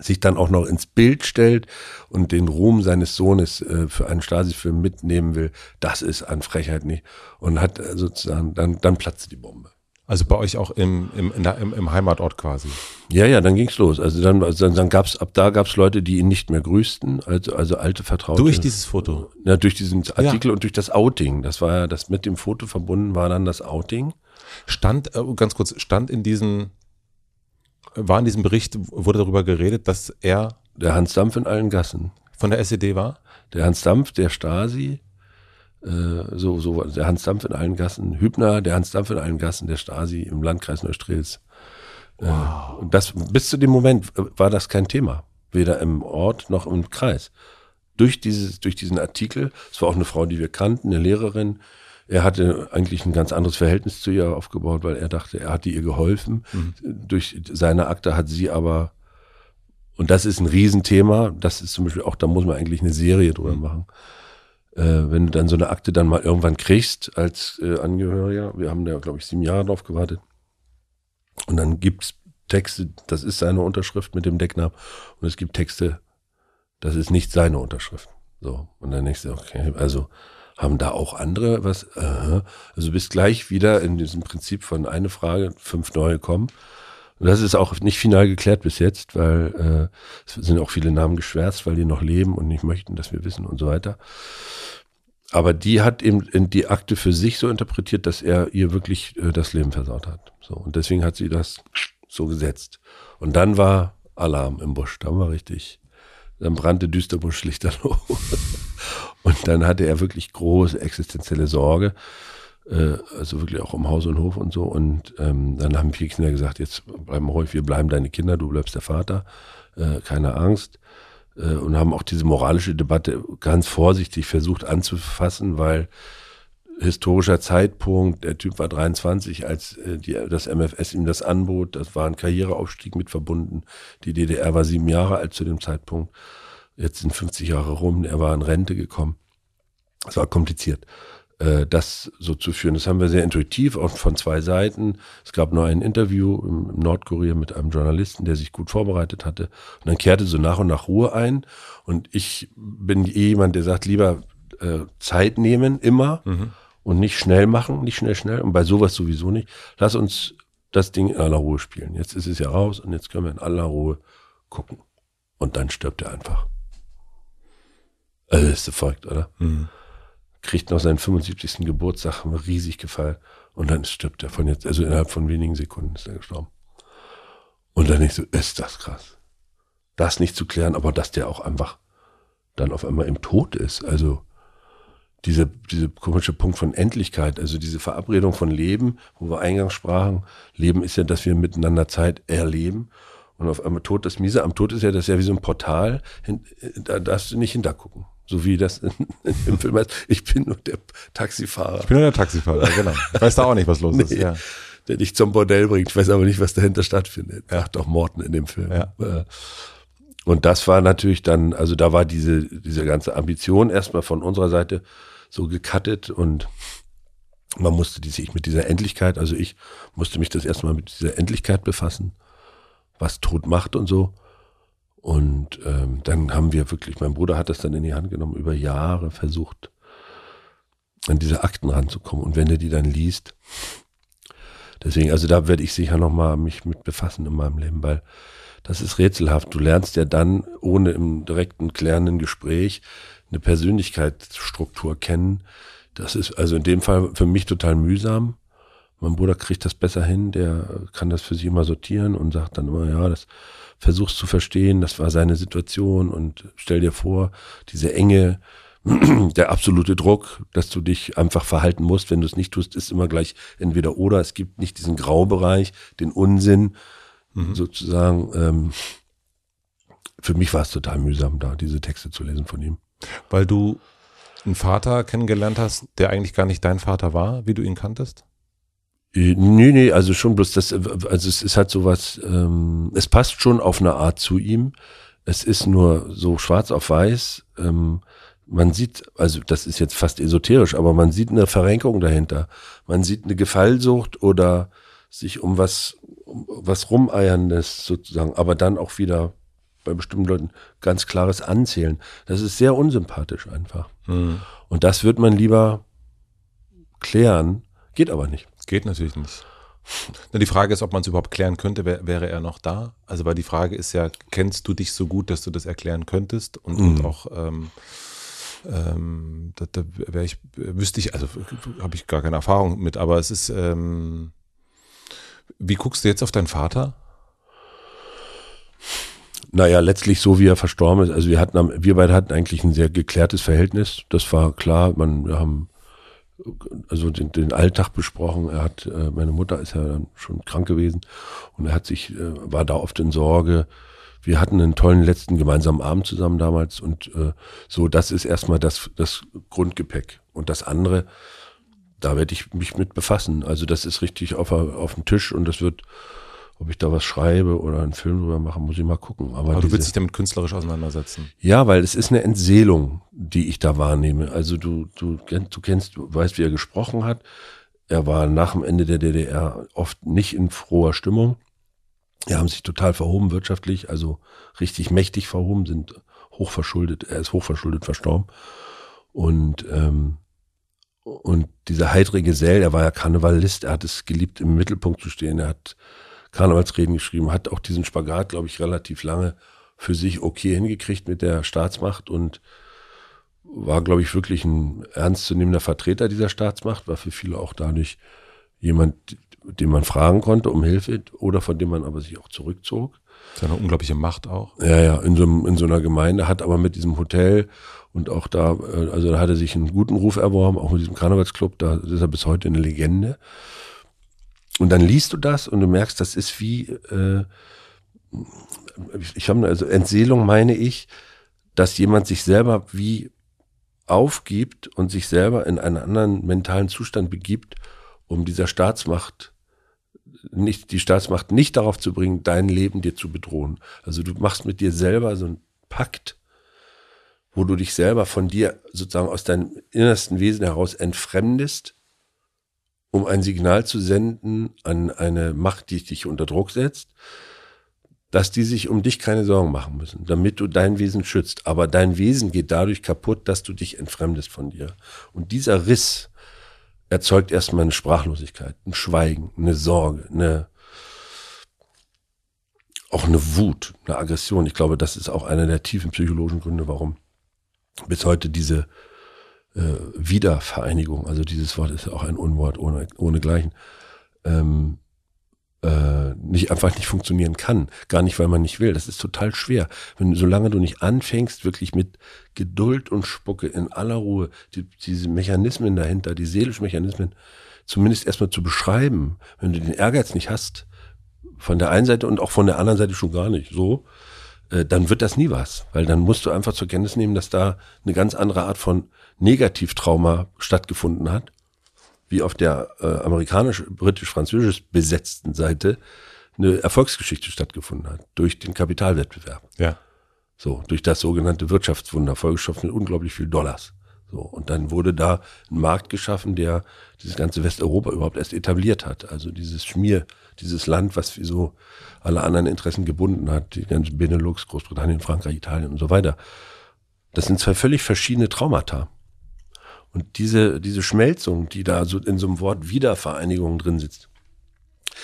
sich dann auch noch ins Bild stellt und den Ruhm seines Sohnes äh, für einen Stasi-Film mitnehmen will, das ist an Frechheit nicht. Und hat äh, sozusagen, dann, dann platzte die Bombe. Also bei euch auch im, im, im, im, Heimatort quasi. Ja, ja, dann ging's los. Also dann, also dann, dann gab's ab da gab's Leute, die ihn nicht mehr grüßten, also, also alte Vertraute. Durch dieses Foto? Ja, durch diesen Artikel ja. und durch das Outing. Das war ja, das mit dem Foto verbunden war dann das Outing. Stand, äh, ganz kurz, stand in diesem, war in diesem Bericht, wurde darüber geredet, dass er. Der Hans Dampf in allen Gassen. Von der SED war? Der Hans Dampf, der Stasi, äh, so, so, der Hans Dampf in allen Gassen, Hübner, der Hans Dampf in allen Gassen, der Stasi im Landkreis Neustrelitz. Äh, wow. Und das, bis zu dem Moment war das kein Thema. Weder im Ort noch im Kreis. Durch dieses, durch diesen Artikel, es war auch eine Frau, die wir kannten, eine Lehrerin, er hatte eigentlich ein ganz anderes Verhältnis zu ihr aufgebaut, weil er dachte, er hatte ihr geholfen. Mhm. Durch seine Akte hat sie aber, und das ist ein Riesenthema, das ist zum Beispiel auch, da muss man eigentlich eine Serie drüber mhm. machen. Äh, wenn du dann so eine Akte dann mal irgendwann kriegst als äh, Angehöriger, wir haben da, glaube ich, sieben Jahre drauf gewartet. Und dann gibt's Texte, das ist seine Unterschrift mit dem Decknamen. Und es gibt Texte, das ist nicht seine Unterschrift. So. Und dann denkst du, okay, also haben da auch andere was? Äh, also bist gleich wieder in diesem Prinzip von eine Frage, fünf neue kommen. Und das ist auch nicht final geklärt bis jetzt, weil äh, es sind auch viele Namen geschwärzt, weil die noch leben und nicht möchten, dass wir wissen und so weiter. Aber die hat eben in die Akte für sich so interpretiert, dass er ihr wirklich äh, das Leben versaut hat. So und deswegen hat sie das so gesetzt. Und dann war Alarm im Busch. Da war richtig, dann brannte Düsterbusch lichterloh. Und dann hatte er wirklich große existenzielle Sorge, äh, also wirklich auch um Haus und Hof und so. Und ähm, dann haben vier Kinder gesagt, jetzt bleiben ruhig, wir bleiben deine Kinder, du bleibst der Vater, äh, keine Angst. Äh, und haben auch diese moralische Debatte ganz vorsichtig versucht anzufassen, weil historischer Zeitpunkt, der Typ war 23, als äh, die, das MFS ihm das anbot, das war ein Karriereaufstieg mit verbunden. Die DDR war sieben Jahre alt zu dem Zeitpunkt. Jetzt sind 50 Jahre rum, er war in Rente gekommen. Es war kompliziert, äh, das so zu führen. Das haben wir sehr intuitiv, auch von zwei Seiten. Es gab nur ein Interview im Nordkorea mit einem Journalisten, der sich gut vorbereitet hatte. Und dann kehrte so nach und nach Ruhe ein. Und ich bin eh jemand, der sagt, lieber äh, Zeit nehmen, immer. Mhm. Und nicht schnell machen, nicht schnell, schnell. Und bei sowas sowieso nicht. Lass uns das Ding in aller Ruhe spielen. Jetzt ist es ja raus und jetzt können wir in aller Ruhe gucken. Und dann stirbt er einfach. Also ist verrückt, oder? Mhm. Kriegt noch seinen 75. Geburtstag, haben wir riesig gefeiert. Und dann stirbt er von jetzt, also innerhalb von wenigen Sekunden ist er gestorben. Und dann nicht so, ist das krass. Das nicht zu klären, aber dass der auch einfach dann auf einmal im Tod ist. Also diese, diese komische Punkt von Endlichkeit, also diese Verabredung von Leben, wo wir eingangs sprachen, Leben ist ja, dass wir miteinander Zeit erleben. Und auf einmal Tod, das Miese am Tod ist ja, das ist ja wie so ein Portal, da darfst du nicht hintergucken. So wie das in, in, im Film heißt. Ich bin nur der Taxifahrer. Ich bin nur der Taxifahrer, genau. Ich weiß da auch nicht, was los nee, ist. Ja. Der dich zum Bordell bringt. Ich weiß aber nicht, was dahinter stattfindet. Ja. Ach doch, Morten in dem Film. Ja. Äh, und das war natürlich dann, also da war diese, diese ganze Ambition erstmal von unserer Seite so gecuttet und man musste die, sich mit dieser Endlichkeit, also ich musste mich das erstmal mit dieser Endlichkeit befassen, was Tod macht und so. Und ähm, dann haben wir wirklich, mein Bruder hat das dann in die Hand genommen, über Jahre versucht, an diese Akten ranzukommen. Und wenn er die dann liest, deswegen, also da werde ich sicher nochmal mich mit befassen in meinem Leben, weil das ist rätselhaft. Du lernst ja dann, ohne im direkten klärenden Gespräch, eine Persönlichkeitsstruktur kennen. Das ist also in dem Fall für mich total mühsam. Mein Bruder kriegt das besser hin, der kann das für sich immer sortieren und sagt dann immer, ja, das versuchst zu verstehen, das war seine Situation und stell dir vor, diese Enge, [clears throat] der absolute Druck, dass du dich einfach verhalten musst, wenn du es nicht tust, ist immer gleich entweder oder. Es gibt nicht diesen Graubereich, den Unsinn mhm. sozusagen. Ähm, für mich war es total mühsam, da diese Texte zu lesen von ihm. Weil du einen Vater kennengelernt hast, der eigentlich gar nicht dein Vater war, wie du ihn kanntest? Äh, nee, nee, also schon bloß das, also es ist halt sowas, ähm, es passt schon auf eine Art zu ihm. Es ist nur so schwarz auf weiß. Ähm, man sieht, also das ist jetzt fast esoterisch, aber man sieht eine Verrenkung dahinter. Man sieht eine Gefallsucht oder sich um was, um was rumeierndes sozusagen, aber dann auch wieder bei bestimmten Leuten ganz klares Anzählen. Das ist sehr unsympathisch einfach. Mhm. Und das wird man lieber klären, geht aber nicht. Geht natürlich nicht. Die Frage ist, ob man es überhaupt klären könnte, wär, wäre er noch da? Also, weil die Frage ist ja, kennst du dich so gut, dass du das erklären könntest? Und, mhm. und auch, ähm, ähm, da, da ich, wüsste ich, also habe ich gar keine Erfahrung mit, aber es ist, ähm, wie guckst du jetzt auf deinen Vater? Naja, letztlich so wie er verstorben ist. Also wir hatten, wir beide hatten eigentlich ein sehr geklärtes Verhältnis. Das war klar. Man, wir haben also den, den Alltag besprochen. Er hat, äh, meine Mutter ist ja dann schon krank gewesen und er hat sich, äh, war da oft in Sorge. Wir hatten einen tollen letzten gemeinsamen Abend zusammen damals und äh, so, das ist erstmal das, das Grundgepäck. Und das andere, da werde ich mich mit befassen. Also das ist richtig auf, auf dem Tisch und das wird ob ich da was schreibe oder einen Film drüber mache, muss ich mal gucken. Aber, Aber du willst dich damit künstlerisch auseinandersetzen. Ja, weil es ist eine Entseelung, die ich da wahrnehme. Also du, du, du kennst, du weißt, wie er gesprochen hat. Er war nach dem Ende der DDR oft nicht in froher Stimmung. Er haben sich total verhoben wirtschaftlich, also richtig mächtig verhoben, sind hochverschuldet, er ist hochverschuldet verstorben. Und, ähm, und dieser heitere Gesell, er war ja Karnevalist, er hat es geliebt, im Mittelpunkt zu stehen. Er hat Karnevalsreden geschrieben, hat auch diesen Spagat, glaube ich, relativ lange für sich okay hingekriegt mit der Staatsmacht und war, glaube ich, wirklich ein ernstzunehmender Vertreter dieser Staatsmacht, war für viele auch dadurch jemand, den man fragen konnte um Hilfe oder von dem man aber sich auch zurückzog. Das ist eine unglaubliche Macht auch. Ja, ja, in so, in so einer Gemeinde, hat aber mit diesem Hotel und auch da, äh, also da hat er sich einen guten Ruf erworben, auch mit diesem Karnevalsclub, da ist er bis heute eine Legende. Und dann liest du das und du merkst, das ist wie, äh, ich habe also Entseelung meine ich, dass jemand sich selber wie aufgibt und sich selber in einen anderen mentalen Zustand begibt, um dieser Staatsmacht nicht, die Staatsmacht nicht darauf zu bringen, dein Leben dir zu bedrohen. Also du machst mit dir selber so einen Pakt, wo du dich selber von dir sozusagen aus deinem innersten Wesen heraus entfremdest um ein Signal zu senden an eine Macht, die dich unter Druck setzt, dass die sich um dich keine Sorgen machen müssen, damit du dein Wesen schützt. Aber dein Wesen geht dadurch kaputt, dass du dich entfremdest von dir. Und dieser Riss erzeugt erstmal eine Sprachlosigkeit, ein Schweigen, eine Sorge, eine, auch eine Wut, eine Aggression. Ich glaube, das ist auch einer der tiefen psychologischen Gründe, warum bis heute diese äh, Wiedervereinigung, also dieses Wort ist auch ein Unwort ohne, ohne Gleichen, ähm, äh, nicht einfach nicht funktionieren kann. Gar nicht, weil man nicht will. Das ist total schwer. Wenn, solange du nicht anfängst, wirklich mit Geduld und Spucke in aller Ruhe die, diese Mechanismen dahinter, die seelischen Mechanismen, zumindest erstmal zu beschreiben, wenn du den Ehrgeiz nicht hast, von der einen Seite und auch von der anderen Seite schon gar nicht, so, äh, dann wird das nie was. Weil dann musst du einfach zur Kenntnis nehmen, dass da eine ganz andere Art von Negativtrauma stattgefunden hat, wie auf der äh, amerikanisch, britisch-französisch besetzten Seite eine Erfolgsgeschichte stattgefunden hat, durch den Kapitalwettbewerb. Ja. So, durch das sogenannte Wirtschaftswunder, vollgestopft mit unglaublich viel Dollars. So, und dann wurde da ein Markt geschaffen, der dieses ganze Westeuropa überhaupt erst etabliert hat. Also dieses Schmier, dieses Land, was wie so alle anderen Interessen gebunden hat, die ganze Benelux, Großbritannien, Frankreich, Italien und so weiter. Das sind zwei völlig verschiedene Traumata. Und diese, diese Schmelzung, die da so in so einem Wort Wiedervereinigung drin sitzt,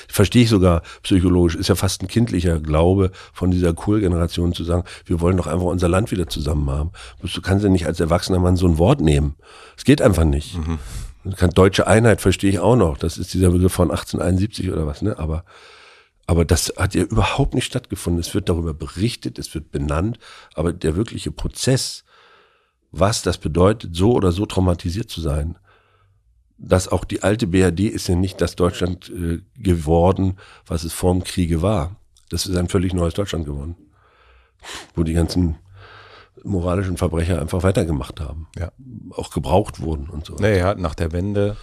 verstehe ich sogar psychologisch, ist ja fast ein kindlicher Glaube von dieser Cool-Generation zu sagen, wir wollen doch einfach unser Land wieder zusammen haben. Du kannst ja nicht als erwachsener Mann so ein Wort nehmen. Es geht einfach nicht. Mhm. Deutsche Einheit verstehe ich auch noch. Das ist dieser Begriff von 1871 oder was, ne? Aber, aber das hat ja überhaupt nicht stattgefunden. Es wird darüber berichtet, es wird benannt, aber der wirkliche Prozess, was das bedeutet, so oder so traumatisiert zu sein. Dass auch die alte BRD ist ja nicht das Deutschland äh, geworden, was es vor dem Kriege war. Das ist ein völlig neues Deutschland geworden. Wo die ganzen moralischen Verbrecher einfach weitergemacht haben. Ja. Auch gebraucht wurden und so. Naja, nach der Wende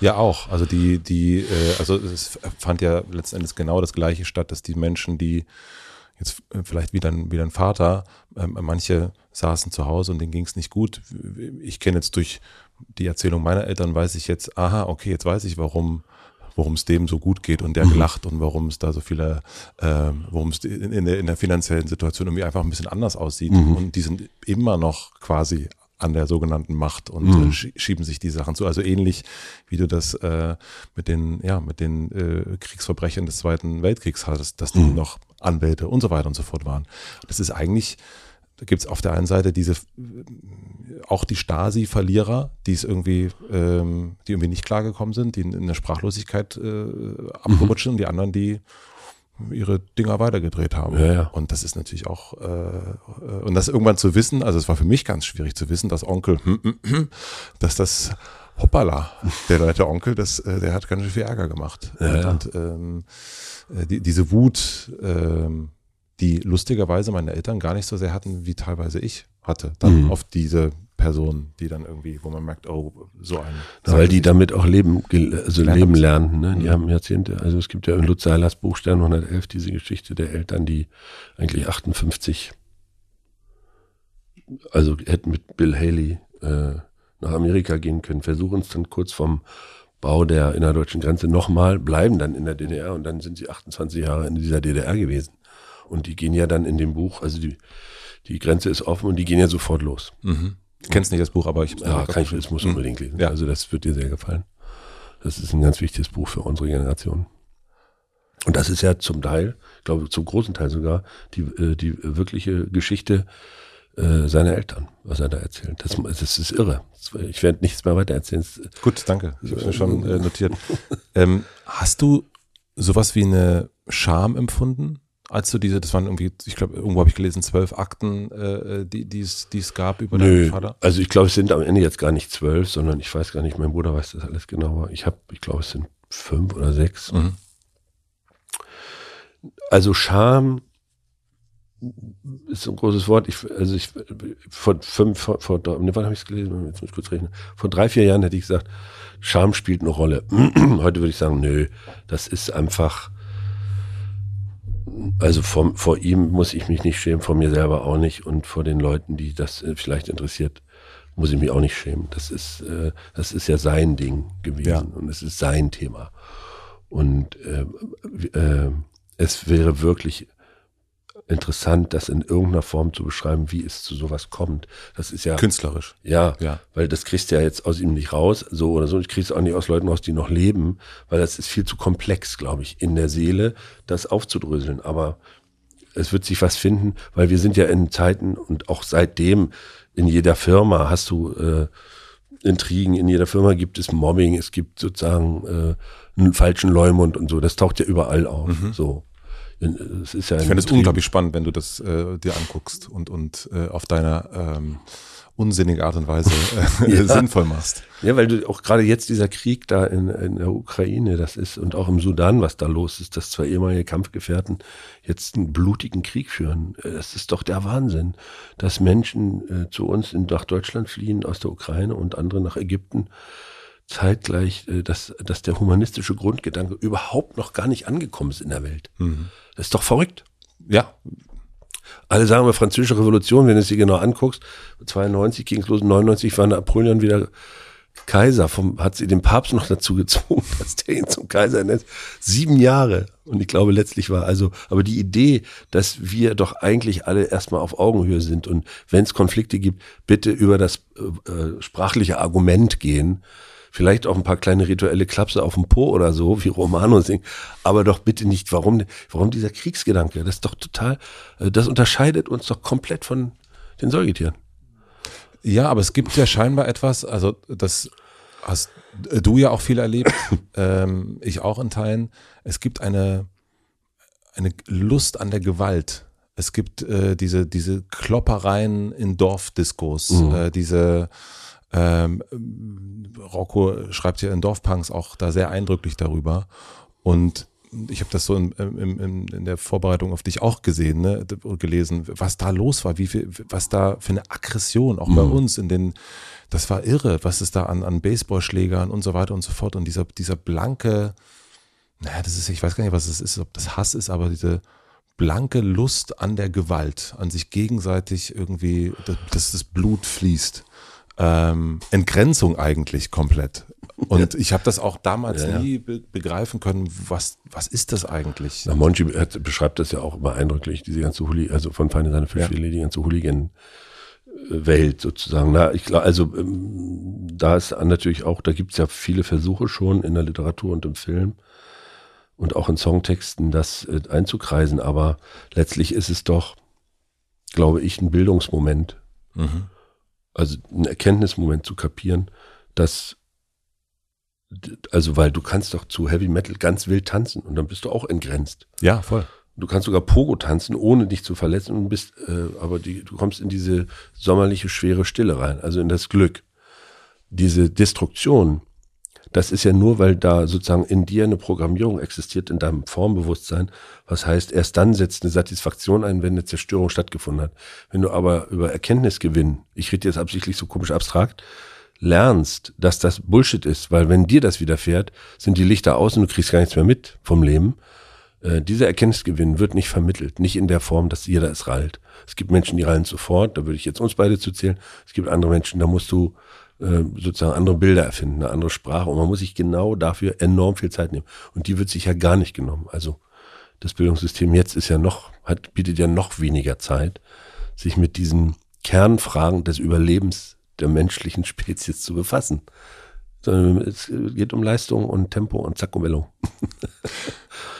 ja auch. Also die, die, äh, also es fand ja letzten Endes genau das Gleiche statt, dass die Menschen, die jetzt vielleicht wieder ein, wieder ein Vater, äh, manche saßen zu Hause und denen ging es nicht gut. Ich kenne jetzt durch die Erzählung meiner Eltern, weiß ich jetzt, aha, okay, jetzt weiß ich, warum worum es dem so gut geht und der mhm. gelacht und warum es da so viele, äh, worum es in, in, der, in der finanziellen Situation irgendwie einfach ein bisschen anders aussieht. Mhm. Und die sind immer noch quasi an der sogenannten Macht und mhm. äh, schieben sich die Sachen zu. Also ähnlich wie du das äh, mit den, ja, mit den äh, Kriegsverbrechern des Zweiten Weltkriegs hattest, dass die mhm. noch Anwälte und so weiter und so fort waren. Das ist eigentlich, da gibt's auf der einen Seite diese auch die Stasi-Verlierer, die es irgendwie, ähm, die irgendwie nicht klargekommen sind, die in, in der Sprachlosigkeit äh, abgerutscht mhm. die anderen, die ihre Dinger weitergedreht haben. Ja, ja. Und das ist natürlich auch, äh, und das irgendwann zu wissen, also es war für mich ganz schwierig zu wissen, dass Onkel, hm, hm, hm, dass das hoppala, der Leute Onkel, das, äh, der hat ganz schön viel Ärger gemacht. Ja, und, und ähm, äh, die, diese Wut, ähm, die lustigerweise meine Eltern gar nicht so sehr hatten, wie teilweise ich hatte, dann Mhm. auf diese Person, die dann irgendwie, wo man merkt, oh, so ein. Weil die damit auch leben, also Lernen leben lernen. Ne? Die Mhm. haben Jahrzehnte, also es gibt ja in Lutz Seilers Buch Stern 111 diese Geschichte der Eltern, die eigentlich 58, also hätten mit Bill Haley äh, nach Amerika gehen können, versuchen es dann kurz vom Bau der innerdeutschen Grenze nochmal, bleiben dann in der DDR und dann sind sie 28 Jahre in dieser DDR gewesen. Und die gehen ja dann in dem Buch, also die, die Grenze ist offen und die gehen ja sofort los. Mhm. Ich kenn's nicht das Buch, aber ich Ja, kann ich, das muss Mhm. unbedingt lesen. Ja. Also das wird dir sehr gefallen. Das ist ein ganz wichtiges Buch für unsere Generation. Und das ist ja zum Teil, ich glaube zum großen Teil sogar, die, äh, die wirkliche Geschichte äh, seiner Eltern, was er da erzählt. Das, das ist irre. Ich werde nichts mehr weiter erzählen. Es- Gut, danke. Ich habe mir schon äh, notiert. [laughs] ähm, hast du sowas wie eine Scham empfunden, als du diese, das waren irgendwie, ich glaube, irgendwo habe ich gelesen, zwölf Akten, äh, die die es gab über Nö, deinen Vater? also ich glaube, es sind am Ende jetzt gar nicht zwölf, sondern ich weiß gar nicht, mein Bruder weiß das alles genauer. Ich habe, ich glaube, es sind fünf oder sechs. Mhm. Also Scham ist so ein großes Wort. Ich, also ich vor fünf, vor, vor ne, wann habe ich es gelesen? Jetzt muss ich kurz rechnen. Vor drei, vier Jahren hätte ich gesagt, Scham spielt eine Rolle. [clears throat] Heute würde ich sagen, nö, das ist einfach. Also vor, vor ihm muss ich mich nicht schämen, vor mir selber auch nicht und vor den Leuten, die das äh, vielleicht interessiert, muss ich mich auch nicht schämen. Das ist, äh, das ist ja sein Ding gewesen Ja. und es ist sein Thema. Und äh, äh, es wäre wirklich interessant, das in irgendeiner Form zu beschreiben, wie es zu sowas kommt. Das ist ja, Künstlerisch. ja, Ja. weil das kriegst du ja jetzt aus ihm nicht raus, so oder so. Ich krieg's auch nicht aus Leuten raus, die noch leben, weil das ist viel zu komplex, glaube ich, in der Seele, das aufzudröseln. Aber es wird sich was finden, weil wir sind ja in Zeiten und auch seitdem in jeder Firma hast du äh, Intrigen, in jeder Firma gibt es Mobbing, es gibt sozusagen äh, einen falschen Leumund und so. Das taucht ja überall auf. So. In- Es ist ja Ich finde es unglaublich spannend, wenn du das äh, dir anguckst und, und äh, auf deiner ähm, unsinnige Art und Weise [laughs] äh, Ja. sinnvoll machst. Ja, weil du auch gerade jetzt dieser Krieg da in, in der Ukraine, das ist, und auch im Sudan, was da los ist, dass zwei ehemalige Kampfgefährten jetzt einen blutigen Krieg führen. Äh, Das ist doch der Wahnsinn, dass Menschen äh, zu uns in, nach Deutschland fliehen, aus der Ukraine und andere nach Ägypten, zeitgleich, äh, dass, dass der humanistische Grundgedanke überhaupt noch gar nicht angekommen ist in der Welt. Das ist doch verrückt. Ja, Alle sagen wir französische Revolution, wenn du es dir genau anguckst, 92 ging es los, 99 war Napoleon wieder Kaiser, vom, hat sie den Papst noch dazu gezwungen, [laughs] dass der ihn zum Kaiser nennt. Sieben Jahre. Und ich glaube, letztlich war also, aber die Idee, dass wir doch eigentlich alle erstmal auf Augenhöhe sind und wenn es Konflikte gibt, bitte über das äh, äh, sprachliche Argument gehen. Vielleicht auch ein paar kleine rituelle Klapse auf dem Po oder so, wie Romano singt. Aber doch bitte nicht, warum, warum dieser Kriegsgedanke? Das ist doch total, äh, das unterscheidet uns doch komplett von den Säugetieren. Ja, aber es gibt ja scheinbar etwas, also das hast du ja auch viel erlebt, [laughs] ähm, ich auch in Teilen. Es gibt eine, eine Lust an der Gewalt. Es gibt äh, diese, diese Kloppereien in Dorfdiskos, Mhm. äh, diese ähm, Rocco schreibt ja in Dorfpunks auch da sehr eindrücklich darüber. Und ich habe das so in, in, in, der Vorbereitung auf dich auch gesehen, ne, gelesen, was da los war, wie viel, was da für eine Aggression auch mhm. bei uns in den, das war irre, was es da an, an Baseballschlägern und so weiter und so fort und dieser, dieser blanke, naja, das ist, ich weiß gar nicht, was es ist, ob das Hass ist, aber diese blanke Lust an der Gewalt, an sich gegenseitig irgendwie, dass das Blut fließt. Ähm, Entgrenzung eigentlich komplett. Und ich habe das auch damals ja, ja. nie be begreifen können, was, was ist das eigentlich? Na, Monchi beschreibt das ja auch immer eindrücklich, diese ganze Hooligan, also von Feine seine Fischfilet, ja. die ganze Hooligan-Welt sozusagen. Na, ich glaube, also ähm, da ist natürlich auch, da gibt's ja viele Versuche schon in der Literatur und im Film und auch in Songtexten das äh, einzukreisen, aber letztlich ist es doch, glaube ich, ein Bildungsmoment. Mhm. Also ein Erkenntnismoment zu kapieren, dass also weil du kannst doch zu Heavy Metal ganz wild tanzen und dann bist du auch entgrenzt. Ja, voll. Du kannst sogar Pogo tanzen, ohne dich zu verletzen und bist, äh, aber die, du kommst in diese sommerliche schwere Stille rein, also in das Glück. Diese Destruktion, das ist ja nur, weil da sozusagen in dir eine Programmierung existiert, in deinem Formbewusstsein. Was heißt, erst dann setzt eine Satisfaktion ein, wenn eine Zerstörung stattgefunden hat. Wenn du aber über Erkenntnisgewinn, ich rede jetzt absichtlich so komisch abstrakt, lernst, dass das Bullshit ist, weil wenn dir das widerfährt, sind die Lichter aus und du kriegst gar nichts mehr mit vom Leben. Äh, dieser Erkenntnisgewinn wird nicht vermittelt, nicht in der Form, dass jeder es rallt. Es gibt Menschen, die rallen sofort, da würde ich jetzt uns beide zu zählen. Es gibt andere Menschen, da musst du äh, sozusagen andere Bilder erfinden, eine andere Sprache und man muss sich genau dafür enorm viel Zeit nehmen. Und die wird sich ja gar nicht genommen. Also das Bildungssystem jetzt ist ja noch, hat, bietet ja noch weniger Zeit, sich mit diesen Kernfragen des Überlebens der menschlichen [laughs] Spezies zu befassen. Sondern es geht um Leistung und Tempo und Zack und Mello. [laughs]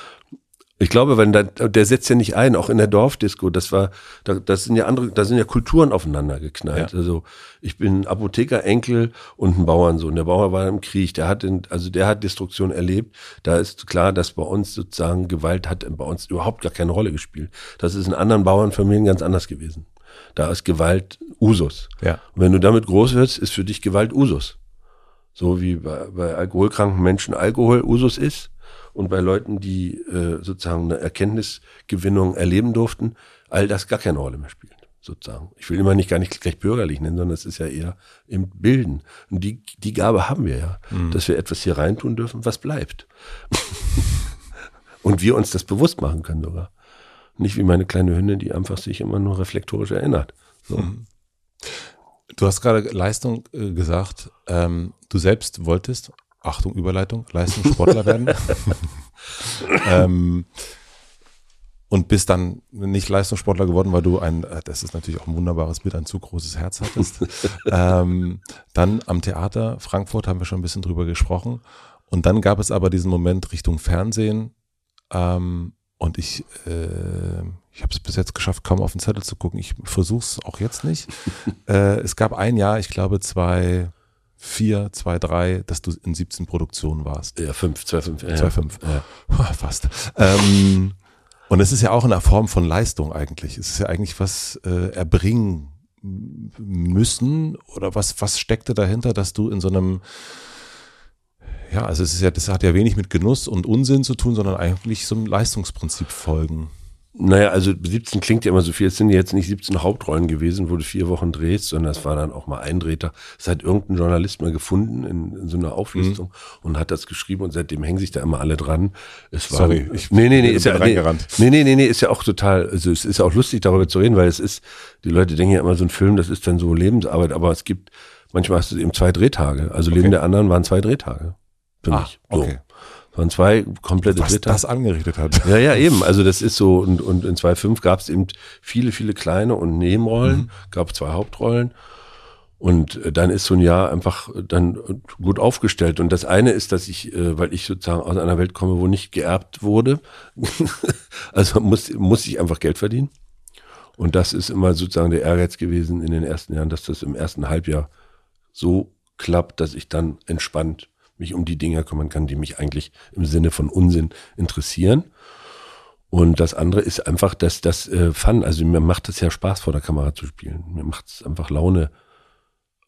Ich glaube, wenn da, der setzt ja nicht ein, auch in der Dorfdisco, das war, da, das sind ja andere, da sind ja Kulturen aufeinander geknallt. Ja. Also ich bin Apotheker, Enkel und ein Bauernsohn. Der Bauer war im Krieg, der hat, in, also der hat Destruktion erlebt. Da ist klar, dass bei uns sozusagen Gewalt hat bei uns überhaupt gar keine Rolle gespielt. Das ist in anderen Bauernfamilien ganz anders gewesen. Da ist Gewalt Usus. Ja. Und wenn du damit groß wirst, ist für dich Gewalt Usus. So wie bei, bei alkoholkranken Menschen Alkohol Usus ist und bei Leuten, die äh, sozusagen eine Erkenntnisgewinnung erleben durften, all das gar keine Rolle mehr spielt. Sozusagen. Ich will immer nicht gar nicht gleich bürgerlich nennen, sondern es ist ja eher im Bilden. Und die, die Gabe haben wir ja, mhm. dass wir etwas hier reintun dürfen, was bleibt. und wir uns das bewusst machen können sogar. Nicht wie meine kleine Hündin, die einfach sich immer nur reflektorisch erinnert. So. Mhm. Du hast gerade Leistung äh, gesagt. Ähm, du selbst wolltest, Achtung, Überleitung, Leistungssportler werden. [laughs] ähm, und bist dann nicht Leistungssportler geworden, weil du ein, äh, das ist natürlich auch ein wunderbares Bild, ein zu großes Herz hattest. [laughs] ähm, dann am Theater Frankfurt haben wir schon ein bisschen drüber gesprochen. Und dann gab es aber diesen Moment Richtung Fernsehen. Ähm, und ich, äh, ich habe es bis jetzt geschafft, kaum auf den Zettel zu gucken. Ich versuche es auch jetzt nicht. [laughs] äh, es gab ein Jahr, ich glaube zwei, vier, zwei, drei, dass du in 17 Produktionen warst. Ja, fünf, zwei, fünf. Ja. Zwei, fünf. Ja. Fast. Ähm, und es ist ja auch eine Form von Leistung eigentlich. Es ist ja eigentlich was äh, erbringen müssen oder was, was steckte dahinter, dass du in so einem ja, also es ist ja, das hat ja wenig mit Genuss und Unsinn zu tun, sondern eigentlich so einem Leistungsprinzip folgen. Naja, also 17 klingt ja immer so viel. Es sind jetzt nicht 17 Hauptrollen gewesen, wo du vier Wochen drehst, sondern es war dann auch mal ein Drehtag. Es hat irgendein Journalist mal gefunden in, in so einer Auflistung mhm. und hat das geschrieben und seitdem hängen sich da immer alle dran. Es war, Sorry, ich nee, nee, nee, ist ja, nee, nee, nee, nee, nee, ist ja auch total, also es ist ja auch lustig darüber zu reden, weil es ist, die Leute denken ja immer so ein Film, das ist dann so Lebensarbeit, aber es gibt, manchmal hast du eben zwei Drehtage. Also okay. Leben der anderen waren zwei Drehtage für ah, mich. So. Okay. Waren zwei komplette Was Dritter. das angerichtet hat. Ja, ja, eben. Also das ist so, und, und in 2.5 gab es eben viele, viele kleine und Nebenrollen, mhm. gab zwei Hauptrollen. Und äh, dann ist so ein Jahr einfach dann gut aufgestellt. Und das eine ist, dass ich, äh, weil ich sozusagen aus einer Welt komme, wo nicht geerbt wurde, [laughs] also muss, muss ich einfach Geld verdienen. Und das ist immer sozusagen der Ehrgeiz gewesen in den ersten Jahren, dass das im ersten Halbjahr so klappt, dass ich dann entspannt mich um die Dinge kümmern kann, die mich eigentlich im Sinne von Unsinn interessieren. Und das andere ist einfach, dass das äh, Fun, also mir macht es ja Spaß, vor der Kamera zu spielen. Mir macht es einfach Laune,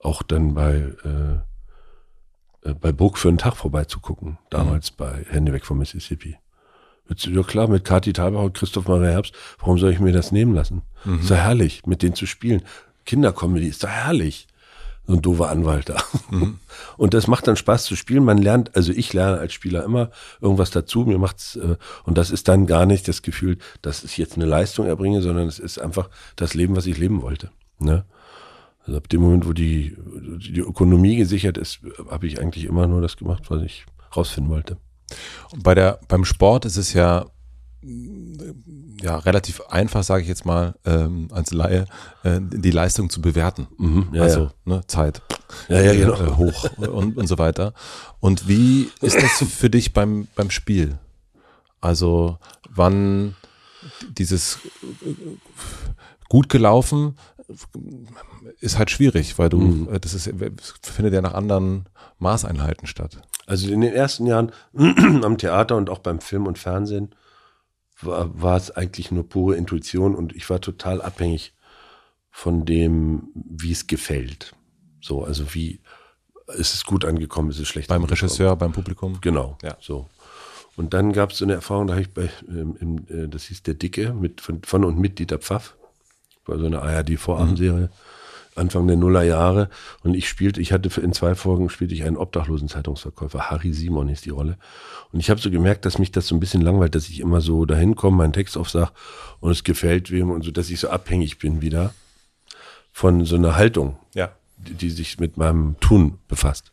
auch dann bei, äh, äh, bei Burg für einen Tag vorbeizugucken, damals mhm. bei Hände weg vom Mississippi. Ja klar, mit Kati Thalbach und Christoph Maria Herbst, warum soll ich mir das nehmen lassen? Mhm. Ist doch herrlich, mit denen zu spielen. Kindercomedy ist doch herrlich. So ein doofer Anwalt da. Mhm. [laughs] Und das macht dann Spaß zu spielen. Man lernt, also ich lerne als Spieler immer irgendwas dazu. Mir macht's, äh, und das ist dann gar nicht das Gefühl, dass ich jetzt eine Leistung erbringe, sondern es ist einfach das Leben, was ich leben wollte. Ne? Also ab dem Moment, wo die, die Ökonomie gesichert ist, habe ich eigentlich immer nur das gemacht, was ich rausfinden wollte. Bei der, beim Sport ist es ja, ja relativ einfach, sage ich jetzt mal, ähm, als Laie, äh, die Leistung zu bewerten. Mhm, ja, also ja. Ne, Zeit ja, ja, genau. äh, hoch und, und so weiter. Und wie ist das für dich beim, beim Spiel? Also wann dieses äh, gut gelaufen ist halt schwierig, weil du, mhm. Äh, das ist, findet ja nach anderen Maßeinheiten statt. Also in den ersten Jahren [clears throat] am Theater und auch beim Film und Fernsehen war, war es eigentlich nur pure Intuition und ich war total abhängig von dem, wie es gefällt. So, also wie ist es gut angekommen, ist es schlecht Beim Regisseur, beim Publikum? Genau, ja. so. Und dann gab es so eine Erfahrung, da habe ich bei, ähm, im, äh, das hieß Der Dicke, mit, von, von und mit Dieter Pfaff, war so eine ARD-Vorabendserie. Mhm. Anfang der Nullerjahre und ich spielte, ich hatte in zwei Folgen spielte ich einen obdachlosen Zeitungsverkäufer, Harry Simon ist die Rolle. Und ich habe so gemerkt, dass mich das so ein bisschen langweilt, dass ich immer so dahin komme, meinen Text aufsag und es gefällt wem und so, dass ich so abhängig bin wieder von so einer Haltung, ja. die, die sich mit meinem Tun befasst.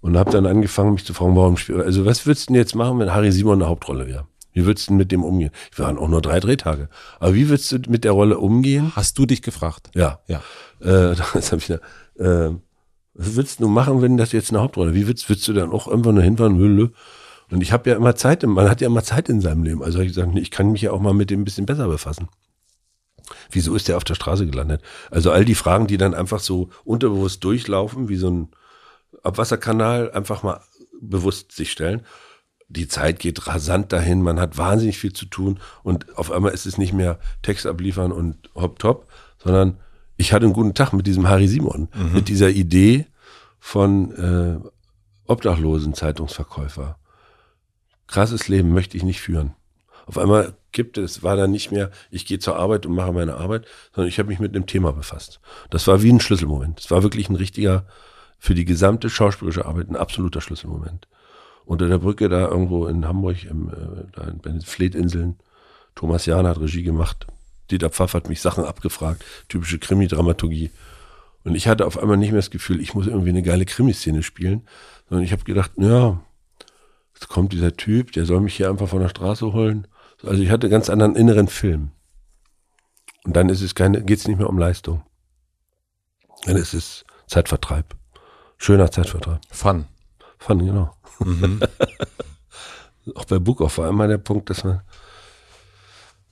Und habe dann angefangen, mich zu fragen, warum spiele Also was würdest du denn jetzt machen, wenn Harry Simon eine Hauptrolle wäre? Wie würdest du mit dem umgehen? Wir waren auch nur drei Drehtage. Aber wie würdest du mit der Rolle umgehen? Hast du dich gefragt? Ja. Ja. Äh, [laughs] das hab ich da, äh, was würdest du machen, wenn das jetzt eine Hauptrolle? Wie würdest, würdest du dann auch irgendwann nur hinfahren? Und ich habe ja immer Zeit, man hat ja immer Zeit in seinem Leben. Also hab ich gesagt, ich kann mich ja auch mal mit dem ein bisschen besser befassen. Wieso ist der auf der Straße gelandet? Also all die Fragen, die dann einfach so unterbewusst durchlaufen, wie so ein Abwasserkanal, einfach mal bewusst sich stellen die Zeit geht rasant dahin, man hat wahnsinnig viel zu tun und auf einmal ist es nicht mehr Text abliefern und hopp top, sondern ich hatte einen guten Tag mit diesem Harry Simon, mhm. mit dieser Idee von äh, obdachlosen Zeitungsverkäufer. Krasses Leben möchte ich nicht führen. Auf einmal gibt es, war da nicht mehr, ich gehe zur Arbeit und mache meine Arbeit, sondern ich habe mich mit einem Thema befasst. Das war wie ein Schlüsselmoment. Es war wirklich ein richtiger, für die gesamte schauspielerische Arbeit ein absoluter Schlüsselmoment unter der Brücke da irgendwo in Hamburg, im, äh, da bei den Fleetinseln. Thomas Jahn hat Regie gemacht. Dieter Pfaff hat mich Sachen abgefragt, typische Krimi-Dramaturgie. Und ich hatte auf einmal nicht mehr das Gefühl, ich muss irgendwie eine geile Krimiszene spielen, sondern ich habe gedacht, ja, jetzt kommt dieser Typ, der soll mich hier einfach von der Straße holen. Also ich hatte ganz anderen inneren Film. Und dann ist es keine, geht es nicht mehr um Leistung. Dann ist es Zeitvertreib. Schöner Zeitvertreib. Fun. Fun, genau. Mhm. [laughs] Auch bei Bookoff war immer der Punkt, dass man,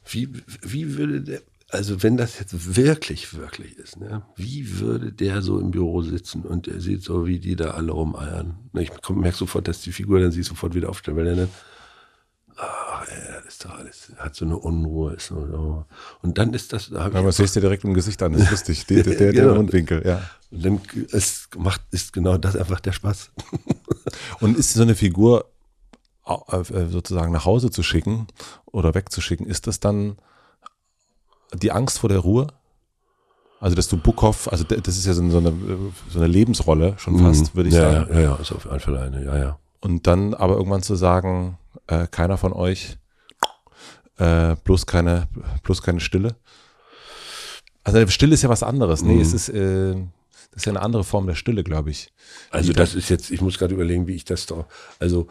wie, wie würde der, also wenn das jetzt wirklich, wirklich ist, ne, wie würde der so im Büro sitzen und der sieht so, wie die da alle rumeiern. Ich merke sofort, dass die Figur dann sich sofort wieder aufstellt, weil der dann, ach, ey, das ist doch alles, hat so eine Unruhe, ist so, und dann ist das, da Aber das siehst du direkt im Gesicht an, das ist lustig, der, der, der, [laughs] genau. Mundwinkel, ja. Und dann es macht, ist genau das einfach der Spaß. [laughs] Und ist so eine Figur äh, sozusagen nach Hause zu schicken oder wegzuschicken, ist das dann die Angst vor der Ruhe? Also, dass du Buckhoff, also das ist ja so eine, so eine Lebensrolle schon mhm. fast, würde ich ja, sagen. Ja, ja, ist auf jeden Fall eine, ja, ja. Und dann aber irgendwann zu sagen, äh, keiner von euch, äh, bloß keine, bloß keine Stille. Also Stille ist ja was anderes. Nee, mhm. es ist, äh, das ist ja eine andere Form der Stille, glaube ich. Also das ist jetzt, ich muss gerade überlegen, wie ich das doch, also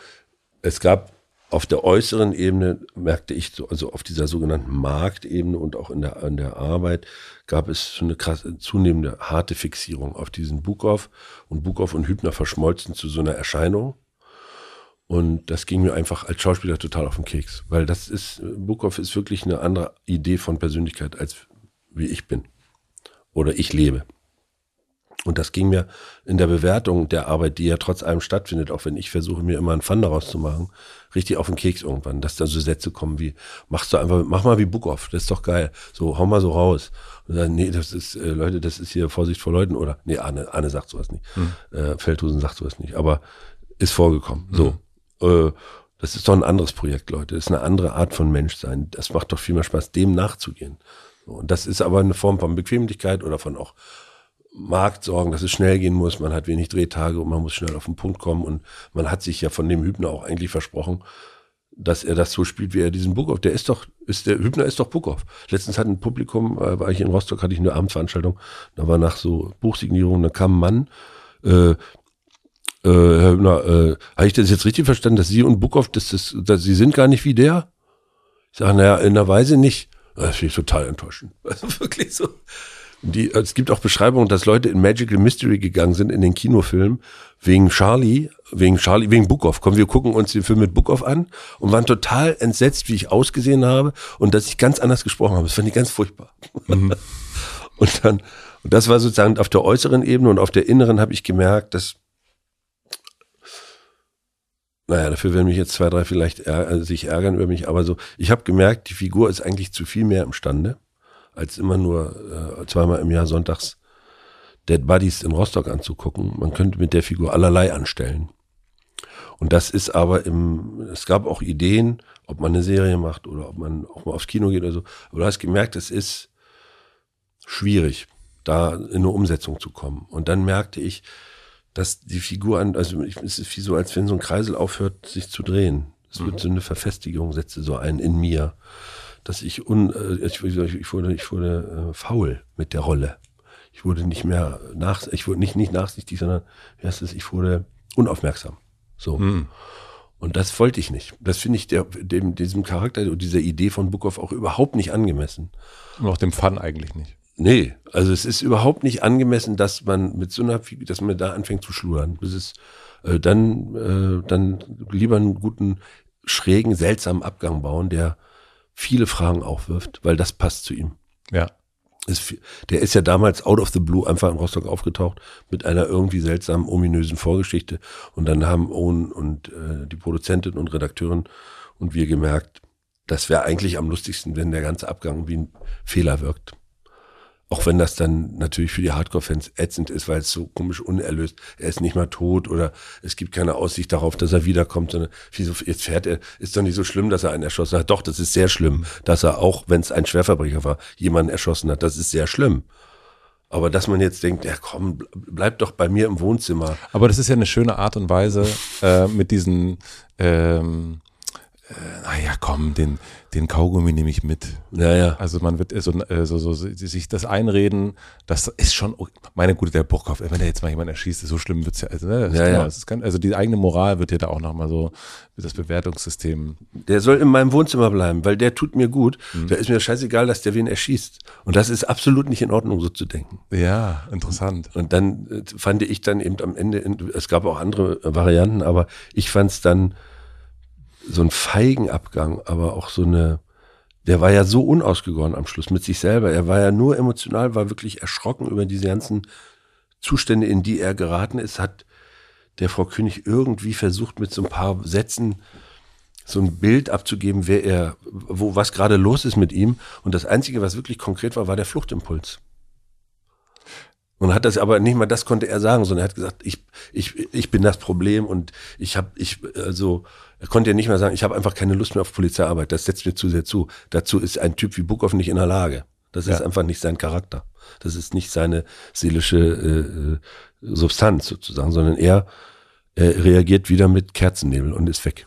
es gab auf der äußeren Ebene merkte ich so, also auf dieser sogenannten Marktebene und auch in der, in der Arbeit gab es so eine krasse, zunehmende harte Fixierung auf diesen Bukow und Bukow und Hübner verschmolzen zu so einer Erscheinung. Und das ging mir einfach als Schauspieler total auf den Keks, weil das ist, Bukow ist wirklich eine andere Idee von Persönlichkeit als wie ich bin oder ich lebe. Und das ging mir in der Bewertung der Arbeit, die ja trotz allem stattfindet, auch wenn ich versuche, mir immer einen Fun daraus zu machen, richtig auf den Keks irgendwann, dass da so Sätze kommen wie, machst du einfach, mach mal wie Bookoff, das ist doch geil. So, hau mal so raus. Und dann, nee, das ist, äh, Leute, das ist hier Vorsicht vor Leuten oder, nee, Anne, Anne sagt sowas nicht. Hm. Äh, Feldhusen sagt sowas nicht, aber ist vorgekommen. So. Äh, Das ist doch ein anderes Projekt, Leute. Das ist eine andere Art von Menschsein. Das macht doch viel mehr Spaß, dem nachzugehen. Und das ist aber eine Form von Bequemlichkeit oder von auch Marktsorgen, dass es schnell gehen muss. Man hat wenig Drehtage und man muss schnell auf den Punkt kommen. Und man hat sich ja von dem Hübner auch eigentlich versprochen, dass er das so spielt, wie er diesen Bukow. Der ist doch, ist der Hübner ist doch Bukow. Letztens hat ein Publikum, äh, war ich in Rostock, hatte ich eine Abendveranstaltung, da war nach so Buchsignierung, da kam ein Mann, äh, äh, Herr Hübner, äh, habe ich das jetzt richtig verstanden, dass Sie und Bukow, dass das, dass Sie sind gar nicht wie der? Ich sage, naja, in der Weise nicht. Das finde ich total enttäuschend. [laughs] Also wirklich so. Die, es gibt auch Beschreibungen, dass Leute in Magical Mystery gegangen sind in den Kinofilm wegen Charlie, wegen Charlie, wegen Bookoff. Komm, wir gucken uns den Film mit Bookoff an und waren total entsetzt, wie ich ausgesehen habe und dass ich ganz anders gesprochen habe. Das fand ich ganz furchtbar. Mhm. [laughs] und dann, und das war sozusagen auf der äußeren Ebene und auf der inneren habe ich gemerkt, dass naja, dafür werden mich jetzt zwei, drei vielleicht ärger, sich ärgern über mich, aber so, ich habe gemerkt, die Figur ist eigentlich zu viel mehr imstande, als immer nur äh, zweimal im Jahr sonntags Dead Buddies in Rostock anzugucken. Man könnte mit der Figur allerlei anstellen. Und das ist aber im, es gab auch Ideen, ob man eine Serie macht oder ob man auch mal aufs Kino geht oder so. Aber du hast gemerkt, es ist schwierig, da in eine Umsetzung zu kommen. Und dann merkte ich, dass die Figur an, also es ist wie so, als wenn so ein Kreisel aufhört, sich zu drehen. Es wird mhm. so eine Verfestigung, setze so ein in mir, dass ich un, äh, ich, ich wurde, ich wurde äh, faul mit der Rolle. Ich wurde nicht mehr nach, ich wurde nicht, nicht nachsichtig, sondern, wie heißt es, ich wurde unaufmerksam. So. Mhm. Und das wollte ich nicht. Das finde ich der, dem, diesem Charakter und dieser Idee von Bookoff auch überhaupt nicht angemessen. Und auch dem Fun eigentlich nicht. Nee, also es ist überhaupt nicht angemessen, dass man mit so einer, dass man da anfängt zu schludern. Das ist äh, dann, äh, dann lieber einen guten, schrägen, seltsamen Abgang bauen, der viele Fragen aufwirft, weil das passt zu ihm. Ja. Ist, der ist ja damals out of the blue einfach in Rostock aufgetaucht mit einer irgendwie seltsamen, ominösen Vorgeschichte. Und dann haben Owen und äh, die Produzentin und Redakteurin und wir gemerkt, das wäre eigentlich am lustigsten, wenn der ganze Abgang wie ein Fehler wirkt. Auch wenn das dann natürlich für die Hardcore-Fans ätzend ist, weil es so komisch unerlöst, er ist nicht mal tot oder es gibt keine Aussicht darauf, dass er wiederkommt, sondern wieso, jetzt fährt er, ist doch nicht so schlimm, dass er einen erschossen hat. Doch, das ist sehr schlimm, dass er auch, wenn es ein Schwerverbrecher war, jemanden erschossen hat. Das ist sehr schlimm. Aber dass man jetzt denkt, ja komm, bleib doch bei mir im Wohnzimmer. Aber das ist ja eine schöne Art und Weise, äh, mit diesen ähm, äh, naja, komm, den, den Kaugummi nehme ich mit. Ja, ja. Also man wird so, äh, so, so, sich das einreden, das ist schon, meine Gute, der Burgkopf, wenn der jetzt mal jemand erschießt, so schlimm wird's ja, also, ne, ja, ja. Kann, also die eigene Moral wird ja da auch nochmal so, das Bewertungssystem. Der soll in meinem Wohnzimmer bleiben, weil der tut mir gut. Mhm. Da ist mir scheißegal, dass der wen erschießt. Und das ist absolut nicht in Ordnung, so zu denken. Ja, interessant. Und dann äh, fand ich dann eben am Ende, es gab auch andere Varianten, aber ich fand es dann, so ein feigen Abgang, aber auch so eine, der war ja so unausgegoren am Schluss mit sich selber. Er war ja nur emotional, war wirklich erschrocken über diese ganzen Zustände, in die er geraten ist, hat der Frau König irgendwie versucht, mit so ein paar Sätzen so ein Bild abzugeben, wer er, wo, was gerade los ist mit ihm. Und das Einzige, was wirklich konkret war, war der Fluchtimpuls. Und hat das aber nicht mal das konnte er sagen, sondern er hat gesagt, ich, ich, ich bin das Problem und ich habe, ich, also, er konnte ja nicht mehr sagen, ich habe einfach keine Lust mehr auf Polizeiarbeit, das setzt mir zu sehr zu. Dazu ist ein Typ wie Bukow nicht in der Lage. Das ja. ist einfach nicht sein Charakter. Das ist nicht seine seelische äh, äh Substanz sozusagen, sondern er, er reagiert wieder mit Kerzennebel und ist weg.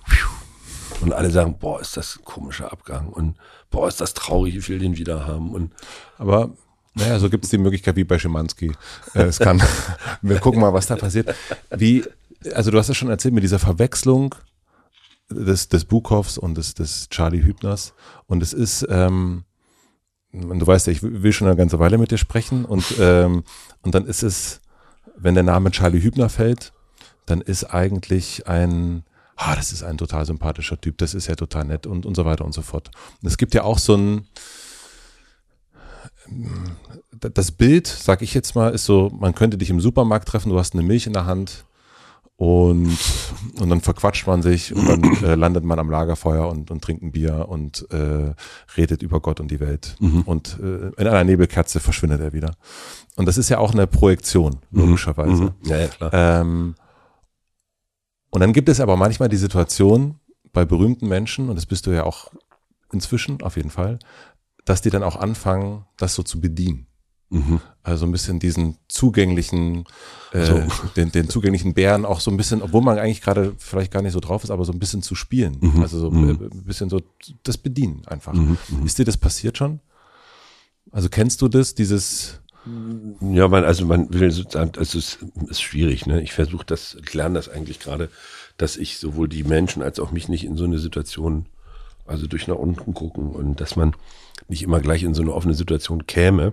Und alle sagen, boah, ist das ein komischer Abgang und boah, ist das traurig, wie viel den wieder haben. Und aber naja, so gibt es die Möglichkeit wie bei Schimanski. Äh, es kann, [laughs] wir gucken mal, was da passiert. Wie, also du hast ja schon erzählt mit dieser Verwechslung des, des Buchhoffs und des, des Charlie Hübners. Und es ist, ähm, du weißt ja, ich will schon eine ganze Weile mit dir sprechen. Und, [laughs] ähm, und dann ist es, wenn der Name Charlie Hübner fällt, dann ist eigentlich ein, ah, das ist ein total sympathischer Typ, das ist ja total nett und, und so weiter und so fort. Und es gibt ja auch so ein, das Bild, sag ich jetzt mal, ist so, man könnte dich im Supermarkt treffen, du hast eine Milch in der Hand und, und dann verquatscht man sich und dann äh, landet man am Lagerfeuer und, und trinkt ein Bier und äh, redet über Gott und die Welt. Mhm. Und äh, in einer Nebelkerze verschwindet er wieder. Und das ist ja auch eine Projektion, mhm. logischerweise. Mhm. Ja, ja, klar. Ähm, und dann gibt es aber manchmal die Situation, bei berühmten Menschen, und das bist du ja auch inzwischen auf jeden Fall, dass die dann auch anfangen, das so zu bedienen. Mhm. Also ein bisschen diesen zugänglichen, äh, so. den, den zugänglichen Bären auch so ein bisschen, obwohl man eigentlich gerade vielleicht gar nicht so drauf ist, aber so ein bisschen zu spielen. Mhm. Also so mhm. Äh, ein bisschen so das Bedienen einfach. Mhm. mhm. Ist dir das passiert schon? Also kennst du das, dieses ja, man, also man will sozusagen, also es ist schwierig, ne? Ich versuche das, ich lerne das eigentlich gerade, dass ich sowohl die Menschen als auch mich nicht in so eine Situation, also durch nach unten gucken und dass man nicht immer gleich in so eine offene Situation käme.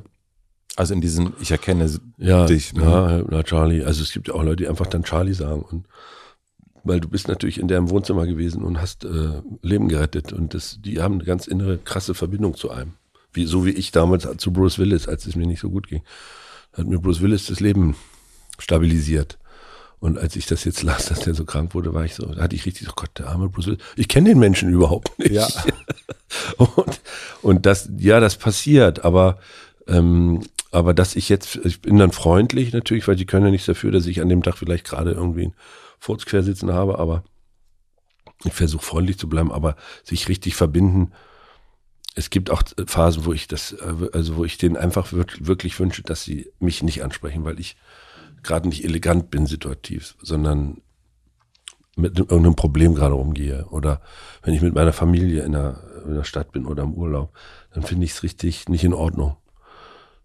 Also in diesen, ich erkenne ja, dich. Ne? Ja, na Charlie. Also es gibt ja auch Leute, die einfach dann Charlie sagen und weil du bist natürlich in deren Wohnzimmer gewesen und hast äh, Leben gerettet und das, die haben eine ganz innere krasse Verbindung zu einem. Wie, so wie ich damals zu Bruce Willis, als es mir nicht so gut ging. Hat mir Bruce Willis das Leben stabilisiert. Und als ich das jetzt las, dass der so krank wurde, war ich so, da hatte ich richtig so, Gott, der arme Bruce Willis. Ich kenne den Menschen überhaupt nicht. Ja. [laughs] und, und das, ja, das passiert, aber, ähm, aber dass ich jetzt, ich bin dann freundlich natürlich, weil die können ja nichts dafür, dass ich an dem Tag vielleicht gerade irgendwie einen Furz quersitzen habe, aber ich versuche freundlich zu bleiben, aber sich richtig verbinden, es gibt auch Phasen, wo ich das, also wo ich denen einfach wirklich wünsche, dass sie mich nicht ansprechen, weil ich gerade nicht elegant bin situativ, sondern mit irgendeinem Problem gerade rumgehe. Oder wenn ich mit meiner Familie in der, in der Stadt bin oder im Urlaub, dann finde ich es richtig nicht in Ordnung.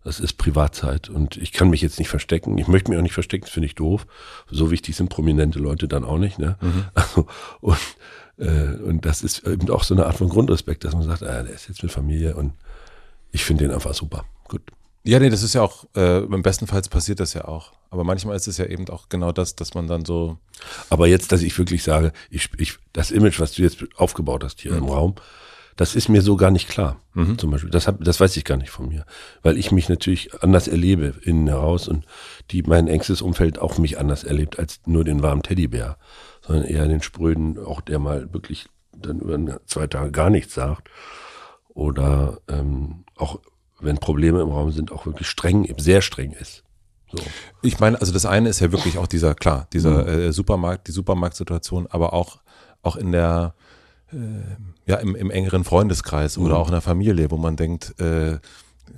Das ist Privatzeit und ich kann mich jetzt nicht verstecken. Ich möchte mich auch nicht verstecken, das finde ich doof. So wichtig sind prominente Leute dann auch nicht. Ne? Mhm. [laughs] Also, und äh, und das ist eben auch so eine Art von Grundrespekt, dass man sagt, ah, der ist jetzt mit Familie und ich finde den einfach super. Gut. Ja, nee, das ist ja auch, äh, im besten Fall passiert das ja auch. Aber manchmal ist es ja eben auch genau das, dass man dann so. Aber jetzt, dass ich wirklich sage, ich, ich, das Image, was du jetzt aufgebaut hast hier mhm. im Raum, das ist mir so gar nicht klar. Mhm. Zum Beispiel. Das, hab, das weiß ich gar nicht von mir. Weil ich mich natürlich anders erlebe innen heraus und die, mein engstes Umfeld auch mich anders erlebt als nur den warmen Teddybär sondern eher den Spröden, auch der mal wirklich dann über zwei Tage gar nichts sagt. Oder ähm, auch wenn Probleme im Raum sind, auch wirklich streng, sehr streng ist. So. Ich meine, also das eine ist ja wirklich auch dieser, klar, dieser mhm. äh, Supermarkt, die Supermarktsituation, aber auch, auch in der, ja, im, im engeren Freundeskreis mhm. oder auch in der Familie, wo man denkt, äh,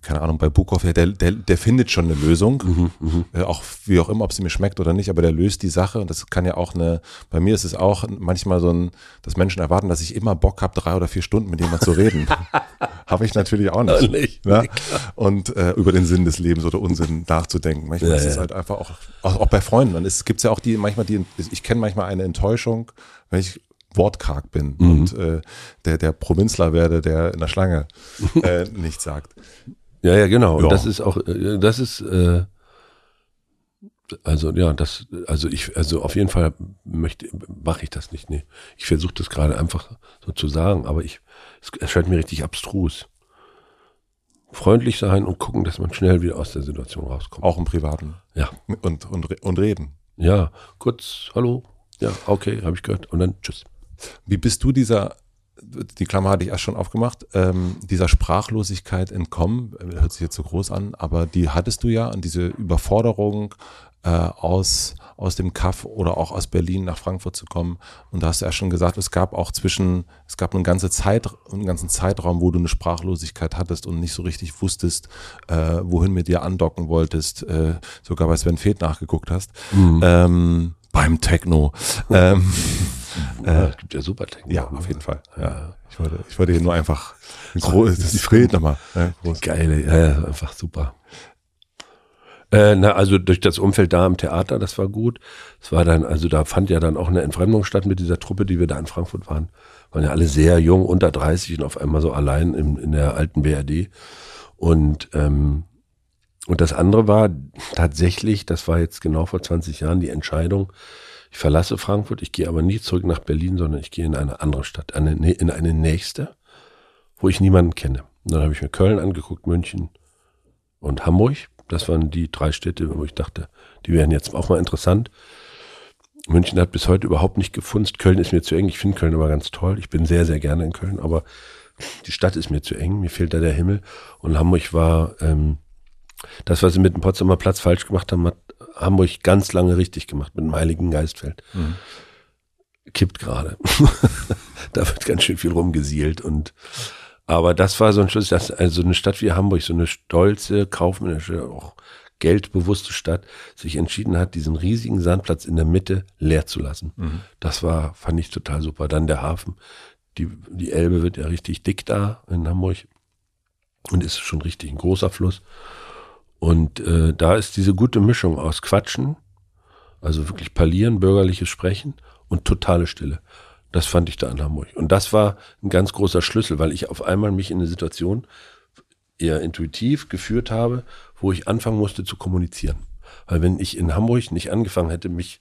keine Ahnung, bei Bukov, der, der, der findet schon eine Lösung, mhm, mhm, äh, auch wie auch immer, ob sie mir schmeckt oder nicht, aber der löst die Sache und das kann ja auch eine, bei mir ist es auch manchmal so ein, dass Menschen erwarten, dass ich immer Bock habe, drei oder vier Stunden mit jemandem zu reden. [laughs] habe ich natürlich auch nicht. nicht ne? Und äh, über den Sinn des Lebens oder Unsinn nachzudenken. Manchmal ja, ist es halt einfach auch, auch, auch bei Freunden. Dann gibt es ja auch die, manchmal die, ich kenne manchmal eine Enttäuschung, wenn ich wortkarg bin mhm. und äh, der, der Provinzler werde, der in der Schlange [laughs] äh, nichts sagt. Ja, ja, genau. Ja. Und das ist auch, äh, das ist, äh, also ja, das, also ich, also auf jeden Fall möchte, mache ich das nicht. Nee. Ich versuche das gerade einfach so zu sagen, aber ich, es erscheint mir richtig abstrus. Freundlich sein und gucken, dass man schnell wieder aus der Situation rauskommt. Auch im Privaten. Ja. Und, und, und reden. Ja, kurz, hallo. Ja, okay, habe ich gehört. Und dann tschüss. Wie bist du dieser die Klammer hatte ich erst schon aufgemacht, ähm, dieser Sprachlosigkeit entkommen, hört sich jetzt so groß an, aber die hattest du ja und diese Überforderung äh, aus, aus dem Kaff oder auch aus Berlin nach Frankfurt zu kommen. Und da hast du ja schon gesagt, es gab auch zwischen, es gab eine ganze Zeit, einen ganzen Zeitraum, wo du eine Sprachlosigkeit hattest und nicht so richtig wusstest, äh, wohin mit dir andocken wolltest, äh, sogar bei Sven Feth nachgeguckt hast. Mhm. Ähm, beim Techno. ähm, [laughs] äh, es gibt ja super Techno. Ja, auf jeden Fall. Ja. Ich wollte, ich wollte hier nur einfach ein groß, das Fred nochmal. Ja, Geile, ja, ja, einfach super. Äh, na, also durch das Umfeld da im Theater, das war gut. Es war dann, also da fand ja dann auch eine Entfremdung statt mit dieser Truppe, die wir da in Frankfurt waren. Waren ja alle sehr jung, unter 30 und auf einmal so allein in, in der alten BRD. Und ähm, und das andere war tatsächlich, das war jetzt genau vor 20 Jahren die Entscheidung, ich verlasse Frankfurt, ich gehe aber nicht zurück nach Berlin, sondern ich gehe in eine andere Stadt, eine, in eine nächste, wo ich niemanden kenne. Und dann habe ich mir Köln angeguckt, München und Hamburg. Das waren die drei Städte, wo ich dachte, die wären jetzt auch mal interessant. München hat bis heute überhaupt nicht gefunzt. Köln ist mir zu eng. Ich finde Köln aber ganz toll. Ich bin sehr, sehr gerne in Köln, aber die Stadt ist mir zu eng. Mir fehlt da der Himmel. Und Hamburg war ähm, das, was sie mit dem Potsdamer Platz falsch gemacht haben, hat Hamburg ganz lange richtig gemacht mit dem Heiligen Geistfeld. Mhm. Kippt gerade. [laughs] da wird ganz schön viel rumgesielt und aber das war so ein Schluss, dass also eine Stadt wie Hamburg, so eine stolze, kaufmännische, auch geldbewusste Stadt, sich entschieden hat, diesen riesigen Sandplatz in der Mitte leer zu lassen. Mhm. Das war, fand ich total super. Dann der Hafen. Die, die Elbe wird ja richtig dick da in Hamburg und ist schon richtig ein großer Fluss. Und äh, da ist diese gute Mischung aus Quatschen, also wirklich parlieren, bürgerliches Sprechen und totale Stille. Das fand ich da in Hamburg. Und das war ein ganz großer Schlüssel, weil ich auf einmal mich in eine Situation eher intuitiv geführt habe, wo ich anfangen musste zu kommunizieren. Weil wenn ich in Hamburg nicht angefangen hätte, mich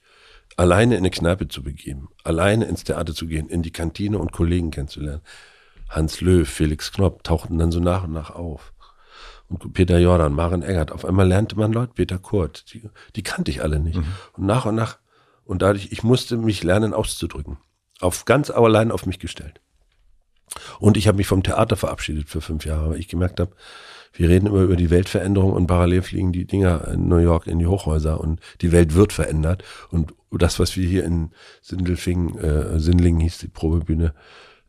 alleine in eine Kneipe zu begeben, alleine ins Theater zu gehen, in die Kantine und Kollegen kennenzulernen, Hans Löw, Felix Knopp tauchten dann so nach und nach auf. Und Peter Jordan, Maren Eggert. Auf einmal lernte man Leute, Peter Kurt, die, die kannte ich alle nicht. Mhm. Und nach und nach, und dadurch, ich musste mich lernen auszudrücken. Auf ganz allein auf mich gestellt. Und ich habe mich vom Theater verabschiedet für fünf Jahre, weil ich gemerkt habe, wir reden immer über die Weltveränderung und parallel fliegen die Dinger in New York in die Hochhäuser und die Welt wird verändert. Und das, was wir hier in Sindelfingen, äh, Sinlingen hieß die Probebühne,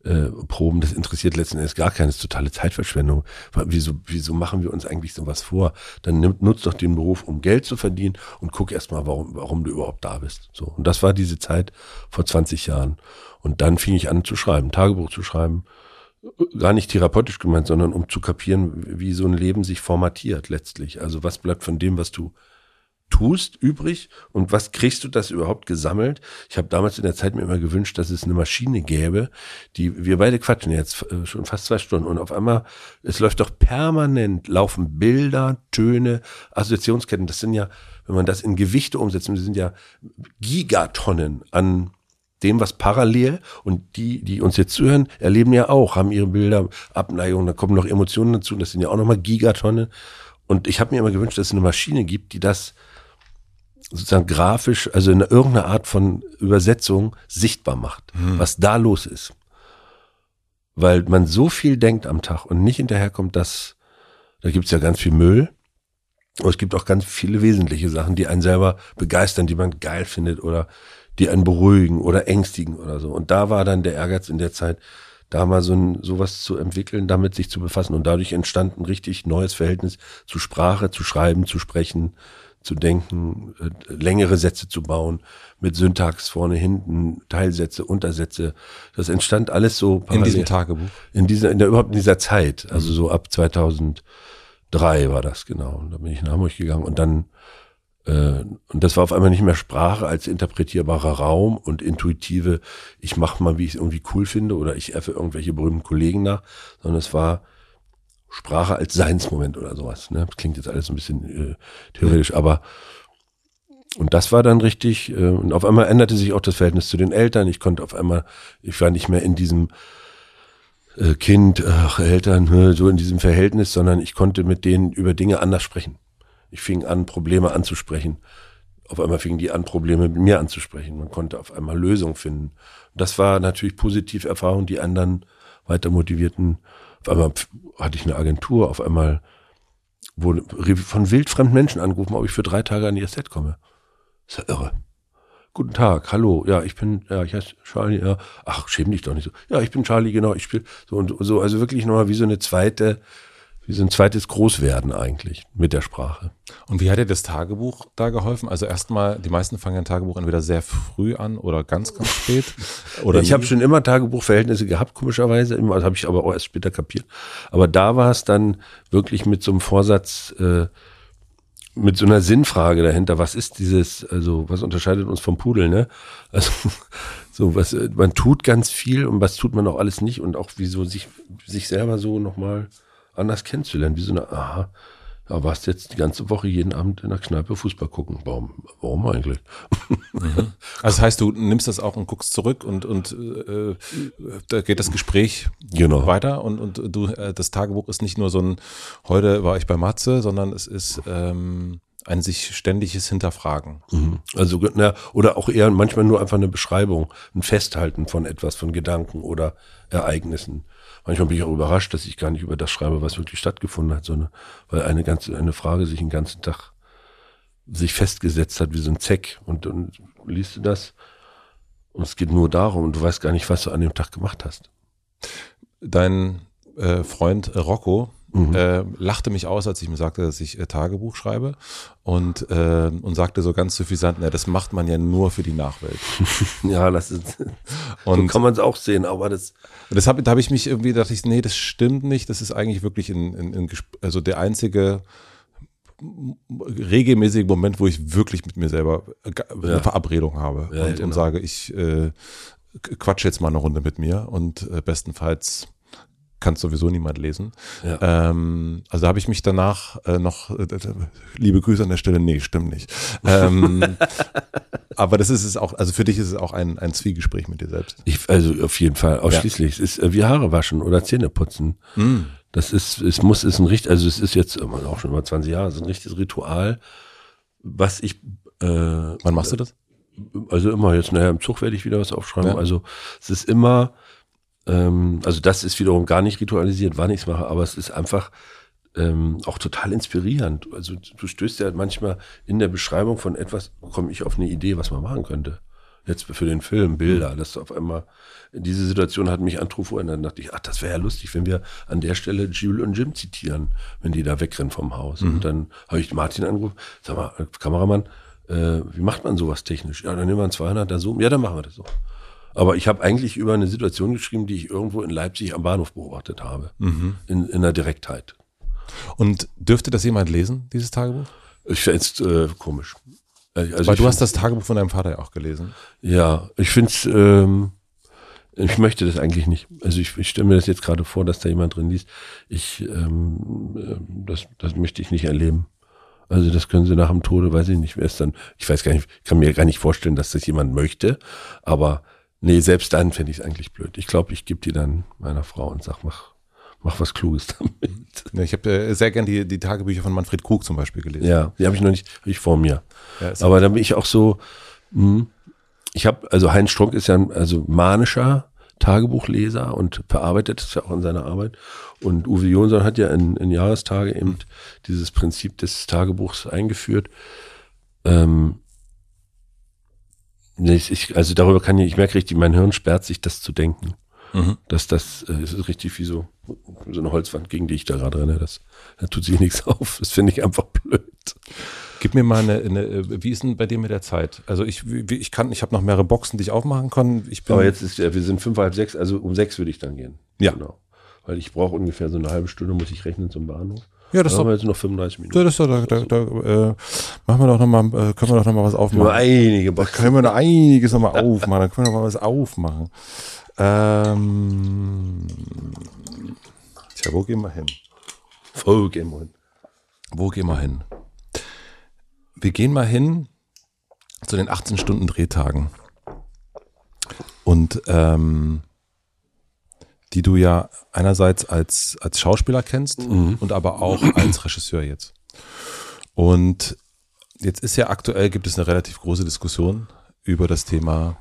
äh, Proben, das interessiert letzten Endes gar keine, totale Zeitverschwendung. Wieso, wieso machen wir uns eigentlich sowas vor? Dann nimm, nutz doch den Beruf, um Geld zu verdienen und guck erstmal, warum, warum du überhaupt da bist. So. Und das war diese Zeit vor 20 Jahren. Und dann fing ich an zu schreiben, Tagebuch zu schreiben, gar nicht therapeutisch gemeint, sondern um zu kapieren, wie so ein Leben sich formatiert letztlich. Also was bleibt von dem, was du tust, übrig und was kriegst du das überhaupt gesammelt? Ich habe damals in der Zeit mir immer gewünscht, dass es eine Maschine gäbe, die wir beide quatschen jetzt äh, schon fast zwei Stunden und auf einmal es läuft doch permanent laufen Bilder, Töne, Assoziationsketten. Das sind ja, wenn man das in Gewichte umsetzt, das sind ja Gigatonnen an dem, was parallel und die, die uns jetzt zuhören, erleben ja auch, haben ihre Bilder, Abneigung, da kommen noch Emotionen dazu, das sind ja auch nochmal Gigatonnen. Und ich habe mir immer gewünscht, dass es eine Maschine gibt, die das sozusagen grafisch, also in irgendeiner Art von Übersetzung sichtbar macht, hm. was da los ist. Weil man so viel denkt am Tag und nicht hinterherkommt, dass, da gibt's ja ganz viel Müll, aber es gibt auch ganz viele wesentliche Sachen, die einen selber begeistern, die man geil findet oder die einen beruhigen oder ängstigen oder so. Und da war dann der Ehrgeiz in der Zeit, da mal so ein, sowas zu entwickeln, damit sich zu befassen. Und dadurch entstand ein richtig neues Verhältnis zu Sprache, zu schreiben, zu sprechen, zu denken, äh, längere Sätze zu bauen, mit Syntax vorne, hinten, Teilsätze, Untersätze. Das entstand alles so parallel. In diesem Tagebuch? In dieser, in der, überhaupt in dieser Zeit. Also so ab 2003 war das, genau. Und da bin ich nach Hamburg gegangen und dann äh, und das war auf einmal nicht mehr Sprache als interpretierbarer Raum und intuitive, ich mache mal, wie ich es irgendwie cool finde oder ich erfe irgendwelche berühmten Kollegen nach, sondern es war Sprache als Seinsmoment oder sowas. Ne? klingt jetzt alles ein bisschen äh, theoretisch, aber und das war dann richtig, äh, und auf einmal änderte sich auch das Verhältnis zu den Eltern. Ich konnte auf einmal, ich war nicht mehr in diesem äh, Kind, ach, Eltern, so in diesem Verhältnis, sondern ich konnte mit denen über Dinge anders sprechen. Ich fing an, Probleme anzusprechen. Auf einmal fingen die an, Probleme mit mir anzusprechen. Man konnte auf einmal Lösungen finden. das war natürlich positive Erfahrung, die anderen weiter motivierten. Auf einmal hatte ich eine Agentur, auf einmal wurde von wildfremden Menschen angerufen, ob ich für drei Tage an ihr Set komme. ist ja irre. Guten Tag, hallo, ja, ich bin, ja, ich heiße Charlie, ja, ach, schäm dich doch nicht so. Ja, ich bin Charlie, genau, ich spiele so und so, also wirklich nochmal wie so eine zweite wie so ein zweites Großwerden eigentlich mit der Sprache. Und wie hat dir das Tagebuch da geholfen? Also erstmal, die meisten fangen ein Tagebuch entweder sehr früh an oder ganz, ganz spät. [laughs] Oder ich habe schon immer Tagebuchverhältnisse gehabt, komischerweise. Das habe ich aber auch erst später kapiert. Aber da war es dann wirklich mit so einem Vorsatz, äh, mit so einer Sinnfrage dahinter. Was ist dieses, also was unterscheidet uns vom Pudel, ne? [laughs] Also so was, man tut ganz viel und was tut man auch alles nicht und auch wie so sich, sich selber so nochmal mal anders kennenzulernen. Wie so eine, aha, ja, warst jetzt die ganze Woche jeden Abend in der Kneipe Fußball gucken. Warum, warum eigentlich? Mhm. [laughs] Also das heißt, du nimmst das auch und guckst zurück und, und äh, da geht das Gespräch genau. weiter und, und du, äh, das Tagebuch ist nicht nur so ein, heute war ich bei Matze, sondern es ist ähm, ein sich ständiges Hinterfragen. Mhm. Also, na, oder auch eher manchmal nur einfach eine Beschreibung, ein Festhalten von etwas, von Gedanken oder Ereignissen. Manchmal bin ich auch überrascht, dass ich gar nicht über das schreibe, was wirklich stattgefunden hat, sondern weil eine ganze, eine Frage sich den ganzen Tag sich festgesetzt hat wie so ein Zeck und, und liest du das Und es geht nur darum, und du weißt gar nicht, was du an dem Tag gemacht hast. Dein äh, Freund Rocco mhm. äh, lachte mich aus, als ich mir sagte, dass ich äh, Tagebuch schreibe und, äh, und sagte so ganz suffisant, na, das macht man ja nur für die Nachwelt. [laughs] ja, das ist, und, so kann man es auch sehen, aber das. Das habe da habe ich mich irgendwie, dachte ich, nee, das stimmt nicht, das ist eigentlich wirklich in, in, in also der einzige regelmäßige Moment, wo ich wirklich mit mir selber eine ja. Verabredung habe ja, und, genau. und, sage, ich äh, quatsch jetzt mal eine Runde mit mir und äh, bestenfalls kann sowieso niemand lesen. Ja. Ähm, also habe ich mich danach äh, noch, äh, liebe Grüße an der Stelle, nee, stimmt nicht. Ähm, [laughs] aber das ist es auch, also für dich ist es auch ein, ein Zwiegespräch mit dir selbst. Ich, also auf jeden Fall, ausschließlich. Ja. Es ist äh, wie Haare waschen oder Zähne putzen. Mm. Das ist, es muss, ist ein richtig, also es ist jetzt auch schon über 20 Jahre, es ist ein richtiges Ritual, was ich. Äh, Wann machst du das? Also immer jetzt, naja, im Zug werde ich wieder was aufschreiben. Ja. Also es ist immer, ähm, also das ist wiederum gar nicht ritualisiert, wann ich es mache, aber es ist einfach ähm, auch total inspirierend. Also du stößt ja manchmal in der Beschreibung von etwas, komme ich auf eine Idee, was man machen könnte. Jetzt für den Film, Bilder, mhm. das auf einmal, diese Situation hat mich an Trufo und dann dachte ich, ach, das wäre ja lustig, wenn wir an der Stelle Jules und Jim zitieren, wenn die da wegrennen vom Haus. Mhm. Und dann habe ich Martin angerufen, sag mal, Kameramann, äh, wie macht man sowas technisch? Ja, dann nehmen wir einen 200er Zoom. Ja, dann machen wir das so. Aber ich habe eigentlich über eine Situation geschrieben, die ich irgendwo in Leipzig am Bahnhof beobachtet habe. Mhm. In, in der Direktheit. Und dürfte das jemand lesen, dieses Tagebuch? Ich fände es äh, komisch. Äh, also Weil du hast das Tagebuch von deinem Vater ja auch gelesen. Ja, ich finde es, ähm, ich möchte das eigentlich nicht. Also ich, ich stelle mir das jetzt gerade vor, dass da jemand drin liest. Ich, ähm, äh, das, das möchte ich nicht erleben. Also das können sie nach dem Tode, weiß ich nicht, wer es dann, ich weiß gar nicht, ich kann mir gar nicht vorstellen, dass das jemand möchte, aber Nee, selbst dann fände ich es eigentlich blöd. Ich glaube, ich gebe die dann meiner Frau und sag, mach, mach was Kluges [laughs] damit. Ja, ich habe äh, sehr gern die, die Tagebücher von Manfred Krug zum Beispiel gelesen. Ja, die habe ich noch nicht ich vor mir. Ja, Aber da bin ich auch so, mh, hm, ich habe, also Heinz Strunk ist ja ein also manischer Tagebuchleser und verarbeitet es ja auch in seiner Arbeit. Und Uwe Jonsson hat ja in, in Jahrestage eben dieses Prinzip des Tagebuchs eingeführt. Ähm, ich, also darüber kann ich, ich merke richtig, mein Hirn sperrt sich, das zu denken. Mhm. Dass das, äh, ist richtig wie so, so eine Holzwand, gegen die ich da gerade renne. Das, da tut sich nichts [laughs] auf. Das finde ich einfach blöd. Gib mir mal eine, eine, wie ist denn bei dir mit der Zeit? Also ich, ich kann, ich habe noch mehrere Boxen, die ich aufmachen kann. Ich bin Aber jetzt ist, ja, wir sind fünf, halb sechs, also um sechs würde ich dann gehen. Ja. Genau. Weil ich brauche ungefähr so eine halbe Stunde, muss ich rechnen zum Bahnhof. Ja, das da haben wir jetzt noch 35 Minuten. Ja, das da, da, da, da äh, machen wir doch noch mal, äh, können wir doch noch mal was aufmachen. Einige Da können wir noch einiges noch mal aufmachen. Dann können wir noch mal was aufmachen. Ähm, tja, wo gehen wir hin? Wo gehen wir hin? Wo gehen wir hin? Wir gehen mal hin zu den 18 Stunden Drehtagen. Und ähm, die du ja einerseits als, als Schauspieler kennst mhm. und aber auch [clears throat] als Regisseur jetzt. Und jetzt ist ja aktuell, gibt es eine relativ große Diskussion über das Thema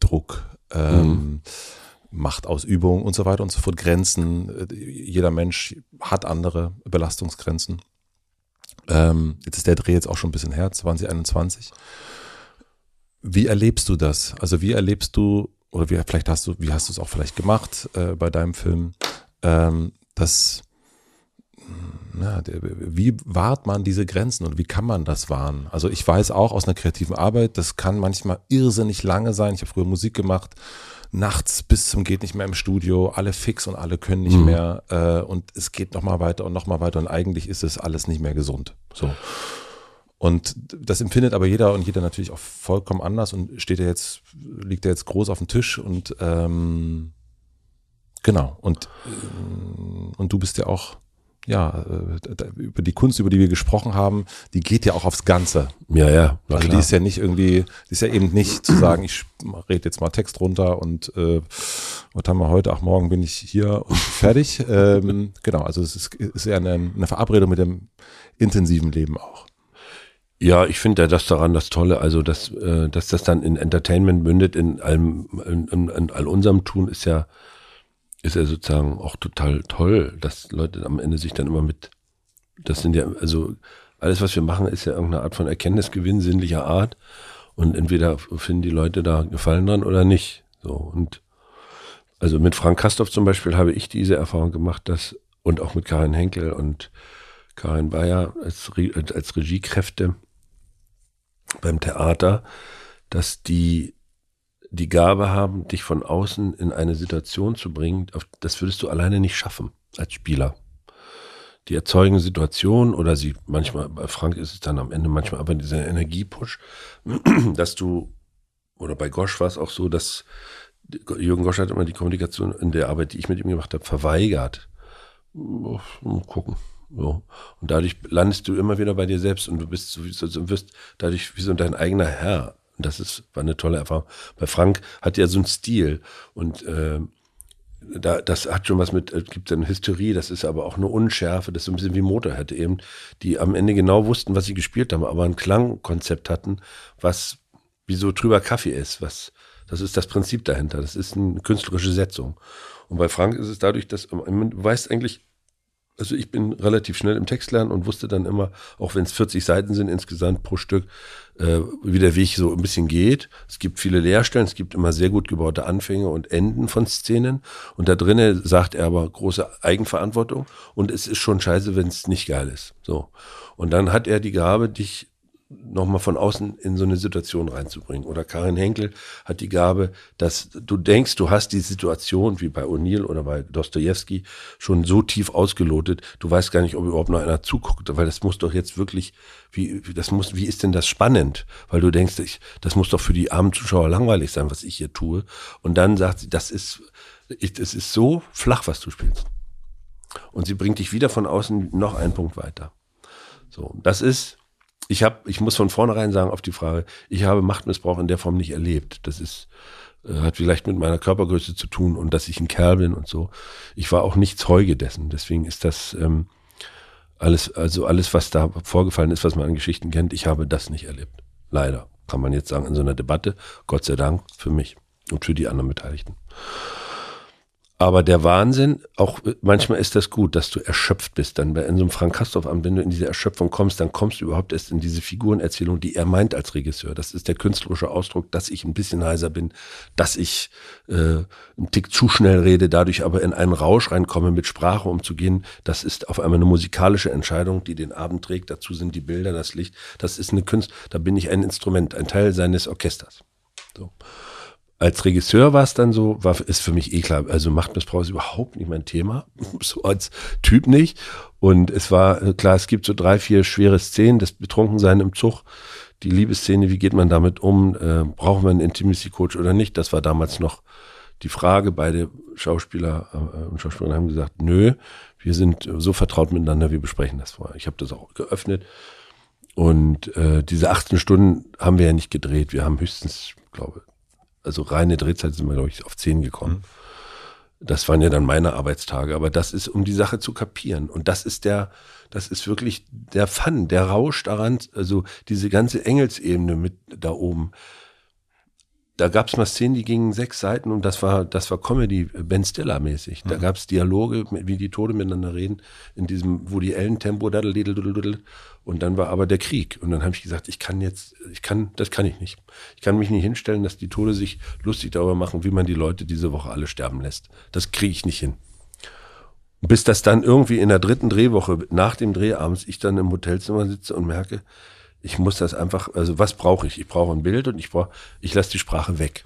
Druck, ähm, mhm. Machtausübung und so weiter und so fort, Grenzen. Jeder Mensch hat andere Belastungsgrenzen. Ähm, jetzt ist der Dreh jetzt auch schon ein bisschen her, 2021. Wie erlebst du das? Also wie erlebst du oder wie, vielleicht hast du, wie hast du es auch vielleicht gemacht äh, bei deinem Film, ähm, dass ja, wie wahrt man diese Grenzen und wie kann man das wahren? Also ich weiß auch aus einer kreativen Arbeit, das kann manchmal irrsinnig lange sein. Ich habe früher Musik gemacht, nachts bis zum geht nicht mehr im Studio, alle fix und alle können nicht mhm. mehr äh, und es geht noch mal weiter und noch mal weiter und eigentlich ist es alles nicht mehr gesund. So. Und das empfindet aber jeder und jeder natürlich auch vollkommen anders und steht ja jetzt, liegt ja jetzt groß auf dem Tisch und ähm, genau. Und, äh, und du bist ja auch, ja, äh, über die Kunst, über die wir gesprochen haben, die geht ja auch aufs Ganze. Ja, ja. Also klar. die ist ja nicht irgendwie, die ist ja eben nicht zu sagen, ich rede jetzt mal Text runter und äh, was haben wir heute? Ach, morgen bin ich hier und fertig. ähm, genau, also es ist, ist ja eine, eine Verabredung mit dem intensiven Leben auch. Ja, ich finde ja das daran das Tolle, also dass, äh, dass das dann in Entertainment mündet, in allem, in, in, in all unserem Tun ist ja, ist ja sozusagen auch total toll, dass Leute am Ende sich dann immer mit, das sind ja, also alles, was wir machen, ist ja irgendeine Art von Erkenntnisgewinn sinnlicher Art. Und entweder finden die Leute da Gefallen dran oder nicht. So und also mit Frank Kastorf zum Beispiel habe ich diese Erfahrung gemacht, dass und auch mit Karin Henkel und Karin Bayer als, als Regiekräfte beim Theater, dass die die Gabe haben, dich von außen in eine Situation zu bringen, das würdest du alleine nicht schaffen als Spieler. Die erzeugen Situationen oder sie manchmal, bei Frank ist es dann am Ende manchmal aber dieser Energiepush, [clears throat] dass du, oder bei Gosch war es auch so, dass Jürgen Gosch hat immer die Kommunikation in der Arbeit, die ich mit ihm gemacht habe, verweigert. Mal gucken. So. Und dadurch landest du immer wieder bei dir selbst und du bist so, so wirst dadurch wie so dein eigener Herr. Und das ist, war eine tolle Erfahrung. Bei Frank hat ja so ein Stil und äh, da, das hat schon was mit, es gibt eine Hysterie, das ist aber auch eine Unschärfe, das ist so ein bisschen wie Motorhead eben, die am Ende genau wussten, was sie gespielt haben, aber ein Klangkonzept hatten, was wie so trüber Kaffee ist, was, das ist das Prinzip dahinter, das ist eine künstlerische Setzung. Und bei Frank ist es dadurch, dass du weißt eigentlich, also ich bin relativ schnell im Text lernen und wusste dann immer, auch wenn es 40 Seiten sind insgesamt pro Stück, äh, wie der Weg so ein bisschen geht. Es gibt viele Leerstellen, es gibt immer sehr gut gebaute Anfänge und Enden von Szenen. Und da drinnen sagt er aber große Eigenverantwortung und es ist schon scheiße, wenn es nicht geil ist. So. Und dann hat er die Gabe, dich nochmal von außen in so eine Situation reinzubringen. Oder Karin Henkel hat die Gabe, dass du denkst, du hast die Situation, wie bei O'Neill oder bei Dostoevsky, schon so tief ausgelotet, du weißt gar nicht, ob überhaupt noch einer zuguckt, weil das muss doch jetzt wirklich, wie, das muss, wie ist denn das spannend? Weil du denkst, ich, das muss doch für die armen Zuschauer langweilig sein, was ich hier tue. Und dann sagt sie, das ist, ich, das ist so flach, was du spielst. Und sie bringt dich wieder von außen noch einen Punkt weiter. So, das ist, ich habe, ich muss von vornherein sagen auf die Frage, ich habe Machtmissbrauch in der Form nicht erlebt. Das ist, äh, hat vielleicht mit meiner Körpergröße zu tun und dass ich ein Kerl bin und so. Ich war auch nicht Zeuge dessen. Deswegen ist das ähm, alles, also alles, was da vorgefallen ist, was man an Geschichten kennt, ich habe das nicht erlebt. Leider, kann man jetzt sagen, in so einer Debatte. Gott sei Dank für mich und für die anderen Beteiligten. Aber der Wahnsinn, auch manchmal ist das gut, dass du erschöpft bist. Dann bei in so einem Frank Kastorf an, wenn du in diese Erschöpfung kommst, dann kommst du überhaupt erst in diese Figurenerzählung, die er meint als Regisseur. Das ist der künstlerische Ausdruck, dass ich ein bisschen heiser bin, dass ich äh, einen Tick zu schnell rede, dadurch aber in einen Rausch reinkomme, mit Sprache umzugehen. Das ist auf einmal eine musikalische Entscheidung, die den Abend trägt. Dazu sind die Bilder, das Licht. Das ist eine Kunst. Da bin ich ein Instrument, ein Teil seines Orchesters. So als Regisseur war es dann so, war, ist für mich eh klar, also Machtmissbrauch ist überhaupt nicht mein Thema, [laughs] so als Typ nicht. Und es war äh, klar, es gibt so drei, vier schwere Szenen, das Betrunkensein im Zug, die Liebesszene, wie geht man damit um, äh, brauchen wir einen Intimacy-Coach oder nicht, das war damals noch die Frage. Beide Schauspieler äh, und Schauspielerinnen haben gesagt, nö, wir sind so vertraut miteinander, wir besprechen das vorher. Ich habe das auch geöffnet. Und äh, diese 18 Stunden haben wir ja nicht gedreht. Wir haben höchstens, glaube also reine Drehzeit sind wir, glaube ich, auf zehn gekommen. Mhm. Das waren ja dann meine Arbeitstage, aber das ist, um die Sache zu kapieren. Und das ist der, das ist wirklich der Fun, der Rausch daran, also diese ganze Engelsebene mit da oben da gab es mal Szenen, die gingen sechs Seiten und das war, das war Comedy Ben Stiller mäßig. Da mhm. gab es Dialoge, wie die Tode miteinander reden, in diesem, wo die Ellentempo und dann war aber der Krieg. Und dann habe ich gesagt, ich kann jetzt, ich kann, das kann ich nicht. Ich kann mich nicht hinstellen, dass die Tode sich lustig darüber machen, wie man die Leute diese Woche alle sterben lässt. Das kriege ich nicht hin. Bis das dann irgendwie in der dritten Drehwoche, nach dem Dreh abends, ich dann im Hotelzimmer sitze und merke, ich muss das einfach, also was brauche ich? Ich brauche ein Bild und ich brauche, ich lasse die Sprache weg.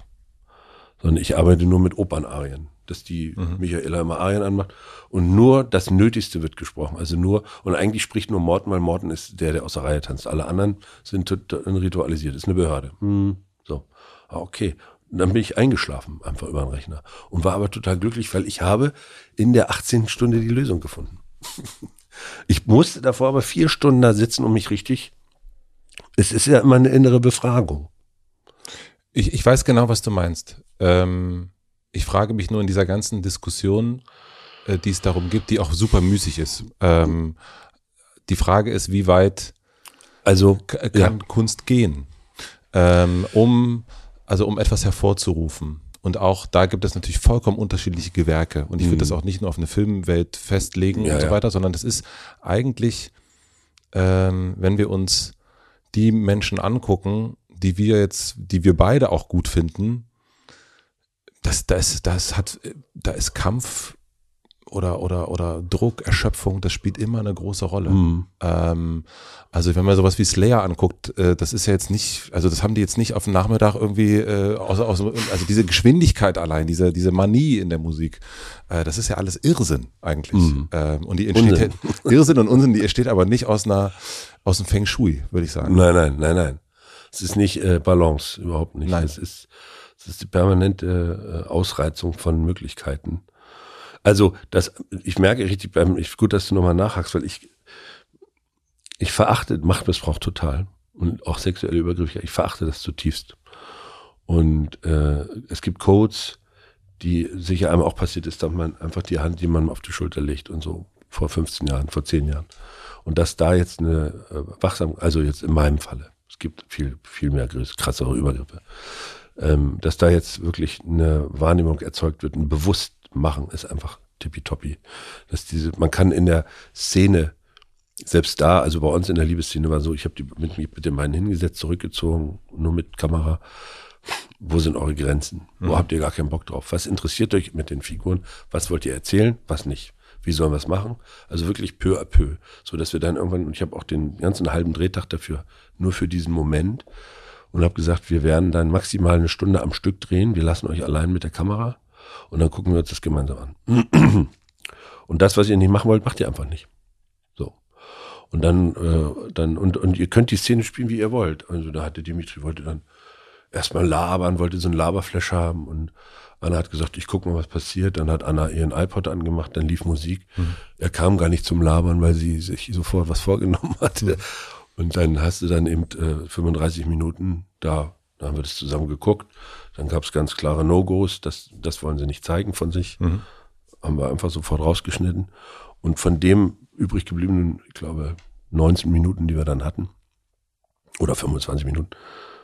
Sondern ich arbeite nur mit Opernarien, dass die mhm. Michaela immer Arien anmacht und nur das Nötigste wird gesprochen. Also nur, und eigentlich spricht nur Morten, weil Morten ist der, der aus der Reihe tanzt. Alle anderen sind ritualisiert, ist eine Behörde. Hm, so. Ah, okay. Und dann bin ich eingeschlafen, einfach über den Rechner. Und war aber total glücklich, weil ich habe in der 18. Stunde die Lösung gefunden. [laughs] ich musste davor aber vier Stunden da sitzen, um mich richtig es ist ja immer eine innere Befragung. Ich, ich weiß genau, was du meinst. Ähm, ich frage mich nur in dieser ganzen Diskussion, äh, die es darum gibt, die auch super müßig ist. Ähm, die Frage ist, wie weit also kann ja. Kunst gehen, ähm, um also um etwas hervorzurufen. Und auch da gibt es natürlich vollkommen unterschiedliche Gewerke. Und ich würde mhm. das auch nicht nur auf eine Filmwelt festlegen ja, und so weiter, sondern das ist eigentlich, ähm, wenn wir uns die Menschen angucken, die wir jetzt, die wir beide auch gut finden, das, das, das hat, da ist Kampf oder, oder, oder Druck, Erschöpfung, das spielt immer eine große Rolle. Mhm. Ähm, also wenn man sowas wie Slayer anguckt, äh, das ist ja jetzt nicht, also das haben die jetzt nicht auf dem Nachmittag irgendwie, äh, aus, aus, also diese Geschwindigkeit allein, diese, diese Manie in der Musik, äh, das ist ja alles Irrsinn eigentlich. Mhm. Ähm, und die entsteht, Unsinn. [laughs] Irrsinn und Unsinn, die entsteht aber nicht aus einer, aus dem Feng Shui, würde ich sagen. Nein, nein, nein, nein. Es ist nicht äh, Balance, überhaupt nicht. Nein. Es ist, es ist die permanente äh, Ausreizung von Möglichkeiten. Also, das, ich merke richtig beim, ich, gut, dass du nochmal nachhakst, weil ich, ich verachte Machtmissbrauch total und auch sexuelle Übergriffe, ich verachte das zutiefst. Und äh, es gibt Codes, die sicher einem auch passiert ist, dass man einfach die Hand jemandem auf die Schulter legt und so vor 15 Jahren, vor 10 Jahren. Und dass da jetzt eine äh, Wachsamkeit, also jetzt in meinem Falle, es gibt viel, viel mehr krassere Übergriffe, ähm, dass da jetzt wirklich eine Wahrnehmung erzeugt wird, ein Bewusstmachen ist einfach tippitoppi. Dass diese, man kann in der Szene, selbst da, also bei uns in der Liebesszene war so, ich habe die mit, mit dem einen hingesetzt, zurückgezogen, nur mit Kamera. Wo sind eure Grenzen? Wo mhm. habt ihr gar keinen Bock drauf? Was interessiert euch mit den Figuren? Was wollt ihr erzählen? Was nicht? Wie sollen wir es machen? Also wirklich peu à peu, so dass wir dann irgendwann und ich habe auch den ganzen halben Drehtag dafür nur für diesen Moment und habe gesagt, wir werden dann maximal eine Stunde am Stück drehen. Wir lassen euch allein mit der Kamera und dann gucken wir uns das gemeinsam an. [clears throat] Und das, was ihr nicht machen wollt, macht ihr einfach nicht. So. Und dann, äh, dann, und, und ihr könnt die Szene spielen, wie ihr wollt. Also da hatte Dimitri, wollte dann erstmal labern, wollte so ein Laberflash haben und Anna hat gesagt, ich guck mal, was passiert. Dann hat Anna ihren iPod angemacht, dann lief Musik. Mhm. Er kam gar nicht zum Labern, weil sie sich sofort was vorgenommen [laughs] hatte. Mhm. Und dann hast du dann eben äh, 35 Minuten da, da haben wir das zusammen geguckt. Dann gab es ganz klare No-Gos, das, das wollen sie nicht zeigen von sich. Mhm. Haben wir einfach sofort rausgeschnitten. Und von dem übrig gebliebenen, ich glaube, 19 Minuten, die wir dann hatten, oder 25 Minuten,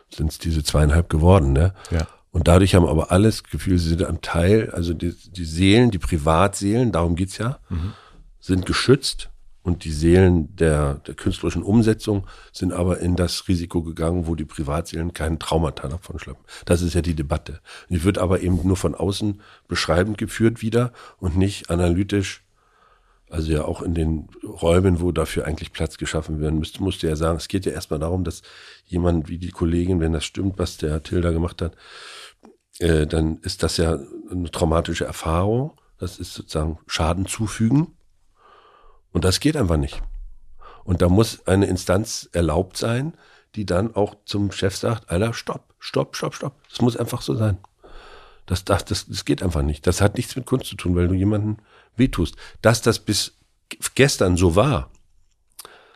sind es diese zweieinhalb geworden. Ne? Ja. Und dadurch haben aber alles Gefühl, sie sind ein Teil, also die, die Seelen, die Privatseelen, darum geht's ja, mhm. sind geschützt und die Seelen der, der künstlerischen Umsetzung sind aber in das Risiko gegangen, wo die Privatseelen keinen Traumata davon schleppen. Das ist ja die Debatte. Die wird aber eben nur von außen beschreibend geführt wieder und nicht analytisch. Also ja auch in den Räumen, wo dafür eigentlich Platz geschaffen werden müsste, musste ja sagen, es geht ja erstmal darum, dass jemand wie die Kollegin, wenn das stimmt, was der Tilda gemacht hat, äh, dann ist das ja eine traumatische Erfahrung. Das ist sozusagen Schaden zufügen und das geht einfach nicht. Und da muss eine Instanz erlaubt sein, die dann auch zum Chef sagt, Alter, stopp, stopp, stopp, stopp. Das muss einfach so sein. Das, das, das, das geht einfach nicht. Das hat nichts mit Kunst zu tun, weil du jemanden wehtust. Dass das bis gestern so war,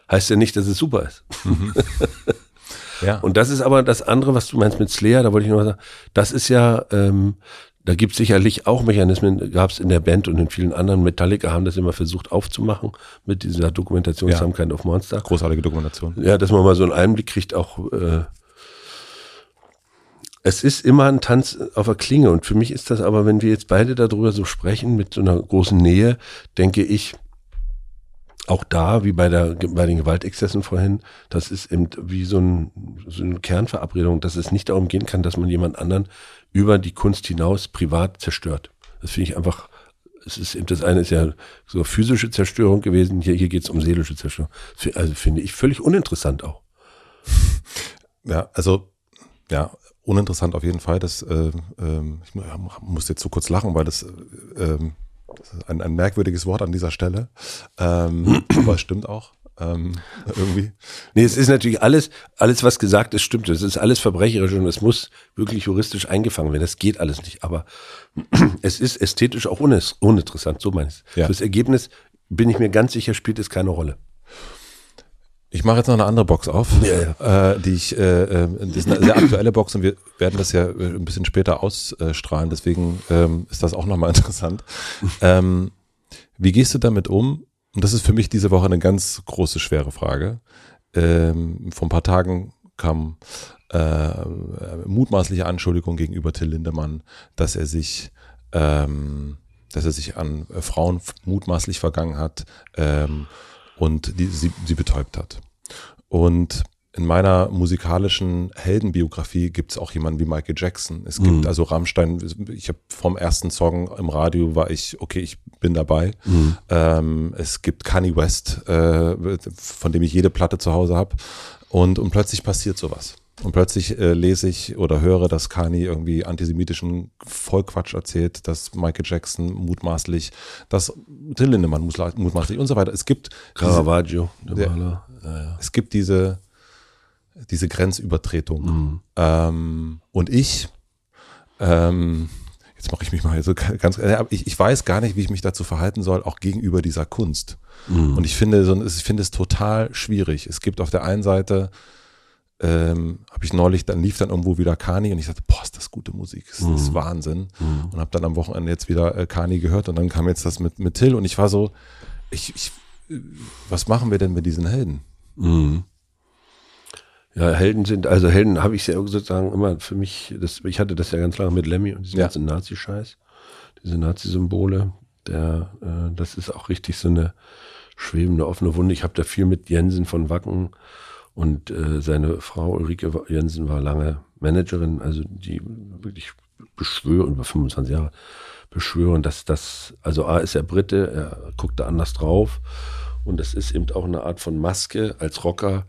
heißt ja nicht, dass es super ist. Mhm. [laughs] ja. Und das ist aber das andere, was du meinst mit Slayer, da wollte ich noch sagen, das ist ja, ähm, da gibt es sicherlich auch Mechanismen, gab es in der Band und in vielen anderen. Metallica haben das immer versucht aufzumachen mit dieser Dokumentation ja. Some of Monster. Großartige Dokumentation. Ja, dass man mal so einen Einblick kriegt, auch äh, es ist immer ein Tanz auf der Klinge. Und für mich ist das aber, wenn wir jetzt beide darüber so sprechen, mit so einer großen Nähe, denke ich, auch da, wie bei, der, bei den Gewaltexzessen vorhin, das ist eben wie so, ein, so eine Kernverabredung, dass es nicht darum gehen kann, dass man jemand anderen über die Kunst hinaus privat zerstört. Das finde ich einfach, es ist eben das eine ist ja so physische Zerstörung gewesen, hier, hier geht es um seelische Zerstörung. Also finde ich völlig uninteressant auch. [laughs] Ja, also ja, uninteressant auf jeden Fall. Das, äh, äh, ich muss jetzt so kurz lachen, weil das, äh, das ist ein, ein merkwürdiges Wort an dieser Stelle. Ähm, [clears throat] aber es stimmt auch. Ähm, irgendwie. Nee, es ist natürlich alles, alles, was gesagt ist, stimmt. Es ist alles verbrecherisch und es muss wirklich juristisch eingefangen werden. Das geht alles nicht. Aber [clears throat] es ist ästhetisch auch uninteressant, so meine ich ja. Fürs Ergebnis bin ich mir ganz sicher, spielt es keine Rolle. Ich mache jetzt noch eine andere Box auf, ja, ja. Äh, die ich, äh, äh, das ist eine sehr aktuelle Box und wir werden das ja äh, ein bisschen später ausstrahlen, deswegen ähm, ist das auch nochmal [laughs] interessant. ähm, wie gehst du damit um, und das ist für mich diese Woche eine ganz große, schwere Frage. Ähm, vor ein paar Tagen kam äh, mutmaßliche Anschuldigung gegenüber Till Lindemann, dass er sich, ähm, dass er sich an Frauen mutmaßlich vergangen hat ähm, und die, sie, sie betäubt hat. Und in meiner musikalischen Heldenbiografie gibt es auch jemanden wie Michael Jackson. Es gibt mhm. also Rammstein, ich habe vom ersten Song im Radio war ich, okay, ich bin dabei. Mhm. Ähm, es gibt Kanye West, äh, von dem ich jede Platte zu Hause habe. Und, und plötzlich passiert sowas. Und plötzlich äh, lese ich oder höre, dass Kanye irgendwie antisemitischen Vollquatsch erzählt, dass Michael Jackson mutmaßlich, dass Till Lindemann mutmaßlich und so weiter. Es gibt Caravaggio, der, Maler. Ja, ja. Es gibt diese diese Grenzübertretung. Mhm. Ähm, und ich, ähm, jetzt mache ich mich mal so ganz, ich, ich weiß gar nicht, wie ich mich dazu verhalten soll, auch gegenüber dieser Kunst. Mhm. Und ich finde, so, ich finde es total schwierig. Es gibt auf der einen Seite, ähm, habe ich neulich, dann lief dann irgendwo wieder Kani und ich sagte, boah, ist das gute Musik, das mhm. ist Wahnsinn. Mhm. Und habe dann am Wochenende jetzt wieder äh, Kani gehört und dann kam jetzt das mit, mit Till und ich war so, ich, ich, was machen wir denn mit diesen Helden? Mhm. Ja, Helden sind, also Helden habe ich ja sozusagen immer für mich, das, ich hatte das ja ganz lange mit Lemmy und diesem ja. ganzen Nazi-Scheiß, diese Nazi-Symbole, der, äh, das ist auch richtig so eine schwebende, offene Wunde. Ich habe da viel mit Jensen von Wacken und äh, seine Frau Ulrike Jensen war lange Managerin, also die wirklich beschwören, über 25 Jahre beschwören, dass das, also A ist er Brite, er guckt da anders drauf und das ist eben auch eine Art von Maske als Rocker,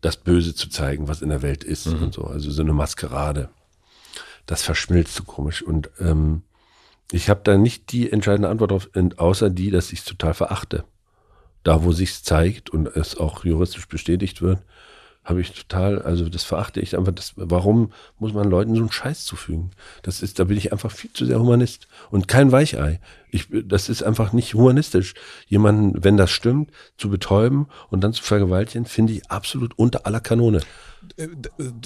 das Böse zu zeigen, was in der Welt ist mhm. und so. Also so eine Maskerade. Das verschmilzt so komisch. Und ähm, ich habe da nicht die entscheidende Antwort drauf, außer die, dass ich es total verachte. Da, wo sich's zeigt und es auch juristisch bestätigt wird, habe ich total, also das verachte ich einfach. Das, warum muss man Leuten so einen Scheiß zufügen? Das ist, da bin ich einfach viel zu sehr Humanist und kein Weichei. Ich, das ist einfach nicht humanistisch. Jemanden, wenn das stimmt, zu betäuben und dann zu vergewaltigen, finde ich absolut unter aller Kanone. Äh,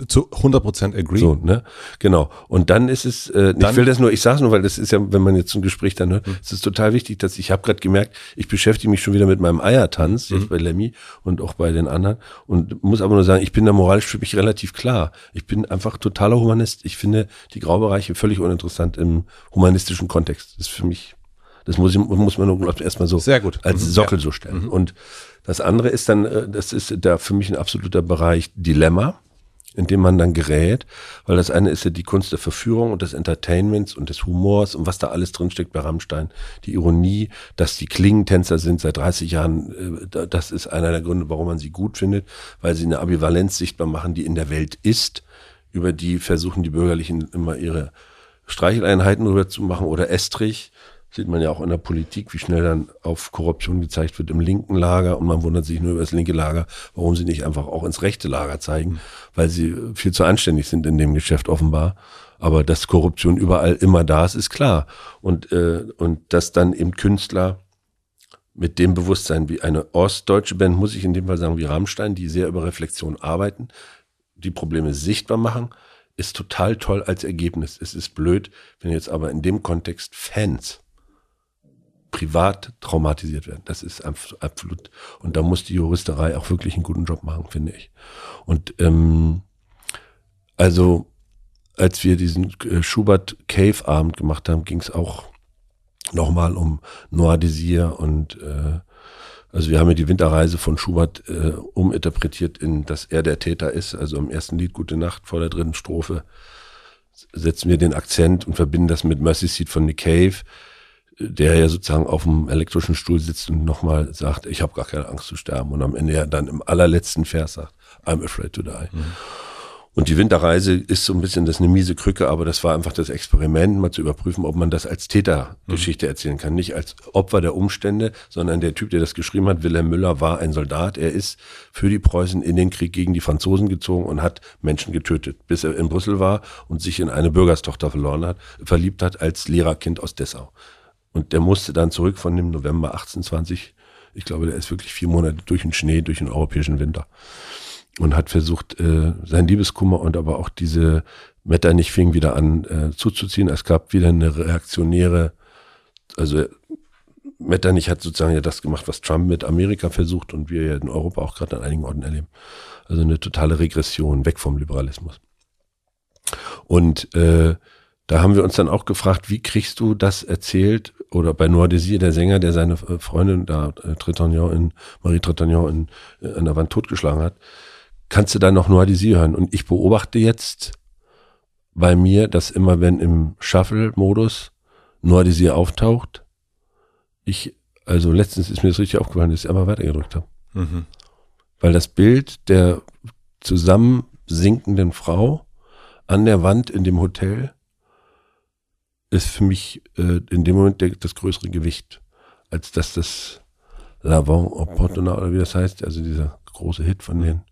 zu 100% agree. So, ne? Genau. Und dann ist es, äh, dann, ich will das nur, ich sage es nur, weil das ist ja, wenn man jetzt ein Gespräch dann hört, mhm. es ist total wichtig, dass ich habe gerade gemerkt, ich beschäftige mich schon wieder mit meinem Eiertanz, jetzt mhm. bei Lemmy und auch bei den anderen und muss aber nur sagen, ich bin da moralisch für mich relativ klar. Ich bin einfach totaler Humanist. Ich finde die Graubereiche völlig uninteressant im humanistischen Kontext. Das ist für mich, das muss, ich, muss man nur erstmal so Sehr gut. als mhm. Sockel ja. so stellen. Mhm. Und das andere ist dann, äh, das ist da für mich ein absoluter Bereich Dilemma, in dem man dann gerät, weil das eine ist ja die Kunst der Verführung und des Entertainments und des Humors und was da alles drinsteckt bei Rammstein. Die Ironie, dass die Klingentänzer sind seit 30 Jahren, äh, das ist einer der Gründe, warum man sie gut findet, weil sie eine Ambivalenz sichtbar machen, die in der Welt ist. Über die versuchen die Bürgerlichen immer ihre Streicheleinheiten rüber zu machen oder Estrich sieht man ja auch in der Politik, wie schnell dann auf Korruption gezeigt wird im linken Lager und man wundert sich nur über das linke Lager, warum sie nicht einfach auch ins rechte Lager zeigen, weil sie viel zu anständig sind in dem Geschäft offenbar. Aber dass Korruption überall immer da ist, ist klar. Und, äh, und dass dann eben Künstler mit dem Bewusstsein wie eine ostdeutsche Band, muss ich in dem Fall sagen, wie Rammstein, die sehr über Reflexion arbeiten, die Probleme sichtbar machen, ist total toll als Ergebnis. Es ist blöd, wenn jetzt aber in dem Kontext Fans privat traumatisiert werden. Das ist absolut. Und da muss die Juristerei auch wirklich einen guten Job machen, finde ich. Und ähm, also als wir diesen äh, Schubert Cave Abend gemacht haben, ging es auch nochmal um Noir Désir und äh, also wir haben ja die Winterreise von Schubert äh, uminterpretiert in, dass er der Täter ist. Also im ersten Lied Gute Nacht vor der dritten Strophe setzen wir den Akzent und verbinden das mit Mercy Seat von Nick Cave der ja sozusagen auf dem elektrischen Stuhl sitzt und nochmal sagt, ich habe gar keine Angst zu sterben und am Ende ja dann im allerletzten Vers sagt, I'm afraid to die. Mhm. Und die Winterreise ist so ein bisschen, das ist eine miese Krücke, aber das war einfach das Experiment, mal zu überprüfen, ob man das als Tätergeschichte mhm. erzählen kann. Nicht als Opfer der Umstände, sondern der Typ, der das geschrieben hat, Wilhelm Müller, war ein Soldat. Er ist für die Preußen in den Krieg gegen die Franzosen gezogen und hat Menschen getötet, bis er in Brüssel war und sich in eine Bürgerstochter verloren hat, verliebt hat als Lehrerkind aus Dessau. Und der musste dann zurück von dem November 1820. Ich glaube, der ist wirklich vier Monate durch den Schnee, durch den europäischen Winter. Und hat versucht, äh, sein Liebeskummer und aber auch diese Metternich fing wieder an äh, zuzuziehen. Es gab wieder eine reaktionäre, also Metternich hat sozusagen ja das gemacht, was Trump mit Amerika versucht und wir ja in Europa auch gerade an einigen Orten erleben. Also eine totale Regression, weg vom Liberalismus. Und äh, da haben wir uns dann auch gefragt, wie kriegst du das erzählt? Oder bei Noir Désir, der Sänger, der seine Freundin da, äh, Tretagnon in, Marie Tretagnon in, äh, an der Wand totgeschlagen hat, kannst du dann noch Noir Désir hören. Und ich beobachte jetzt bei mir, dass immer wenn im Shuffle-Modus Noir Désir auftaucht, ich, also letztens ist mir das richtig aufgefallen, dass ich einmal weitergedrückt habe. Mhm. Weil das Bild der zusammen sinkenden Frau an der Wand in dem Hotel ist für mich äh, in dem Moment der, das größere Gewicht, als dass das L'Avant Opportuna oder wie das heißt, also dieser große Hit von denen,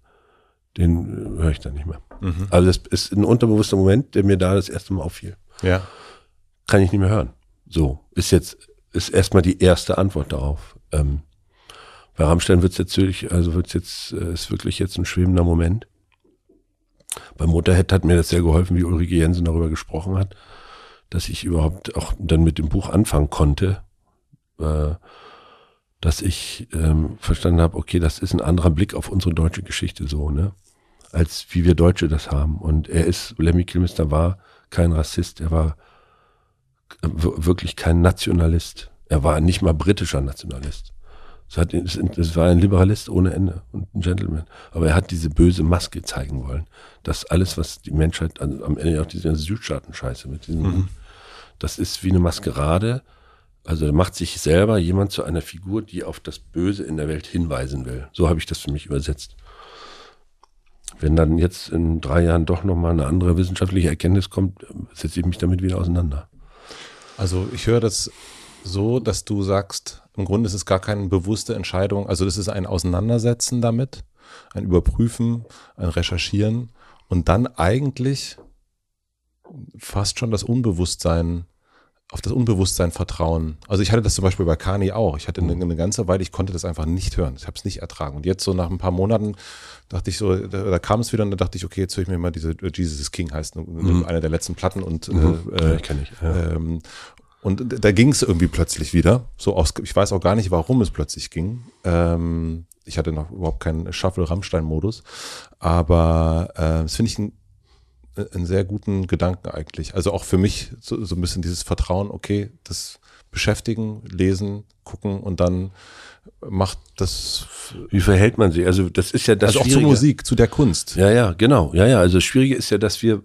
den höre ich dann nicht mehr. Mhm. Also das ist ein unterbewusster Moment, der mir da das erste Mal auffiel. Ja. Kann ich nicht mehr hören. So, ist jetzt, ist erstmal die erste Antwort darauf. Ähm, bei Rammstein wird es jetzt wirklich, also wird es jetzt, äh, ist wirklich jetzt ein schwebender Moment. Bei Motorhead hat mir das sehr geholfen, wie Ulrike Jensen darüber gesprochen hat, dass ich überhaupt auch dann mit dem Buch anfangen konnte, äh, dass ich ähm, verstanden habe, okay, das ist ein anderer Blick auf unsere deutsche Geschichte so, ne? Als wie wir Deutsche das haben. Und er ist, Lemmy Kilmister war kein Rassist, er war wirklich kein Nationalist. Er war nicht mal britischer Nationalist. Es, war ein Liberalist ohne Ende und ein Gentleman. Aber er hat diese böse Maske zeigen wollen. dass alles, was die Menschheit, also am Ende auch diese Südstaaten-Scheiße mit diesem, mhm. Das ist wie eine Maskerade. Also er macht sich selber jemand zu einer Figur, die auf das Böse in der Welt hinweisen will. So habe ich das für mich übersetzt. Wenn dann jetzt in drei Jahren doch nochmal eine andere wissenschaftliche Erkenntnis kommt, setze ich mich damit wieder auseinander. Also ich höre das so, dass du sagst, im Grunde ist es gar keine bewusste Entscheidung, also das ist ein Auseinandersetzen damit, ein Überprüfen, ein Recherchieren und dann eigentlich fast schon das Unbewusstsein auf das Unbewusstsein vertrauen. Also ich hatte das zum Beispiel bei Kani auch. Ich hatte eine, eine ganze Weile, ich konnte das einfach nicht hören. Ich habe es nicht ertragen. Und jetzt so nach ein paar Monaten dachte ich so, da, da kam es wieder und da dachte ich, okay, jetzt höre ich mir mal diese Jesus is King heißt, mhm. eine der letzten Platten und mhm. äh, ja, kenne ich. Ja. Ähm, und da ging es irgendwie plötzlich wieder. So aus, ich weiß auch gar nicht, warum es plötzlich ging. Ähm, ich hatte noch überhaupt keinen Shuffle-Rammstein-Modus. Aber äh, das finde ich ein, einen sehr guten Gedanken eigentlich. Also auch für mich so, so ein bisschen dieses Vertrauen, okay, das beschäftigen, lesen, gucken und dann macht das. Wie verhält man sich? Also das ist ja das. Also auch zur Musik, zu der Kunst. Ja, ja, genau. Ja, ja. Also das Schwierige ist ja, dass wir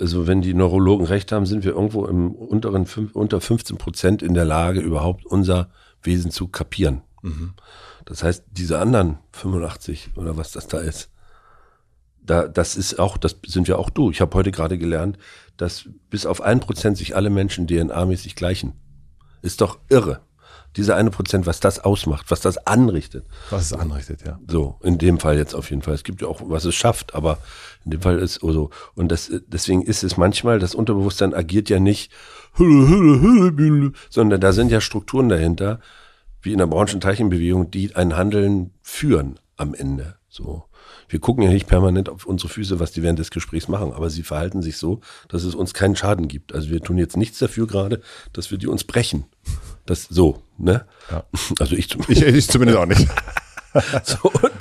also wenn die Neurologen recht haben, sind wir irgendwo im unteren unter 15 Prozent in der Lage, überhaupt unser Wesen zu kapieren. Mhm. Das heißt, diese anderen 85 oder was das da ist, da, das ist auch, das sind ja auch du. Ich habe heute gerade gelernt, dass bis auf ein Prozent sich alle Menschen DNA-mäßig gleichen. Ist doch irre diese eine Prozent, was das ausmacht, was das anrichtet. Was es anrichtet, ja. So, in dem Fall jetzt auf jeden Fall. Es gibt ja auch, was es schafft, aber in dem Fall ist so. Und das, deswegen ist es manchmal, das Unterbewusstsein agiert ja nicht, sondern da sind ja Strukturen dahinter, wie in der Braunschen-Teilchenbewegung, die ein Handeln führen am Ende. So. Wir gucken ja nicht permanent auf unsere Füße, was die während des Gesprächs machen, aber sie verhalten sich so, dass es uns keinen Schaden gibt. Also wir tun jetzt nichts dafür gerade, dass wir die uns brechen. Das so, ne? Ja. [laughs] Also ich zumindest. Ich, ich zumindest auch nicht. [laughs] so, und,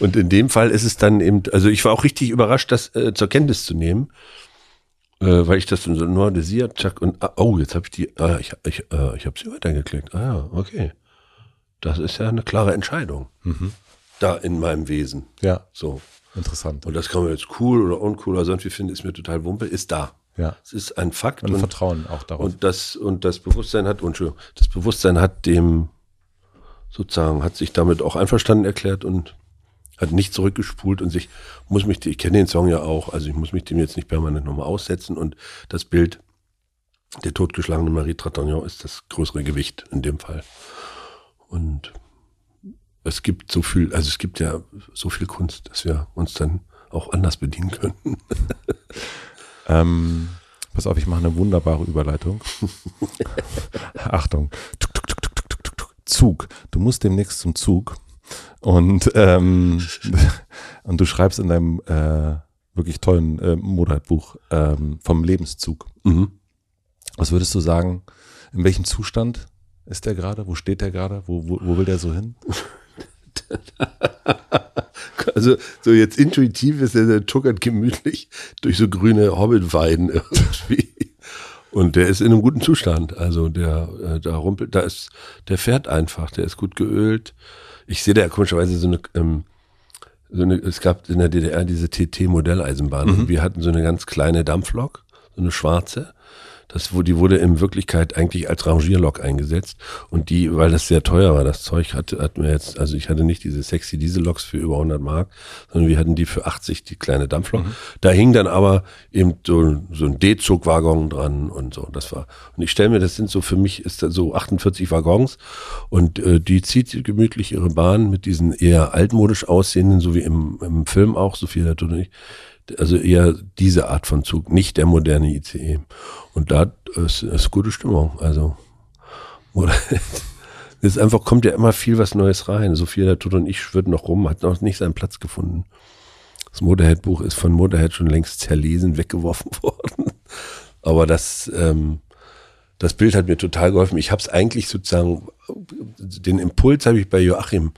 und, in dem Fall ist es dann eben, also ich war auch richtig überrascht, das äh, zur Kenntnis zu nehmen, äh, weil ich das so nur Desir, Chuck und ah, oh, jetzt habe ich die, ah, ich, ich, äh, ich habe sie weitergeklickt. Ah ja, okay. Das ist ja eine klare Entscheidung. Mhm da in meinem Wesen. Ja. So. Interessant. Und das kann man jetzt cool oder uncool oder sonst wie finden, ist mir total wumpe, ist da. Ja. Es ist ein Fakt. Und, und Vertrauen auch darauf. Und das, und das Bewusstsein hat, und das Bewusstsein hat dem sozusagen, hat sich damit auch einverstanden erklärt und hat nicht zurückgespult und sich, muss mich, ich kenne den Song ja auch, also ich muss mich dem jetzt nicht permanent nochmal aussetzen und das Bild der totgeschlagenen Marie Tratagnon ist das größere Gewicht in dem Fall. Und es gibt so viel, also es gibt ja so viel Kunst, dass wir uns dann auch anders bedienen könnten. [laughs] ähm, pass auf, ich mache eine wunderbare Überleitung. [laughs] Achtung. Zug. Du musst demnächst zum Zug. Und, ähm, [laughs] und du schreibst in deinem äh, wirklich tollen äh, Motorradbuch ähm, vom Lebenszug. Mhm. Was würdest du sagen, in welchem Zustand ist der gerade? Wo steht der gerade? Wo, wo, wo will der so hin? [laughs] also so jetzt intuitiv ist er, der tuckert gemütlich durch so grüne Hobbitweiden [laughs] irgendwie. Und der ist in einem guten Zustand. Also der, äh, da rumpelt, da ist, der fährt einfach, der ist gut geölt. Ich sehe da komischerweise so eine, ähm, so eine, es gab in der DDR diese TT-Modelleisenbahn. Mhm. Wir hatten so eine ganz kleine Dampflok, so eine schwarze. Das, die wurde in Wirklichkeit eigentlich als Rangierlok eingesetzt. Und die, weil das sehr teuer war, das Zeug hatte, hatten wir jetzt, also ich hatte nicht diese sexy Dieselloks für über 100 Mark, sondern wir hatten die für 80, die kleine Dampflok. Mhm. Da hing dann aber eben so, so ein D-Zug-Waggon dran und so. Das war, und ich stelle mir, das sind so, für mich ist da so 48 Waggons und äh, die zieht gemütlich ihre Bahn mit diesen eher altmodisch aussehenden, so wie im, im Film auch, so viel nicht also eher diese Art von Zug, nicht der moderne ICE. Und da ist, ist gute Stimmung. Also [laughs] es einfach, kommt ja immer viel was Neues rein. Sophia Tod und ich schwirren noch rum, hat noch nicht seinen Platz gefunden. Das Motorhead-Buch ist von Motorhead schon längst zerlesen, [laughs] weggeworfen worden. Aber das, ähm, das Bild hat mir total geholfen. Ich habe es eigentlich sozusagen, den Impuls habe ich bei Joachim,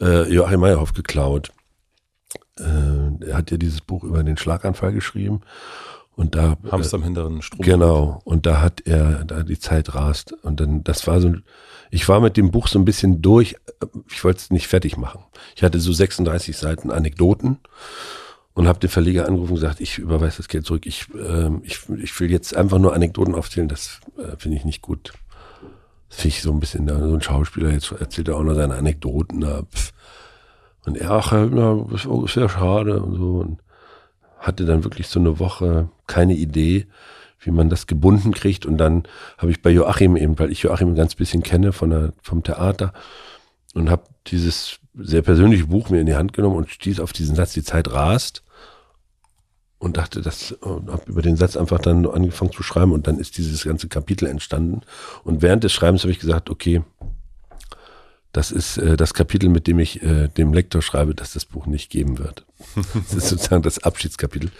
äh, Joachim Meyerhoff geklaut äh, er hat ja dieses Buch über den Schlaganfall geschrieben. Und da. Hamster am hinteren Strom. Genau. Und da hat er, da die Zeit rast. Und dann, das war so, ich war mit dem Buch so ein bisschen durch. Ich wollte es nicht fertig machen. Ich hatte so 36 Seiten Anekdoten und habe den Verleger angerufen und gesagt, ich überweise das Geld zurück. Ich, äh, ich, ich will jetzt einfach nur Anekdoten aufzählen. Das äh, finde ich nicht gut. Das finde ich so ein bisschen, so ein Schauspieler, jetzt erzählt er auch noch seine Anekdoten. Da, pff. Und er, ach, na, das ist ja schade und so. Und hatte dann wirklich so eine Woche keine Idee, wie man das gebunden kriegt. Und dann habe ich bei Joachim eben, weil ich Joachim ein ganz bisschen kenne von der, vom Theater und habe dieses sehr persönliche Buch mir in die Hand genommen und stieß auf diesen Satz, die Zeit rast und dachte, das habe über den Satz einfach dann angefangen zu schreiben und dann ist dieses ganze Kapitel entstanden. Und während des Schreibens habe ich gesagt, okay, das ist äh, das Kapitel, mit dem ich äh, dem Lektor schreibe, dass das Buch nicht geben wird. [laughs] das ist sozusagen das Abschiedskapitel.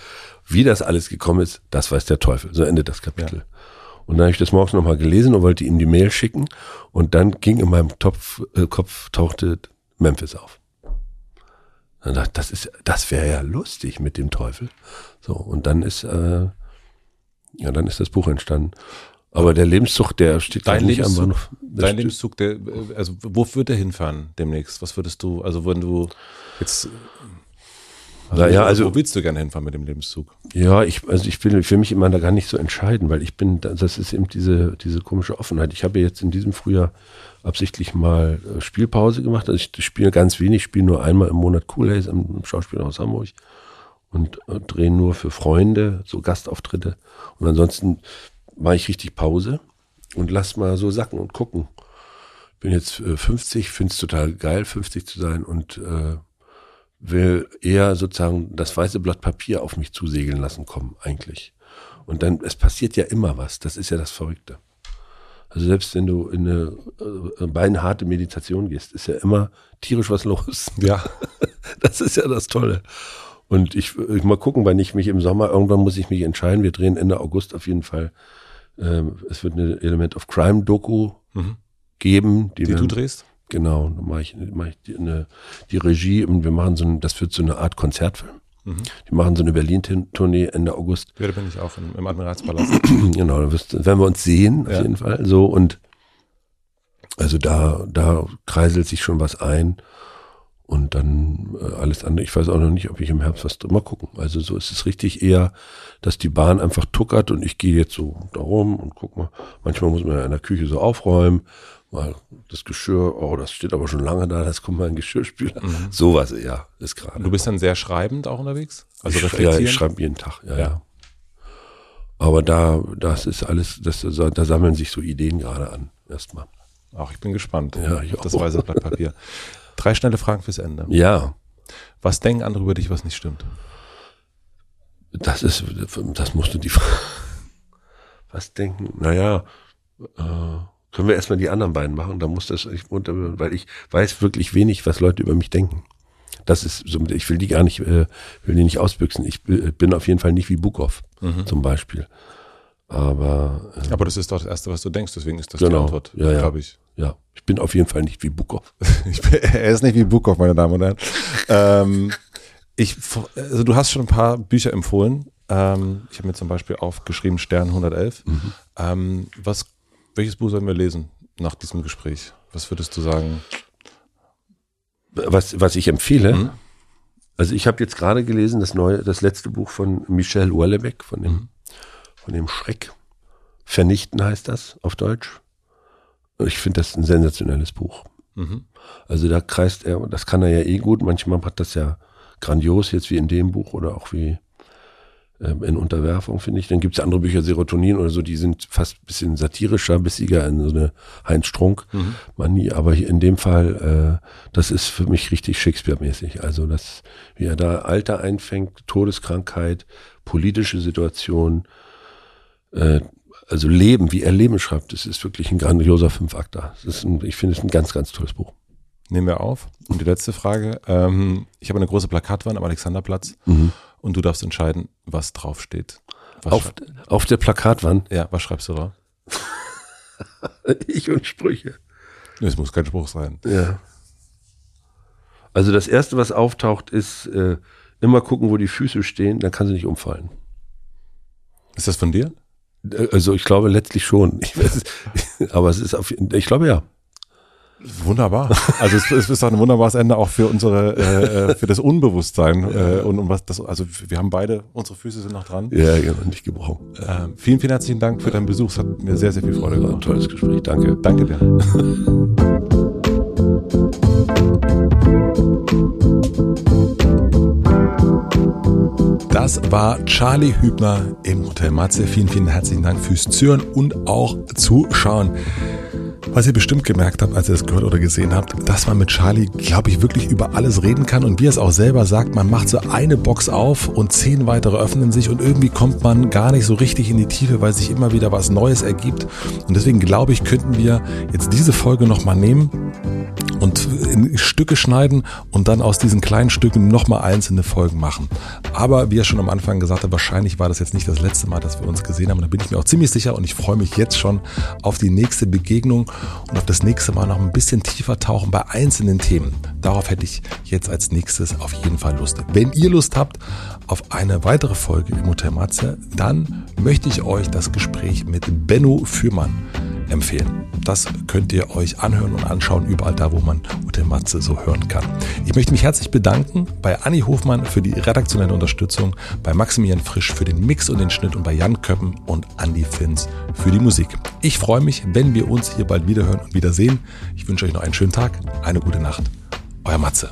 Wie das alles gekommen ist, das weiß der Teufel. So endet das Kapitel. Ja. Und dann habe ich das morgens nochmal gelesen und wollte ihm die Mail schicken. Und dann ging in meinem Topf, äh, Kopf, tauchte Memphis auf. Dann dachte ich, das ist, das wäre ja lustig mit dem Teufel. So, und dann ist, äh, ja, dann ist das Buch entstanden. Aber der Lebenszug, der steht dein nicht am Bahnhof. Dein Lebenszug, der, also wo wird der hinfahren demnächst? Was würdest du, also wenn du jetzt also naja, also wo willst du gerne hinfahren mit dem Lebenszug? Ja, ich also ich will für mich immer da gar nicht so entscheiden, weil ich bin das ist eben diese diese komische Offenheit. Ich habe jetzt in diesem Frühjahr absichtlich mal äh, Spielpause gemacht. Also ich spiele ganz wenig, spiele nur einmal im Monat Cool Haze am Schauspielhaus Hamburg und äh, drehe nur für Freunde so Gastauftritte und ansonsten mache ich richtig Pause und lass mal so sacken und gucken. Bin jetzt äh, 50, finde es total geil, 50 zu sein und äh, will eher sozusagen das weiße Blatt Papier auf mich zusegeln lassen kommen, eigentlich. Und dann, es passiert ja immer was. Das ist ja das Verrückte. Also selbst wenn du in eine äh, beinharte Meditation gehst, ist ja immer tierisch was los. [laughs] Ja. Das ist ja das Tolle. Und ich, ich mal gucken, wann ich mich im Sommer, irgendwann muss ich mich entscheiden. Wir drehen Ende August auf jeden Fall ähm, es wird eine Element of Crime Doku mhm. geben, die, die du drehst. Genau, dann mache ich, mach ich die, eine, die Regie und wir machen so ein, das wird so eine Art Konzertfilm. Mhm. Die machen so eine Berlin-Tournee Ende August. Ja, da bin ich auch im, im Admiralspalast. [clears throat] genau, da werden wir uns sehen, auf ja. jeden Fall. So und also da, da kreiselt sich schon was ein. Und dann äh, alles andere. Ich weiß auch noch nicht, ob ich im Herbst was mal gucken. Also so ist es richtig eher, dass die Bahn einfach tuckert und ich gehe jetzt so da rum und guck mal. Manchmal muss man ja in der Küche so aufräumen, mal das Geschirr, oh, das steht aber schon lange da, das kommt mal ein Geschirrspüler. Mhm. [laughs] Sowas, ja, ist gerade. Du bist dann sehr schreibend auch unterwegs? Also ich, Ja, ich schreibe jeden Tag, ja, ja. ja. Aber da, das ist alles, das, da sammeln sich so Ideen gerade an, erstmal. Ach, ich bin gespannt. Ja, ich auf das weiße Blatt Papier. [laughs] Drei schnelle Fragen fürs Ende. Ja. Was denken andere über dich, was nicht stimmt? Das ist, das musst du die Frage. [laughs] Was denken? Naja, äh, können wir erstmal die anderen beiden machen? Da muss das, ich, weil ich weiß wirklich wenig, was Leute über mich denken. Das ist so, ich will die gar nicht, äh, will die nicht ausbüchsen. Ich bin auf jeden Fall nicht wie Bukov mhm. zum Beispiel. Aber, äh, Aber das ist doch das Erste, was du denkst, deswegen ist das genau, die Antwort, ja, ja. glaube ich. Ja, ich bin auf jeden Fall nicht wie Bukov. [laughs] bin, er ist nicht wie Bukov, meine Damen und Herren. ähm, ich, also du hast schon ein paar Bücher empfohlen. Ähm, ich habe mir zum Beispiel aufgeschrieben Stern 111. Mhm. Ähm, was, welches Buch sollen wir lesen nach diesem Gespräch? Was würdest du sagen? Was, was ich empfehle? Mhm. Also ich habe jetzt gerade gelesen, das neue, das letzte Buch von Michel Houellebecq, von dem, von dem Schreck. Vernichten heißt das auf Deutsch. Ich finde das ein sensationelles Buch. Mhm. Also da kreist er, das kann er ja eh gut. Manchmal hat das ja grandios, jetzt wie in dem Buch oder auch wie ähm, in Unterwerfung, finde ich. Dann gibt es andere Bücher, Serotonin oder so, die sind fast ein bisschen satirischer, bissiger in so eine Heinz Strunk mhm. Aber hier in dem Fall, äh, das ist für mich richtig Shakespeare-mäßig. Also das, wie er da Alter einfängt, Todeskrankheit, politische Situation, äh, also Leben, wie er Leben schreibt, das ist wirklich ein grandioser Fünfakter. Das ist ein, ich finde es ein ganz, ganz tolles Buch. Nehmen wir auf. Und die letzte Frage. Ähm, ich habe eine große Plakatwand am Alexanderplatz. Mhm und du darfst entscheiden, was draufsteht. Was auf, auf der Plakatwand? Ja, was schreibst du da? [laughs] ich und Sprüche. Es muss kein Spruch sein. Ja. Also das Erste, was auftaucht, ist äh, immer gucken, wo die Füße stehen, dann kann sie nicht umfallen. Ist das von dir? Also ich glaube letztlich schon. Weiß, [laughs] aber es ist auf, ich glaube ja. Wunderbar. Also es, es ist ein wunderbares Ende auch für unsere, äh, äh, für das Unbewusstsein äh, und um was das, also wir haben beide, unsere Füße sind noch dran. Ja, genau, nicht gebrochen. Äh, vielen, vielen herzlichen Dank für deinen Besuch. Es hat mir sehr, sehr viel Freude gemacht. tolles Gespräch. Danke. Danke dir. [laughs] Das war Charlie Hübner im Hotel Matze. Vielen, vielen herzlichen Dank fürs Zuhören und auch Zuschauen. Was ihr bestimmt gemerkt habt, als ihr es gehört oder gesehen habt, dass man mit Charlie, glaube ich, wirklich über alles reden kann und wie er es auch selber sagt, man macht so eine Box auf und zehn weitere öffnen sich und irgendwie kommt man gar nicht so richtig in die Tiefe, weil sich immer wieder was Neues ergibt. Und deswegen glaube ich, könnten wir jetzt diese Folge nochmal nehmen und in Stücke schneiden und dann aus diesen kleinen Stücken nochmal einzelne Folgen machen. Aber wie er schon am Anfang gesagt hat, wahrscheinlich war das jetzt nicht das letzte Mal, dass wir uns gesehen haben. da bin ich mir auch ziemlich sicher und ich freue mich jetzt schon auf die nächste Begegnung und auf das nächste Mal noch ein bisschen tiefer tauchen bei einzelnen Themen. Darauf hätte ich jetzt als nächstes auf jeden Fall Lust. Wenn ihr Lust habt auf eine weitere Folge im Hotel Matze, dann möchte ich euch das Gespräch mit Benno Fürmann empfehlen. Das könnt ihr euch anhören und anschauen, überall da, wo man Hotel Matze so hören kann. Ich möchte mich herzlich bedanken bei Anni Hofmann für die redaktionelle Unterstützung, bei Maximilian Frisch für den Mix und den Schnitt und bei Jan Köppen und Andy Finz für die Musik. Ich freue mich, wenn wir uns hier bald wiederhören und wiedersehen. Ich wünsche euch noch einen schönen Tag, eine gute Nacht. Euer Matze.